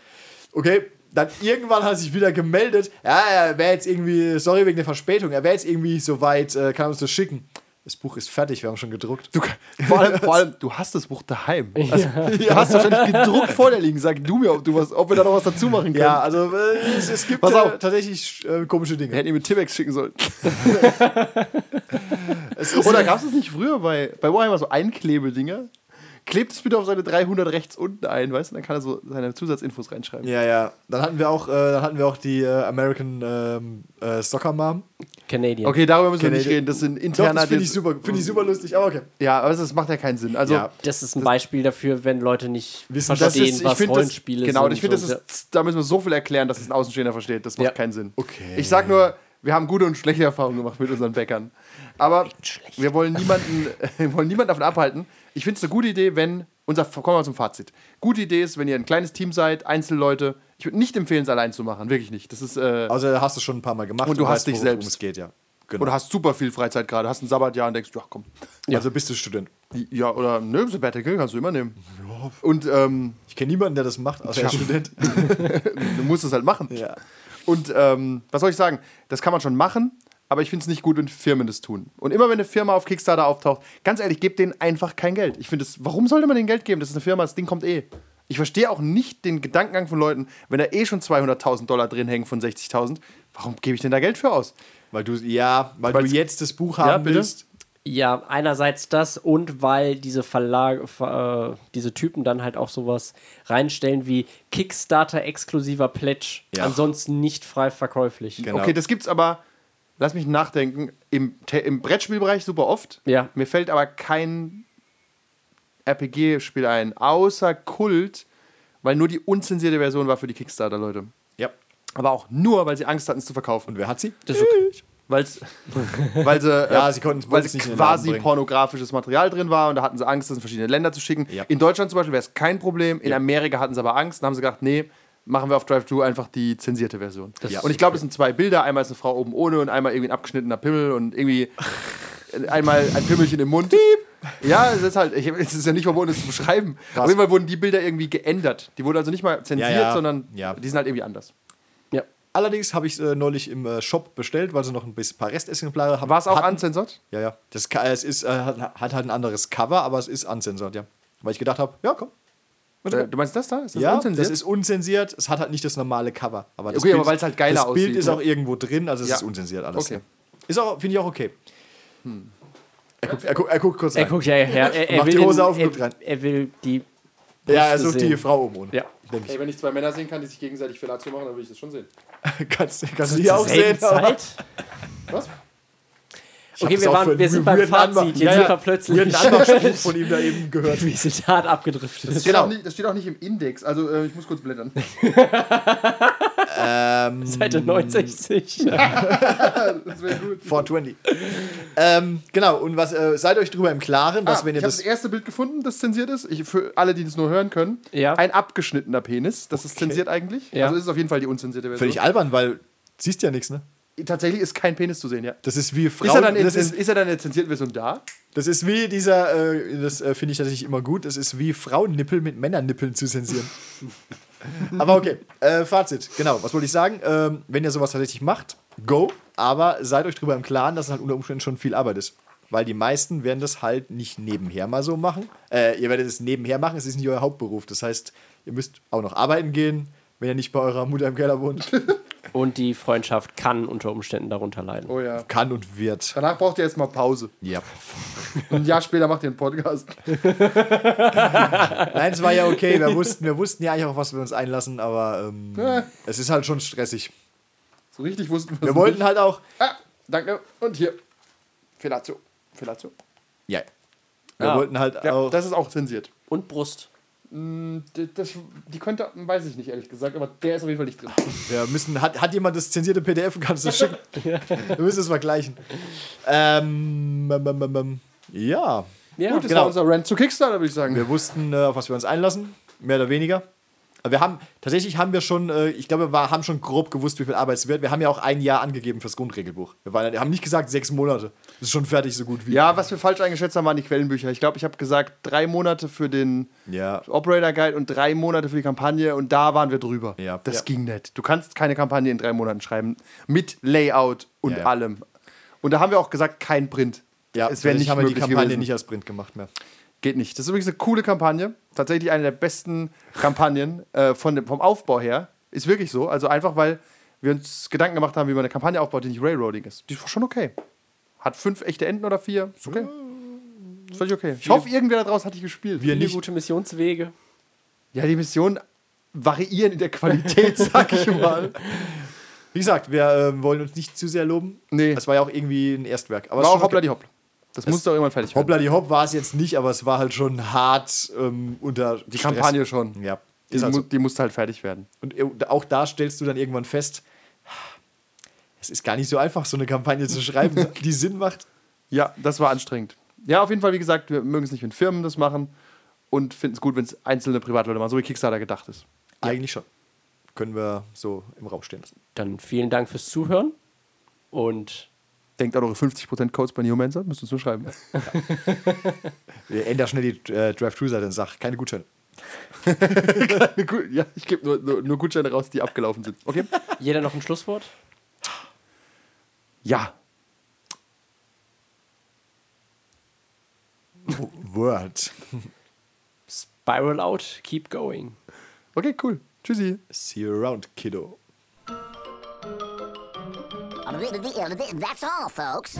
Speaker 4: Okay, dann irgendwann hat er sich wieder gemeldet. Ja, er wäre jetzt irgendwie, sorry wegen der Verspätung, er wäre jetzt irgendwie soweit, äh, kann uns das schicken. Das Buch ist fertig, wir haben schon gedruckt.
Speaker 3: Du, vor, allem, vor allem, du hast das Buch daheim. Also, Du hast wahrscheinlich gedruckt vor dir liegen. Sag du mir, ob, du was, ob wir da noch was dazu machen können.
Speaker 4: Ja, also äh, es, es gibt äh, tatsächlich äh, komische
Speaker 3: Wir
Speaker 4: Dinge.
Speaker 3: hätten ihn mit Timex schicken sollen.
Speaker 4: Es ist,
Speaker 3: Oder gab es das nicht früher bei, bei Warhammer so Einklebedinger? Klebt es bitte auf seine 300 rechts unten ein, weißt du? Dann kann er so seine Zusatzinfos reinschreiben.
Speaker 4: Ja, ja. Dann hatten wir auch, äh, dann hatten wir auch die äh, American ähm, äh, Soccer Mom.
Speaker 2: Canadian.
Speaker 3: Okay, darüber müssen wir nicht
Speaker 4: Canadian.
Speaker 3: reden. Das sind
Speaker 4: Doch,
Speaker 3: interne.
Speaker 4: das finde ich super, finde ich super lustig, aber okay.
Speaker 3: Ja, aber das macht ja keinen Sinn. Also,
Speaker 4: Ja.
Speaker 2: Das ist ein Beispiel dafür, wenn Leute nicht
Speaker 4: Wissen, das
Speaker 2: verstehen,
Speaker 3: ist, ich
Speaker 2: was
Speaker 3: finde das,
Speaker 2: Rollenspiele
Speaker 3: genau,
Speaker 2: sind.
Speaker 3: ich finde, das ist, da müssen wir so viel erklären, dass es ein Außenstehender versteht. Das macht
Speaker 2: Ja.
Speaker 3: keinen Sinn.
Speaker 4: Okay.
Speaker 3: Ich sag nur, wir haben gute und schlechte Erfahrungen gemacht mit unseren Bäckern. Aber wir wollen niemanden, wir wollen niemanden davon abhalten. Ich finde es eine gute Idee, wenn unser kommen wir mal zum Fazit. Gute Idee ist, wenn ihr ein kleines Team seid, Einzelleute. Ich würde nicht empfehlen, es allein zu machen, wirklich nicht. Das ist äh,
Speaker 4: Also hast du schon ein paar Mal gemacht
Speaker 3: Und du hast
Speaker 4: weißt,
Speaker 3: dich selbst.
Speaker 4: es geht, ja. Genau.
Speaker 3: oder hast super viel Freizeit gerade, hast ein Sabbatjahr und denkst, ja komm,
Speaker 4: Also bist du Student.
Speaker 3: ja oder nö, Sabbatical kannst du immer nehmen. Und ähm,
Speaker 4: Ich kenne niemanden, der das macht, außer der Student.
Speaker 3: du musst es halt machen.
Speaker 4: ja.
Speaker 3: Und ähm, was soll ich sagen? Das kann man schon machen, aber ich finde es nicht gut, wenn Firmen das tun. Und immer wenn eine Firma auf Kickstarter auftaucht, ganz ehrlich, gebt denen einfach kein Geld. Ich finde es, warum sollte man denen Geld geben? Das ist eine Firma, das Ding kommt eh. Ich verstehe auch nicht den Gedankengang von Leuten, wenn da eh schon 200.000 Dollar drin hängen von 60.000, warum gebe ich denn da Geld für aus?
Speaker 4: Weil du, ja, weil
Speaker 3: Weil's-
Speaker 4: du jetzt das Buch
Speaker 3: Ja,
Speaker 4: haben
Speaker 3: bitte?
Speaker 4: willst.
Speaker 2: Ja, einerseits das und weil diese Verlage, Ver- äh, diese Typen dann halt auch sowas reinstellen wie Kickstarter exklusiver Pledge,
Speaker 4: Ja.
Speaker 2: ansonsten nicht frei verkäuflich.
Speaker 4: Genau.
Speaker 3: Okay, das gibt's aber, lass mich nachdenken, im, im Brettspielbereich super oft.
Speaker 2: Ja.
Speaker 3: Mir fällt aber kein RPG-Spiel ein, außer Kult, weil nur die unzensierte Version war für die Kickstarter-Leute.
Speaker 4: Ja.
Speaker 3: Aber auch nur, weil sie Angst hatten, es zu verkaufen.
Speaker 4: Und wer hat sie?
Speaker 2: Das ist okay.
Speaker 3: Weil's, weil sie,
Speaker 4: Ja,
Speaker 3: äh,
Speaker 4: sie konnten-
Speaker 3: weil sie quasi pornografisches Material drin war und da hatten sie Angst, das in verschiedene Länder zu schicken.
Speaker 4: Ja.
Speaker 3: In Deutschland zum Beispiel wäre es kein Problem. In Amerika hatten sie aber Angst und haben sie gedacht, nee, machen wir auf Drive-Thru einfach die zensierte Version.
Speaker 2: Ja.
Speaker 3: Und ich glaube, es sind zwei Bilder. Einmal ist eine Frau oben ohne und einmal irgendwie ein abgeschnittener Pimmel und irgendwie einmal ein Pimmelchen im Mund. Ja, es ist halt, ich, es ist ja nicht verboten, das zu beschreiben. Auf jeden Fall wurden die Bilder irgendwie geändert. Die wurden also nicht mal zensiert,
Speaker 4: Ja, ja.
Speaker 3: sondern
Speaker 4: Ja.
Speaker 3: die sind halt irgendwie anders.
Speaker 2: Ja.
Speaker 4: Allerdings habe ich äh, neulich im äh, Shop bestellt, weil sie noch ein bisschen paar Restexemplare haben.
Speaker 3: War es auch
Speaker 4: hatten.
Speaker 3: unzensiert?
Speaker 4: Ja, ja. Das, Ka- es ist, äh, hat, hat halt ein anderes Cover, aber es ist uncensored, ja. Weil ich gedacht habe, ja, komm.
Speaker 3: Äh, Du meinst das da? Ist das
Speaker 4: ja,
Speaker 3: unzensiert?
Speaker 4: das ist unzensiert. Es hat halt nicht das normale Cover. Aber das
Speaker 3: Okay, aber weil's halt geiler
Speaker 4: Das Bild
Speaker 3: aussieht,
Speaker 4: ist
Speaker 3: ne?
Speaker 4: auch irgendwo drin, also es ist unzensiert alles.
Speaker 3: Okay.
Speaker 4: Ist auch, finde ich auch okay. Er, guckt, er, guckt, er guckt kurz
Speaker 2: Er
Speaker 4: rein.
Speaker 2: guckt ja her. Er, er
Speaker 4: Macht
Speaker 2: will
Speaker 4: die Hose
Speaker 2: den-
Speaker 4: auf und guckt
Speaker 2: er,
Speaker 4: rein.
Speaker 2: er will die.
Speaker 4: ja, er
Speaker 2: Brüste
Speaker 4: sucht die
Speaker 2: sehen.
Speaker 4: Frau um. Und
Speaker 2: Ja.
Speaker 3: Ey, wenn ich zwei Männer sehen kann, die sich gegenseitig Fellatio machen, dann will ich das schon sehen.
Speaker 4: kannst kannst du hier auch sehen.
Speaker 2: Zeit.
Speaker 3: Was?
Speaker 4: Ich
Speaker 2: Okay, wir, waren, wir sind beim Fazit. Jetzt
Speaker 4: Ja,
Speaker 2: sind wir plötzlich.
Speaker 4: Weirden Anmachspruch von ihm da eben gehört.
Speaker 2: Wir sind hart abgedriftet.
Speaker 3: Das steht,
Speaker 4: Genau.
Speaker 3: auch nicht, das steht auch nicht im Index, also äh, ich muss kurz blättern.
Speaker 4: Ähm,
Speaker 2: Seite 69.
Speaker 3: Das wäre gut.
Speaker 4: 420. ähm, genau, und was äh, seid euch drüber im Klaren, dass
Speaker 3: Ah,
Speaker 4: wenn
Speaker 3: ich
Speaker 4: ihr
Speaker 3: habe
Speaker 4: das.
Speaker 3: das erste Bild gefunden, das zensiert ist. Ich, für alle, die das nur hören können.
Speaker 2: Ja.
Speaker 3: Ein abgeschnittener Penis. Das ist zensiert eigentlich.
Speaker 2: Ja.
Speaker 3: Also ist es auf jeden Fall die unzensierte Version.
Speaker 4: Völlig albern, weil siehst ja nichts, ne?
Speaker 3: Tatsächlich ist kein Penis zu sehen, ja.
Speaker 4: Das ist wie Frauen.
Speaker 3: Ist er, dann in,
Speaker 4: ist,
Speaker 3: ist er dann in der zensierten Version da?
Speaker 4: das ist wie dieser, äh, das äh, finde ich tatsächlich immer gut, das ist wie Frauennippel mit Männernippeln zu zensieren. aber okay, äh, Fazit, genau, was wollte ich sagen? Ähm, wenn ihr sowas tatsächlich macht, go, aber seid euch drüber im Klaren, dass es halt unter Umständen schon viel Arbeit ist. Weil die meisten werden das halt nicht nebenher mal so machen. Äh, ihr werdet es nebenher machen, es ist nicht euer Hauptberuf. Das heißt, ihr müsst auch noch arbeiten gehen, wenn ihr nicht bei eurer Mutter im Keller wohnt.
Speaker 2: Und die Freundschaft kann unter Umständen darunter leiden.
Speaker 3: Oh ja.
Speaker 4: Kann und wird.
Speaker 3: Danach braucht ihr erstmal Pause.
Speaker 4: Ja.
Speaker 3: Und ein Jahr später macht ihr einen Podcast.
Speaker 4: Nein, es war ja okay. Wir wussten, wir wussten ja eigentlich auch, was wir uns einlassen, aber ähm,
Speaker 3: Ja.
Speaker 4: es ist halt schon stressig.
Speaker 3: So richtig wussten
Speaker 4: Wir wollten halt auch.
Speaker 3: Ah, danke. Und hier. Fellatio. Fellatio.
Speaker 4: Ja. Wir
Speaker 2: Ja.
Speaker 4: wollten halt
Speaker 3: Ja,
Speaker 4: auch.
Speaker 3: das ist auch zensiert.
Speaker 2: Und Brust.
Speaker 3: Mm, Das, die könnte, weiß ich nicht ehrlich gesagt, aber der ist auf jeden Fall nicht drin.
Speaker 4: Wir müssen, hat, hat jemand das zensierte PDF und kannst du das schicken? Wir müssen es vergleichen. Ähm, ähm, ähm, ähm, ja,
Speaker 2: Ja,
Speaker 3: Gut, das
Speaker 4: genau.
Speaker 3: war unser Rant zu Kickstarter, würde ich sagen.
Speaker 4: wir wussten, äh, auf was wir uns einlassen, mehr oder weniger. Wir haben, tatsächlich haben wir schon, äh, ich glaube, wir haben schon grob gewusst, wie viel Arbeit es wird. Wir haben ja auch ein Jahr angegeben fürs Grundregelbuch. Wir, waren, wir haben nicht gesagt sechs Monate. Das ist schon fertig, so gut wie.
Speaker 3: Ja, was wir falsch eingeschätzt haben, waren die Quellenbücher. Ich glaube, ich habe gesagt, drei Monate für den
Speaker 4: Ja.
Speaker 3: Operator Guide und drei Monate für die Kampagne und da waren wir drüber.
Speaker 4: Ja.
Speaker 3: Das
Speaker 4: Ja.
Speaker 3: ging nicht. Du kannst keine Kampagne in drei Monaten schreiben. Mit Layout und allem. Und da haben wir auch gesagt, kein Print.
Speaker 4: ja,
Speaker 3: es wäre nicht
Speaker 4: haben wir die Kampagne
Speaker 3: gewesen.
Speaker 4: nicht als Print gemacht mehr.
Speaker 3: Geht nicht. Das ist übrigens eine coole Kampagne. Tatsächlich eine der besten Kampagnen äh, von dem, vom Aufbau her. Ist wirklich so. Also einfach, weil wir uns Gedanken gemacht haben, wie man eine Kampagne aufbaut, die nicht Railroading ist. Die ist schon okay. Hat fünf echte Enden oder vier. Ist okay. Ist völlig okay. Ich hoffe, irgendwer da draußen hat die gespielt.
Speaker 4: Wir nicht.
Speaker 2: gute Missionswege.
Speaker 3: Ja, die Missionen variieren in der Qualität, sag ich mal.
Speaker 4: Wie gesagt, wir ähm, wollen uns nicht zu sehr loben.
Speaker 3: Nee.
Speaker 4: Das war ja auch irgendwie ein Erstwerk. Aber
Speaker 3: War auch
Speaker 4: schon
Speaker 3: hoppla
Speaker 4: okay.
Speaker 3: die hopp. Das muss doch irgendwann fertig werden.
Speaker 4: Hoppla die Hopp war es jetzt nicht, aber es war halt schon hart ähm, unter
Speaker 3: Die Kampagne schon.
Speaker 4: Ja.
Speaker 3: Die,
Speaker 4: halt
Speaker 3: mu die musste halt fertig werden.
Speaker 4: Und äh, auch da stellst du dann irgendwann fest, es ist gar nicht so einfach, so eine Kampagne zu schreiben, die Sinn macht.
Speaker 3: Ja, das war anstrengend. Ja, auf jeden Fall, wie gesagt, wir mögen es nicht, wenn Firmen das machen und finden es gut, wenn es einzelne Privatleute machen, so wie Kickstarter gedacht ist.
Speaker 4: Eigentlich schon. Können wir so im Raum stehen lassen.
Speaker 2: Dann vielen Dank fürs Zuhören. Und
Speaker 3: Denkt an eure 50% Codes bei Neomancer, müsst ihr so schreiben.
Speaker 4: Wir ändern schnell die äh, Drive-Thru-Seite und sagen, keine Gutscheine.
Speaker 3: ja, ich gebe nur, nur, nur Gutscheine raus, die abgelaufen sind. Okay?
Speaker 2: jeder noch ein Schlusswort?
Speaker 3: Ja.
Speaker 4: Word.
Speaker 2: Spiral out, keep going.
Speaker 3: Okay, cool. Tschüssi.
Speaker 4: See you around, kiddo.
Speaker 5: That's all, folks.